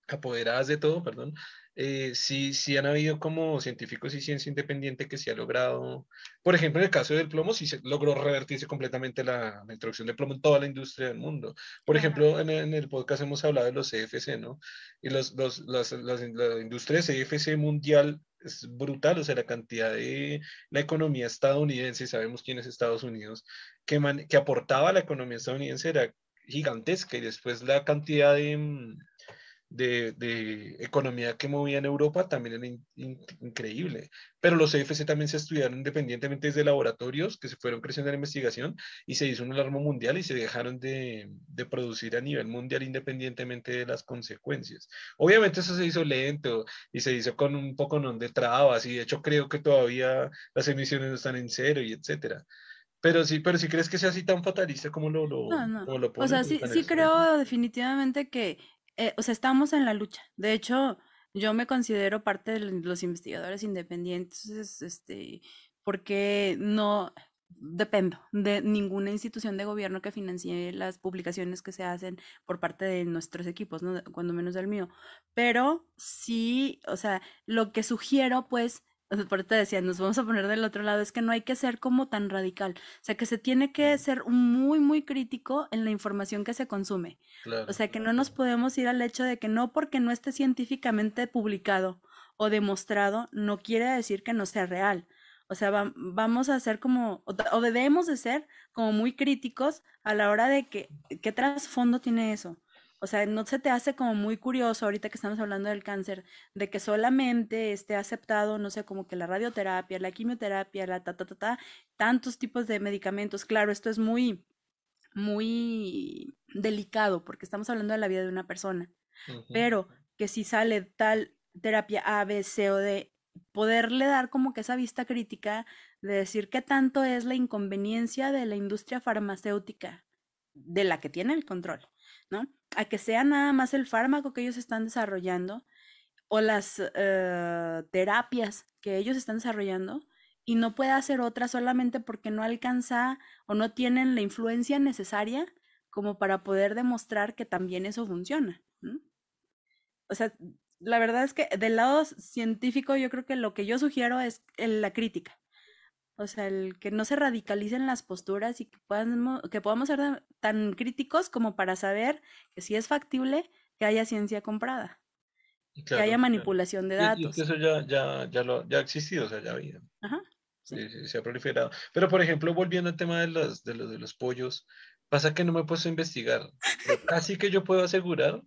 apoderadas de todo, perdón, eh, sí, sí han habido como científicos y ciencia independiente que se ha logrado, por ejemplo, en el caso del plomo, sí se logró revertirse completamente la, introducción del plomo en toda la industria del mundo. Por ejemplo, en, el podcast hemos hablado de los CFC, ¿no? Y los, los, las, la industria CFC mundial es brutal, o sea, la cantidad de la economía estadounidense, sabemos quién es Estados Unidos, que, que aportaba a la economía estadounidense era gigantesca y después la cantidad de mm, de, economía que movía en Europa también era increíble. Pero los CFC también se estudiaron independientemente desde laboratorios que se fueron creciendo en la investigación y se hizo un alarma mundial y se dejaron de, de, producir a nivel mundial independientemente de las consecuencias. Obviamente eso se hizo lento y se hizo con un poco de trabas y de hecho creo que todavía las emisiones no están en cero y etcétera. Pero sí, pero si crees que sea así tan fatalista como lo, lo, lo O sea, sí, sí creo definitivamente que eh, o sea, estamos en la lucha. De hecho, yo me considero parte de los investigadores independientes, este, porque no dependo de ninguna institución de gobierno que financie las publicaciones que se hacen por parte de nuestros equipos, cuando menos del mío. Pero sí, o sea, lo que sugiero, pues, por eso te decía, nos vamos a poner del otro lado, es que no hay que ser como tan radical. O sea, que se tiene que ser muy, muy crítico en la información que se consume. O sea, que no nos podemos ir al hecho de que no porque no esté científicamente publicado o demostrado, no quiere decir que no sea real. O sea, vamos a ser como, o, debemos de ser como muy críticos a la hora de que, ¿qué trasfondo tiene eso? O sea, no se te hace como muy curioso ahorita que estamos hablando del cáncer, de que solamente esté aceptado, no sé, como que la radioterapia, la quimioterapia, la ta, ta, ta, ta, tantos tipos de medicamentos. Claro, esto es muy, muy delicado porque estamos hablando de la vida de una persona. Pero que si sale tal terapia A, B, C o D, poderle dar como que esa vista crítica de decir qué tanto es la inconveniencia de la industria farmacéutica de la que tiene el control, ¿no? a que sea nada más el fármaco que ellos están desarrollando o las eh, terapias que ellos están desarrollando y no puede hacer otra solamente porque no alcanza o no tienen la influencia necesaria como para poder demostrar que también eso funciona. O sea, la verdad es que del lado científico yo creo que lo que yo sugiero es la crítica. O sea, el que no se radicalicen las posturas y que, podamos, que podamos ser tan críticos como para saber que si es factible que haya ciencia comprada, que haya manipulación de datos. Y, eso ya, ya, ya, lo, ya ha existido, o sea, ya había. Ajá, sí. se ha proliferado. Pero, por ejemplo, volviendo al tema de los, de los, de los pollos, pasa que no me he puesto a investigar. Así que yo puedo asegurar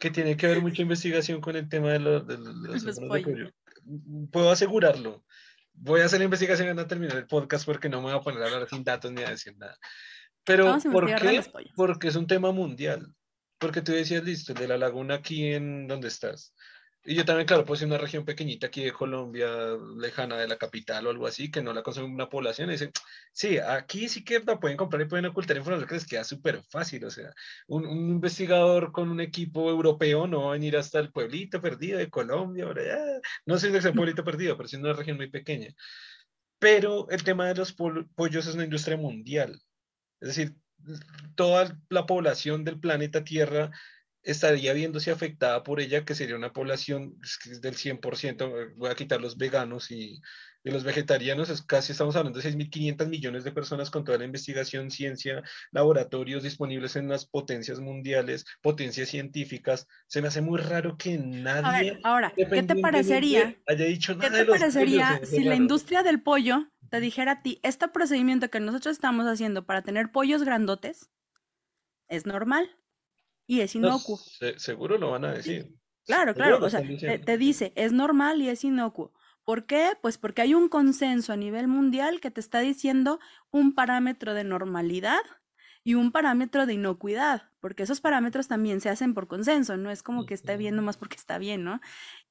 que tiene que haber mucha investigación con el tema de, los, de, los, de pollo. Puedo asegurarlo voy a hacer la investigación y a terminar el podcast porque no me voy a poner a hablar sin datos ni a decir nada. Pero, ¿por qué? Porque es un tema mundial. Porque tú decías, listo, el de la laguna aquí en donde estás. Y yo también, claro, pues en una región pequeñita aquí de Colombia, lejana de la capital o algo así, que no la consume una población, y dicen, sí, aquí sí que la pueden comprar y pueden ocultar información que les queda súper fácil. O sea, un, investigador con un equipo europeo no va a venir hasta el pueblito perdido de Colombia, no sé si es un pueblito perdido, pero es una región muy pequeña. Pero el tema de los pollos es una industria mundial. Es decir, toda la población del planeta Tierra estaría viéndose afectada por ella, que sería una población del 100%, voy a quitar los veganos y, los vegetarianos, es casi estamos hablando de 6.500 millones de personas con toda la investigación, ciencia, laboratorios disponibles en las potencias mundiales, potencias científicas. Se me hace muy raro que nadie... ahora, ¿qué te parecería? Haya dicho nada ¿Qué te parecería si la industria del pollo te dijera a ti, este procedimiento que nosotros estamos haciendo para tener pollos grandotes es normal? Y es inocuo. seguro lo van a decir. Claro, claro, o sea, te, dice, es normal y es inocuo. ¿Por qué? Pues porque hay un consenso a nivel mundial que te está diciendo un parámetro de normalidad y un parámetro de inocuidad, porque esos parámetros también se hacen por consenso, no es como que esté bien nomás porque está bien, ¿no?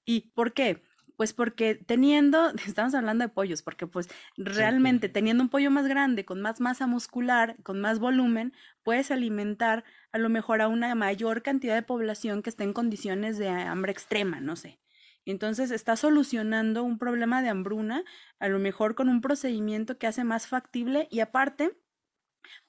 ¿Y por qué? Pues porque teniendo, estamos hablando de pollos, porque pues realmente teniendo un pollo más grande, con más masa muscular, con más volumen, puedes alimentar a lo mejor a una mayor cantidad de población que esté en condiciones de hambre extrema, no sé. Entonces está solucionando un problema de hambruna, a lo mejor con un procedimiento que hace más factible y aparte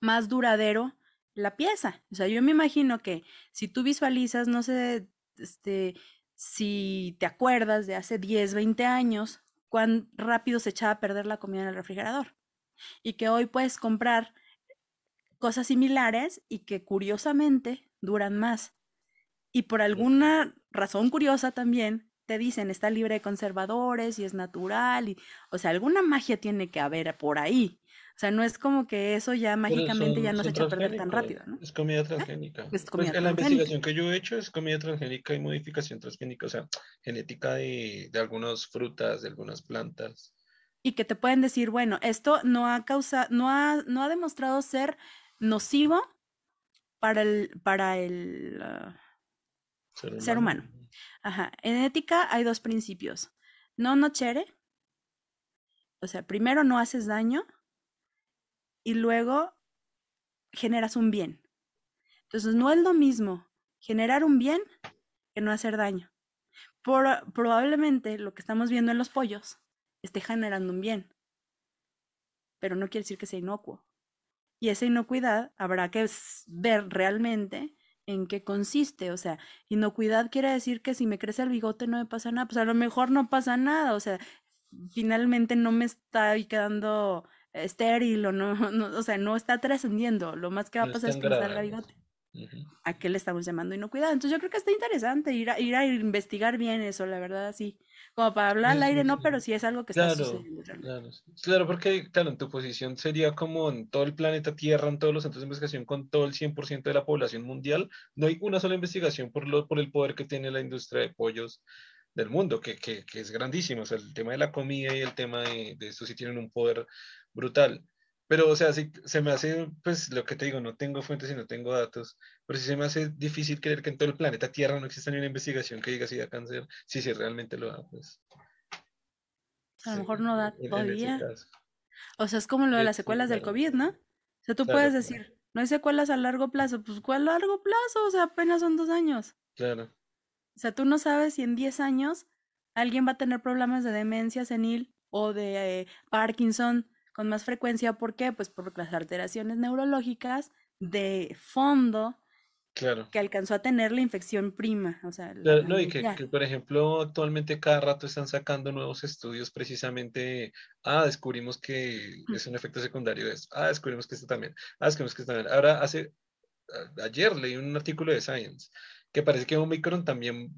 más duradero la pieza. O sea, yo me imagino que si tú visualizas, no sé, este, si te acuerdas de hace 10, 20 años, cuán rápido se echaba a perder la comida en el refrigerador. Y que hoy puedes comprar cosas similares y que curiosamente duran más. Y por alguna razón curiosa también te dicen está libre de conservadores y es natural y o sea, alguna magia tiene que haber por ahí. O sea, no es como que eso ya mágicamente ya no se echa a perder tan rápido, ¿no? Es comida transgénica. Es pues, comida la investigación que yo he hecho es comida transgénica y modificación transgénica, o sea, genética de, de algunas frutas, de algunas plantas. Y que te pueden decir, bueno, esto no ha causado, no ha, no ha demostrado ser nocivo para el, para el ah, ser, humano. Ajá. En ética hay dos principios. No nocere, o sea, primero no haces daño y luego generas un bien. Entonces, no es lo mismo generar un bien que no hacer daño. Probablemente lo que estamos viendo en los pollos esté generando un bien, pero no quiere decir que sea inocuo. Y esa inocuidad habrá que ver realmente en qué consiste. O sea, inocuidad quiere decir que si me crece el bigote no me pasa nada. Pues a lo mejor no pasa nada. O sea, finalmente no me está quedando estéril o no, o sea, no está trascendiendo. Lo más que va a pasar es que me salga bigote. ¿A qué le estamos llamando inocuidad? Entonces yo creo que está interesante ir a, ir a investigar bien eso, la verdad, sí. Como para hablar al aire, no, pero sí es algo que está sucediendo. Claro, claro, porque, claro, en tu posición sería como en todo el planeta Tierra, en todos los centros de investigación, con todo el 100% de la población mundial, no hay una sola investigación por, lo, por el poder que tiene la industria de pollos del mundo, que, que, que es grandísimo. O sea, el tema de la comida y el tema de, de esto sí tienen un poder brutal. Pero, o sea, sí, se me hace, pues lo que te digo, no tengo fuentes y no tengo datos, pero sí se me hace difícil creer que en todo el planeta Tierra no exista ni una investigación que diga si da cáncer, si sí, realmente lo da, pues. A lo mejor no da todavía. O sea, es como lo de las secuelas del COVID, ¿no? O sea, tú puedes decir, no hay secuelas a largo plazo, pues ¿cuál largo plazo? O sea, apenas son dos años. Claro. O sea, tú no sabes si en 10 años alguien va a tener problemas de demencia senil o de eh, Parkinson con más frecuencia. ¿Por qué? Pues por las alteraciones neurológicas de fondo claro. que alcanzó a tener la infección prima. O sea, no, y que, por ejemplo, actualmente cada rato están sacando nuevos estudios precisamente, ah, descubrimos que es un efecto secundario de esto, ah, descubrimos que esto también, ah, descubrimos que esto también. Ahora, hace, ayer leí un artículo de Science que parece que Omicron también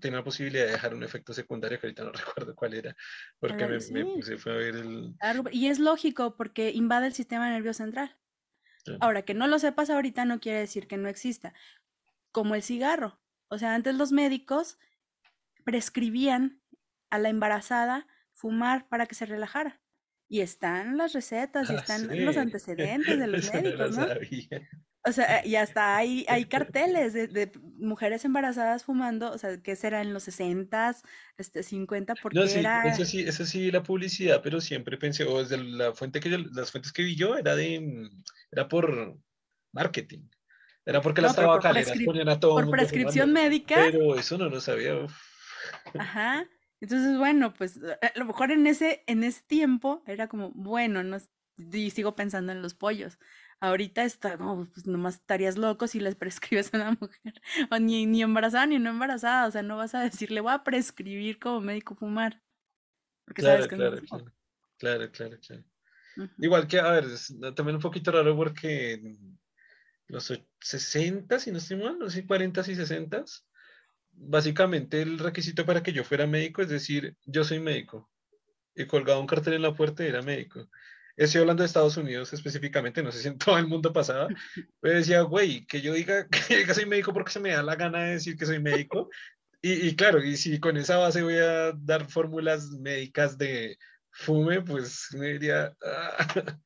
tiene la posibilidad de dejar un efecto secundario que ahorita no recuerdo cuál era, porque me, puse fue a ver el... Y es lógico porque invade el sistema nervioso central. Ahora, que no lo sepas ahorita no quiere decir que no exista. Como el cigarro. O sea, antes los médicos prescribían a la embarazada fumar para que se relajara. Y están las recetas y ah, están los antecedentes de los médicos, ¿no? O sea, y hasta hay, hay carteles de, mujeres embarazadas fumando, o sea, que será en los 60, este, 50, porque no, sí, era... Eso sí, eso sí, la publicidad, pero siempre pensé, o desde la fuente que las fuentes que vi yo, era de, mm, era por marketing. Era porque las tabacaleras ponían a todo Por prescripción médica. Pero eso no lo sabía. Ajá. Entonces, bueno, pues a lo mejor en ese, en ese tiempo era como, bueno, no, y sigo pensando en los pollos. Ahorita está, no, pues nomás estarías loco si les prescribes a una mujer, o ni, ni embarazada ni no embarazada, o sea, no vas a decirle, voy a prescribir como médico fumar. Porque claro, sabes que claro, no claro, claro, claro, claro. Igual que, a ver, es también un poquito raro porque los 60, si no estoy mal, no sé, 40 y 60, básicamente el requisito para que yo fuera médico es decir, yo soy médico. Y colgado un cartel en la puerta era médico. Estoy hablando de Estados Unidos específicamente, no sé si en todo el mundo pasaba, pero decía, güey, que yo diga que soy médico porque se me da la gana de decir que soy médico. Y, y claro, y si con esa base voy a dar fórmulas médicas de fume, pues me diría, ah".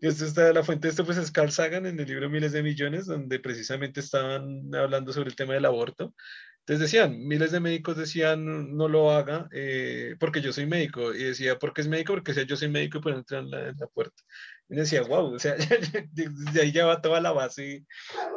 esto está, la fuente de esto pues es Carl Sagan en el libro Miles de Millones, donde precisamente estaban hablando sobre el tema del aborto. Entonces decían, miles de médicos decían, no lo haga eh, porque yo soy médico. Y decía, ¿por qué es médico? Porque sea, yo soy médico y puedo entrar en la, en la puerta. Y decía, wow, o sea, de ahí ya va toda la base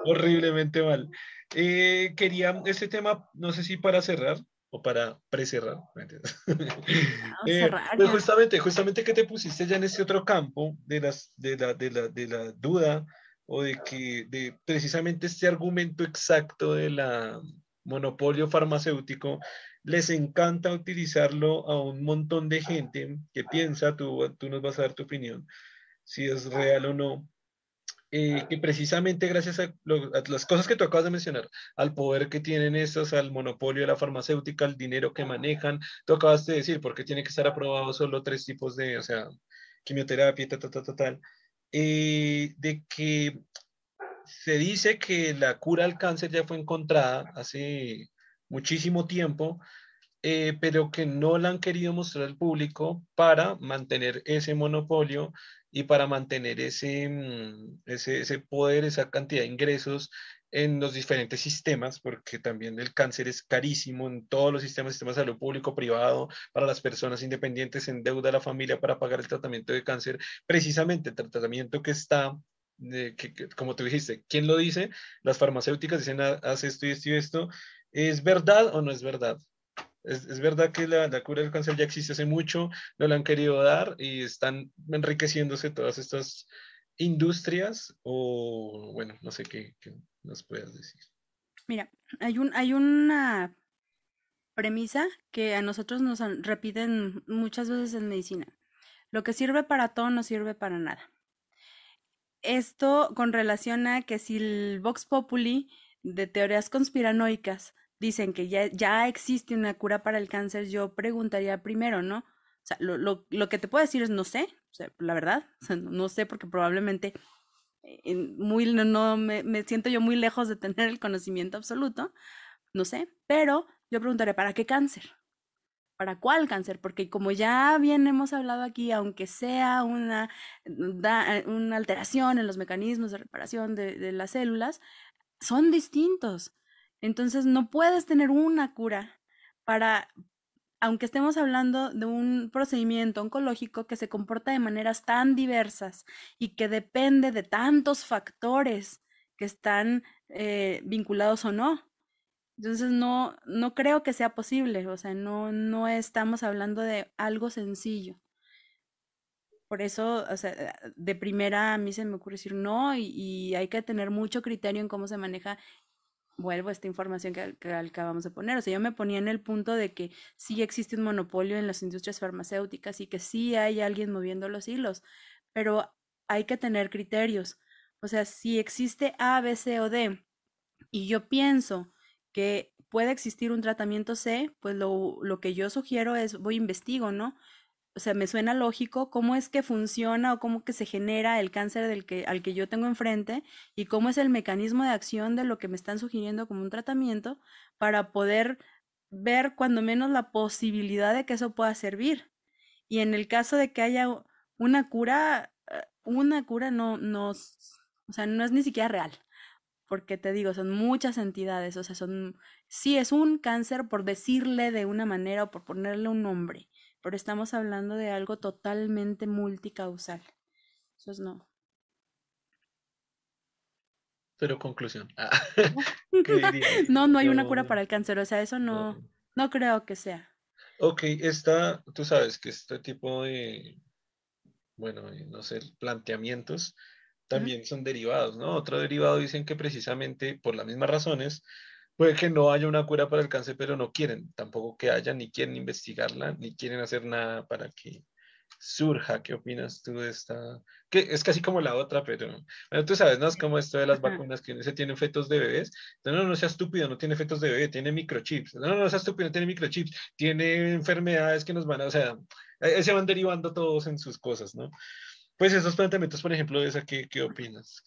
horriblemente mal. Eh, quería este tema, no sé si para cerrar o para precerrar. eh, pues justamente, justamente que te pusiste ya en este otro campo de, las, de, la, de, la, de la duda o de que de precisamente este argumento exacto de la monopolio farmacéutico, les encanta utilizarlo a un montón de gente que piensa, tú, tú nos vas a dar tu opinión, si es real o no, eh, que precisamente gracias a, las cosas que tú acabas de mencionar, al poder que tienen estos, al monopolio de la farmacéutica, al dinero que manejan, tú acabas de decir, porque tiene que estar aprobado solo tres tipos de, o sea, quimioterapia, tal, tal, tal, tal, eh, de que se dice que la cura al cáncer ya fue encontrada hace muchísimo tiempo, eh, pero que no la han querido mostrar al público para mantener ese monopolio y para mantener ese, mm, ese, ese poder, esa cantidad de ingresos en los diferentes sistemas, porque también el cáncer es carísimo en todos los sistemas, sistemas de salud público, privado, para las personas independientes, en deuda a la familia para pagar el tratamiento de cáncer, precisamente el tratamiento que está que, como tú dijiste, ¿quién lo dice? Las farmacéuticas dicen, haz esto y esto y esto. ¿Es verdad o no es verdad? Es, es, verdad que la, la, cura del cáncer ya existe hace mucho, no la han querido dar y están enriqueciéndose todas estas industrias o, bueno, no sé qué, qué nos puedas decir. Mira, hay, un, hay una premisa que a nosotros nos repiten muchas veces en medicina. Lo que sirve para todo no sirve para nada. Esto con relación a que si el Vox Populi de teorías conspiranoicas dicen que ya, ya existe una cura para el cáncer, yo preguntaría primero, ¿no? O sea, lo, lo, lo que te puedo decir es no sé, o sea, la verdad, no sé porque probablemente eh, muy, no, me, me, siento yo muy lejos de tener el conocimiento absoluto, no sé, pero yo preguntaré, ¿para qué cáncer? ¿Para cuál cáncer? Porque como ya bien hemos hablado aquí, aunque sea una, una alteración en los mecanismos de reparación de, de las células, son distintos. Entonces no puedes tener una cura para, aunque estemos hablando de un procedimiento oncológico que se comporta de maneras tan diversas y que depende de tantos factores que están eh, vinculados o no. Entonces no, no creo que sea posible, o sea, no, no estamos hablando de algo sencillo. Por eso, o sea, de primera a mí se me ocurre decir no y, hay que tener mucho criterio en cómo se maneja vuelvo a esta información que, que, acabamos de poner. O sea, yo me ponía en el punto de que sí existe un monopolio en las industrias farmacéuticas y que sí hay alguien moviendo los hilos, pero hay que tener criterios. O sea, si existe A, B, C o D y yo pienso que puede existir un tratamiento C, pues lo, lo que yo sugiero es voy investigo, ¿no? o sea, me suena lógico cómo es que funciona o cómo que se genera el cáncer del que, al que yo tengo enfrente y cómo es el mecanismo de acción de lo que me están sugiriendo como un tratamiento para poder ver cuando menos la posibilidad de que eso pueda servir. Y en el caso de que haya una cura, eh, una cura no, no, o sea, no es ni siquiera real. Porque te digo, son muchas entidades, o sea, son, sí es un cáncer por decirle de una manera o por ponerle un nombre pero estamos hablando de algo totalmente multicausal. Eso es no. Pero conclusión. Ah, no, no hay una cura para el cáncer, o sea, eso no, no, creo que sea. Ok, está, tú sabes que este tipo de, bueno, no sé, planteamientos también son derivados, ¿no? Otro derivado dicen que precisamente por las mismas razones Puede que no haya una cura para el cáncer, pero no quieren tampoco que haya, ni quieren investigarla, ni quieren hacer nada para que surja. ¿Qué opinas tú de esta? Que es casi como la otra, pero bueno, tú sabes, ¿no? Es como esto de las vacunas que se tienen fetos de bebés. No, no, no sea estúpido, no tiene fetos de bebé, tiene microchips. No, no, no sea estúpido, no tiene microchips, tiene enfermedades que nos van a, o sea, se van derivando todos en sus cosas, ¿no? Pues esos planteamientos, por ejemplo, de esa, ¿qué, qué opinas?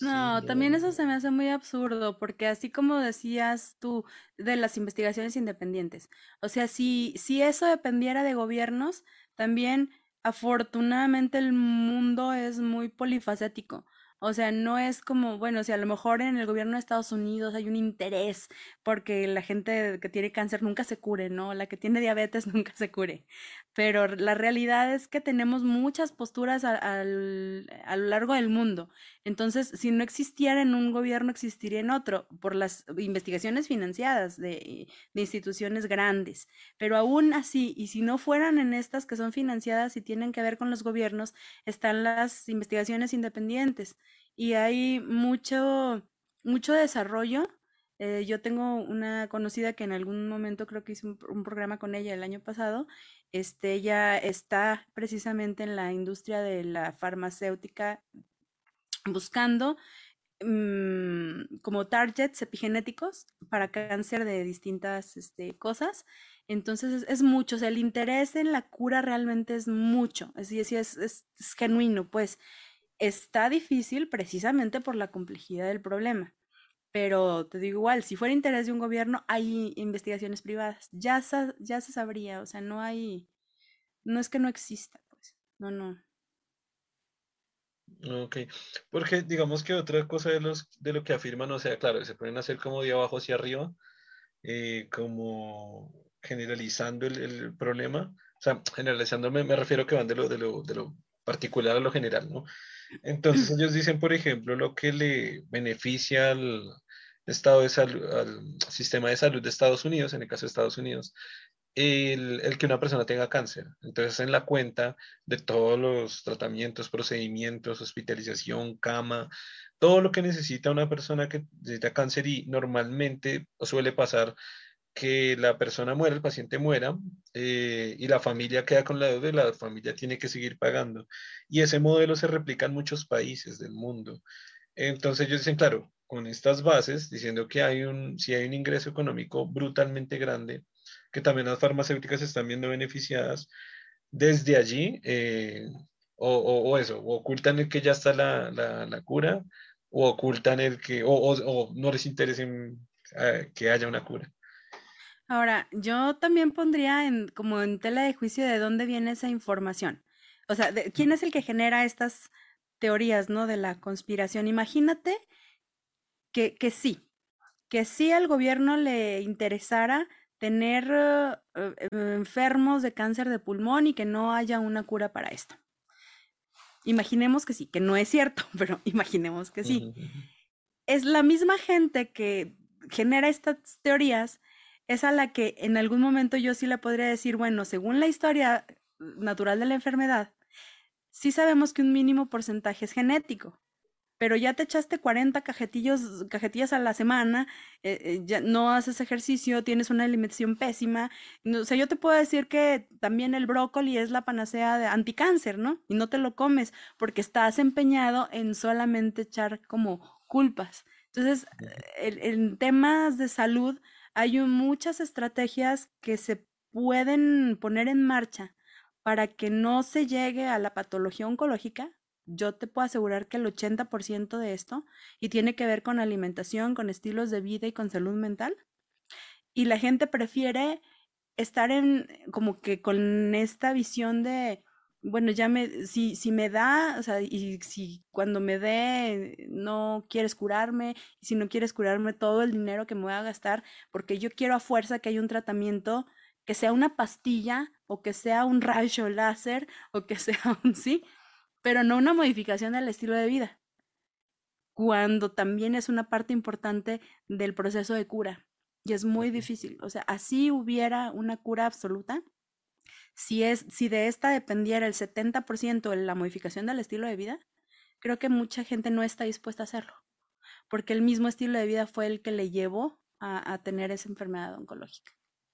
no, también eso se me hace muy absurdo, porque así como decías tú de las investigaciones independientes, o sea, si, si eso dependiera de gobiernos, también afortunadamente el mundo es muy polifacético. O sea, no es como, bueno, si a lo mejor en el gobierno de Estados Unidos hay un interés porque la gente que tiene cáncer nunca se cure, ¿no? La que tiene diabetes nunca se cure. Pero la realidad es que tenemos muchas posturas a, a, lo largo del mundo. Entonces, si no existiera en un gobierno, existiría en otro, por las investigaciones financiadas de, de instituciones grandes. Pero aún así, y si no fueran en estas que son financiadas y tienen que ver con los gobiernos, están las investigaciones independientes y hay mucho, mucho desarrollo. Eh, yo tengo una conocida que en algún momento creo que hice un, programa con ella el año pasado. Este, ella está precisamente en la industria de la farmacéutica buscando mmm, como targets epigenéticos para cáncer de distintas este, cosas. Entonces es, es, mucho, o sea, el interés en la cura realmente es mucho, es, es, es, es genuino, pues está difícil precisamente por la complejidad del problema. Pero te digo igual, si fuera interés de un gobierno, hay investigaciones privadas. Ya, ya se sabría, o sea, no hay, no es que no exista, pues, no, no. Ok, porque digamos que otra cosa de, los, de lo que afirman, o sea, claro, se pueden hacer como de abajo hacia arriba, eh, como generalizando el, el, problema, o sea, generalizando me, me refiero que van de lo, de, lo, de lo particular a lo general, ¿no? Entonces ellos dicen, por ejemplo, lo que le beneficia al estado de al sistema de salud de Estados Unidos, en el caso de Estados Unidos, el, el, que una persona tenga cáncer. Entonces, en la cuenta de todos los tratamientos, procedimientos, hospitalización, cama, todo lo que necesita una persona que necesita cáncer y normalmente suele pasar que la persona muera, el paciente muera, eh, y la familia queda con la deuda y la familia tiene que seguir pagando. Y ese modelo se replica en muchos países del mundo. Entonces ellos dicen, claro, con estas bases, diciendo que hay un, si hay un ingreso económico brutalmente grande, que también las farmacéuticas están viendo beneficiadas, desde allí, eh, o, o, eso, o ocultan el que ya está la, la, la cura, o ocultan el que, o, o no les interesa eh, que haya una cura. Ahora, yo también pondría en, como en tela de juicio de dónde viene esa información. O sea, de, ¿quién es el que genera estas teorías, ¿no? De la conspiración. Imagínate que, que sí, que sí al gobierno le interesara tener eh, eh, enfermos de cáncer de pulmón y que no haya una cura para esto. Imaginemos que sí, que no es cierto, pero imaginemos que sí. Es la misma gente que genera estas teorías, es a la que en algún momento yo sí le podría decir, bueno, según la historia natural de la enfermedad, sí sabemos que un mínimo porcentaje es genético, pero ya te echaste 40 cajetillos, cajetillas a la semana, eh, eh, ya no haces ejercicio, tienes una alimentación pésima. o sea, yo te puedo decir que también el brócoli es la panacea de anticáncer, ¿no? Y no te lo comes porque estás empeñado en solamente echar como culpas. Entonces, en temas de salud hay muchas estrategias que se pueden poner en marcha para que no se llegue a la patología oncológica, yo te puedo asegurar que el 80% de esto, y tiene que ver con alimentación, con estilos de vida y con salud mental, y la gente prefiere estar en como que con esta visión de, bueno, ya me, si, si me da, o sea, y si cuando me dé no quieres curarme, y si no quieres curarme todo el dinero que me voy a gastar, porque yo quiero a fuerza que haya un tratamiento que sea una pastilla o que sea un rayo láser o que sea un sí, pero no una modificación del estilo de vida, cuando también es una parte importante del proceso de cura. Y es muy difícil. O sea, así hubiera una cura absoluta, si, es, si de esta dependiera el 70% de la modificación del estilo de vida, creo que mucha gente no está dispuesta a hacerlo, porque el mismo estilo de vida fue el que le llevó a, tener esa enfermedad oncológica.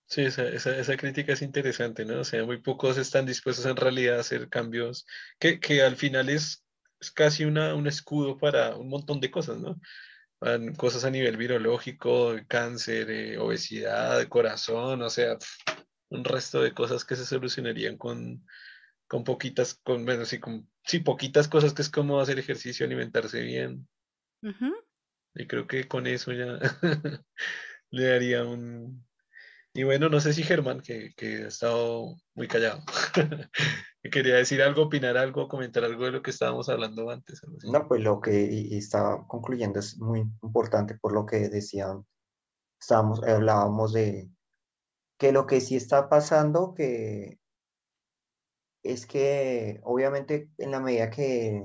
Sí, esa, esa, esa, crítica es interesante, ¿no? O sea, muy pocos están dispuestos en realidad a hacer cambios que, que al final es, es casi una, un escudo para un montón de cosas, ¿no? Cosas a nivel virológico, cáncer, eh, obesidad, corazón, o sea, un resto de cosas que se solucionarían con, con poquitas, con, bueno, sí, con, sí, poquitas cosas que es como hacer ejercicio, alimentarse bien. Y creo que con eso ya le daría un, y bueno, no sé si Germán, que, que ha estado muy callado, quería decir algo, opinar algo, comentar algo de lo que estábamos hablando antes. No, pues lo que estaba concluyendo es muy importante por lo que decían, estábamos, hablábamos de que lo que sí está pasando, que es que obviamente en la medida que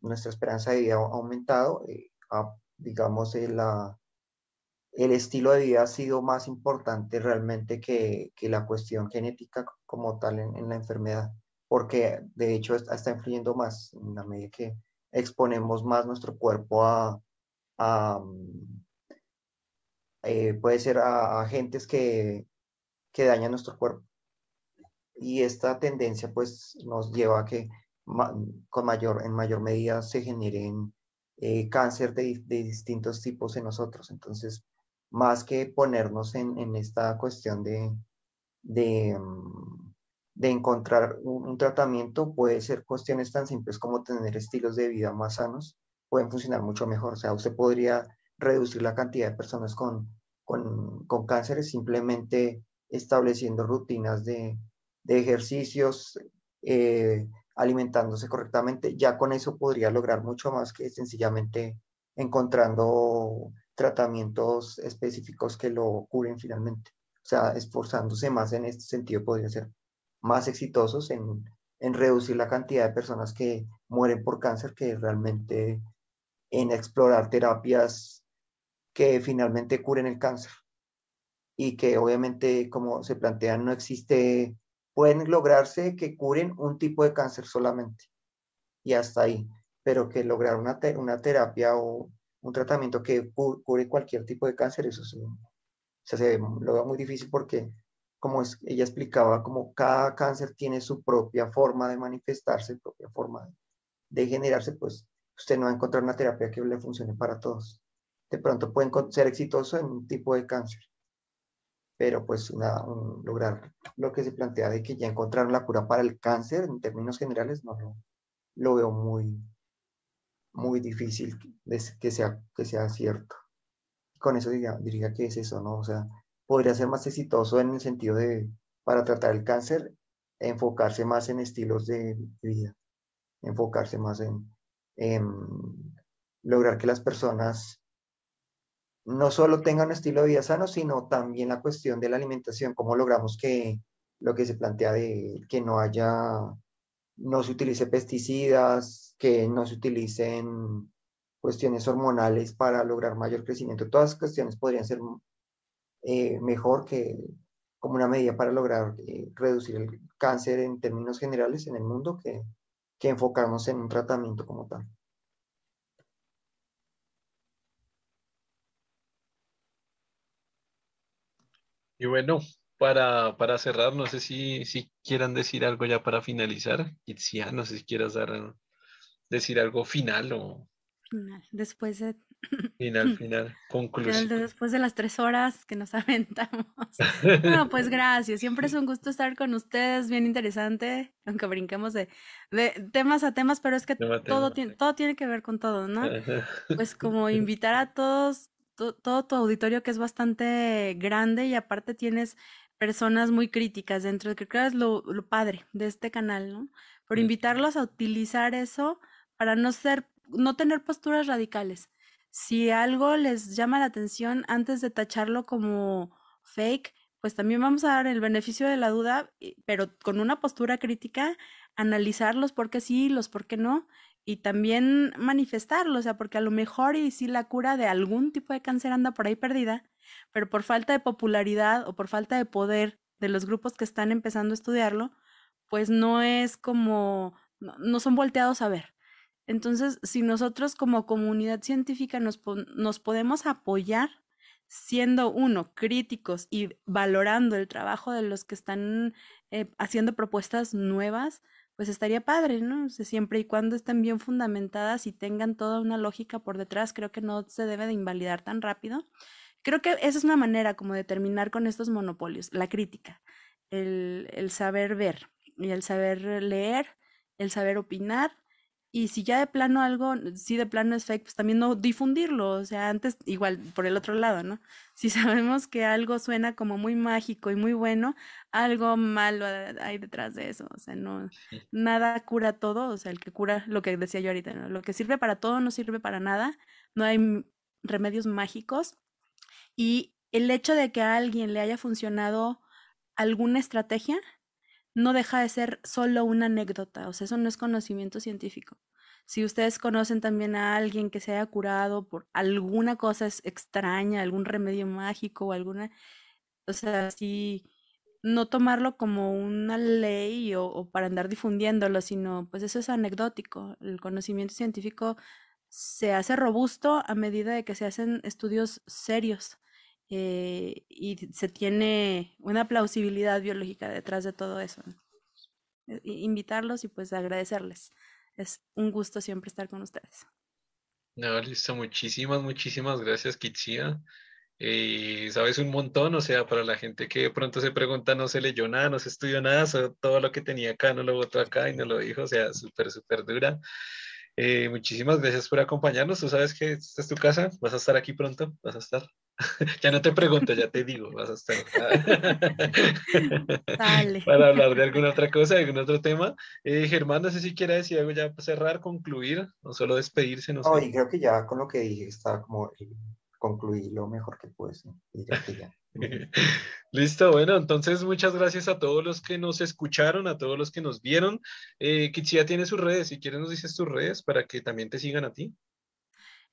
nuestra esperanza de vida ha aumentado, eh, digamos, la el estilo de vida ha sido más importante realmente que, la cuestión genética como tal en, la enfermedad, porque de hecho está, influyendo más en la medida que exponemos más nuestro cuerpo a, mm, eh, puede ser a, agentes que, que dañan nuestro cuerpo. Y esta tendencia pues nos lleva a que con mayor, en mayor medida se generen eh, cáncer de, de distintos tipos en nosotros. Entonces, más que ponernos en, esta cuestión de, de, mm, encontrar un, tratamiento, puede ser cuestiones tan simples como tener estilos de vida más sanos, pueden funcionar mucho mejor. O sea, usted podría reducir la cantidad de personas con, con, con cánceres simplemente estableciendo rutinas de, ejercicios, eh, alimentándose correctamente. Ya con eso podría lograr mucho más que sencillamente encontrando tratamientos específicos que lo curen finalmente. O sea, esforzándose más en este sentido podría ser más exitosos en, en reducir la cantidad de personas que mueren por cáncer que realmente en explorar terapias que finalmente curen el cáncer y que obviamente como se plantean no existe, pueden lograrse que curen un tipo de cáncer solamente y hasta ahí, pero que lograr una, una terapia o un tratamiento que cubre cualquier tipo de cáncer, eso es sea, se veo muy difícil porque, como ella explicaba, como cada cáncer tiene su propia forma de manifestarse, su propia forma de generarse, pues usted no va a encontrar una terapia que le funcione para todos. De pronto pueden ser exitosos en un tipo de cáncer, pero pues lograr lo que se plantea de que ya encontraron la cura para el cáncer en términos generales, no, lo veo muy, muy difícil que sea, que sea cierto. Con eso diría, que es eso, ¿no? O sea, podría ser más exitoso en el sentido de, para tratar el cáncer, enfocarse más en estilos de vida, enfocarse más en lograr que las personas no solo tengan un estilo de vida sano, sino también la cuestión de la alimentación, cómo logramos que lo que se plantea de que no haya no se utilice pesticidas, que no se utilicen cuestiones hormonales para lograr mayor crecimiento. Todas las cuestiones podrían ser eh, mejor que como una medida para lograr eh, reducir el cáncer en términos generales en el mundo que, que enfocarnos en un tratamiento como tal. Y bueno, para, para cerrar, no sé si, si quieran decir algo ya para finalizar. Itzia, no sé si quieras dar, decir algo final o... Final, después de... Final, final, conclusión. Después de las tres horas que nos aventamos. Bueno, pues gracias. Siempre es un gusto estar con ustedes, bien interesante, aunque brinquemos de, de temas a temas, pero es que todo, tiene, todo tiene que ver con todo, ¿no? Pues como invitar a todos, todo tu auditorio que es bastante grande y aparte tienes personas muy críticas dentro de que creo es lo, padre de este canal, ¿no? Por invitarlos a utilizar eso para no ser, no tener posturas radicales. Si algo les llama la atención antes de tacharlo como fake, pues también vamos a dar el beneficio de la duda, pero con una postura crítica, analizar los por qué sí, los por qué no, y también manifestarlo, o sea, porque a lo mejor y si la cura de algún tipo de cáncer anda por ahí perdida, pero por falta de popularidad o por falta de poder de los grupos que están empezando a estudiarlo, pues no es como, no, son volteados a ver. Entonces, si nosotros como comunidad científica nos, nos podemos apoyar siendo uno críticos y valorando el trabajo de los que están eh, haciendo propuestas nuevas, pues estaría padre, ¿no? siempre y cuando estén bien fundamentadas y tengan toda una lógica por detrás, creo que no se debe de invalidar tan rápido. Creo que esa es una manera como de terminar con estos monopolios, la crítica, el, el saber ver y el saber leer, el saber opinar y si ya de plano algo, si de plano es fake, pues también no difundirlo. O sea, antes, igual por el otro lado, ¿no? Si sabemos que algo suena como muy mágico y muy bueno, algo malo hay detrás de eso. O sea, no, nada cura todo. O sea, el que cura, lo que decía yo ahorita, ¿no? Lo que sirve para todo no sirve para nada. No hay remedios mágicos. Y el hecho de que a alguien le haya funcionado alguna estrategia, no deja de ser solo una anécdota, o sea, eso no es conocimiento científico. Si ustedes conocen también a alguien que se haya curado por alguna cosa extraña, algún remedio mágico o alguna, o sea, si no tomarlo como una ley o, para andar difundiéndolo, sino pues eso es anecdótico. El conocimiento científico se hace robusto a medida de que se hacen estudios serios. Eh, y se tiene una plausibilidad biológica detrás de todo eso. Eh, invitarlos y pues agradecerles. Es un gusto siempre estar con ustedes. No, listo, muchísimas, muchísimas gracias, Kitsia. Eh, sabes un montón, o sea, para la gente que de pronto se pregunta, no se leyó nada, no se estudió nada, todo lo que tenía acá no lo votó acá y no lo dijo, o sea, súper, súper dura. Eh, muchísimas gracias por acompañarnos. Tú sabes que esta es tu casa, vas a estar aquí pronto, vas a estar. ya no te pregunto, ya te digo, vas a estar. Para hablar de alguna otra cosa, de algún otro tema. Eh, Germán, no sé si quiere decir algo ya para cerrar, concluir, o solo despedirse. No, sé. creo que ya con lo que dije está como concluir lo mejor que puedes. Listo, bueno, entonces muchas gracias a todos los que nos escucharon, a todos los que nos vieron. Eh, Kitsia tiene sus redes, si quieres nos dices tus redes para que también te sigan a ti.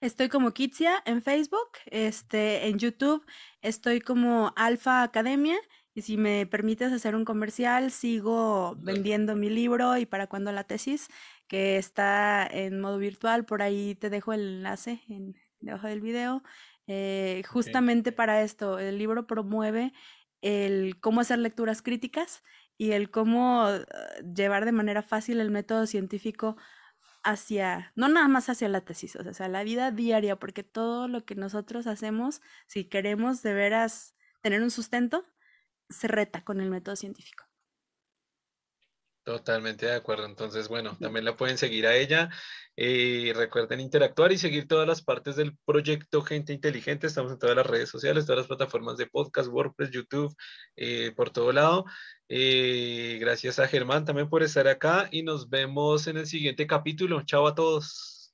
Estoy como Kitsia en Facebook, este, en YouTube estoy como Alfa Academia y si me permites hacer un comercial, sigo vendiendo mi libro y para cuando la tesis, que está en modo virtual, por ahí te dejo el enlace en, debajo del video. Eh, justamente para esto, el libro promueve el cómo hacer lecturas críticas y el cómo eh, llevar de manera fácil el método científico hacia, no nada más hacia la tesis, o sea, la vida diaria, porque todo lo que nosotros hacemos, si queremos de veras tener un sustento, se reta con el método científico. Totalmente de acuerdo. Entonces, bueno, también la pueden seguir a ella. y eh, recuerden interactuar y seguir todas las partes del proyecto Gente Inteligente. Estamos en todas las redes sociales, todas las plataformas de podcast, WordPress, YouTube, eh, por todo lado. Eh, gracias a Germán también por estar acá y nos vemos en el siguiente capítulo. Chao a todos.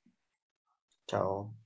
Chao.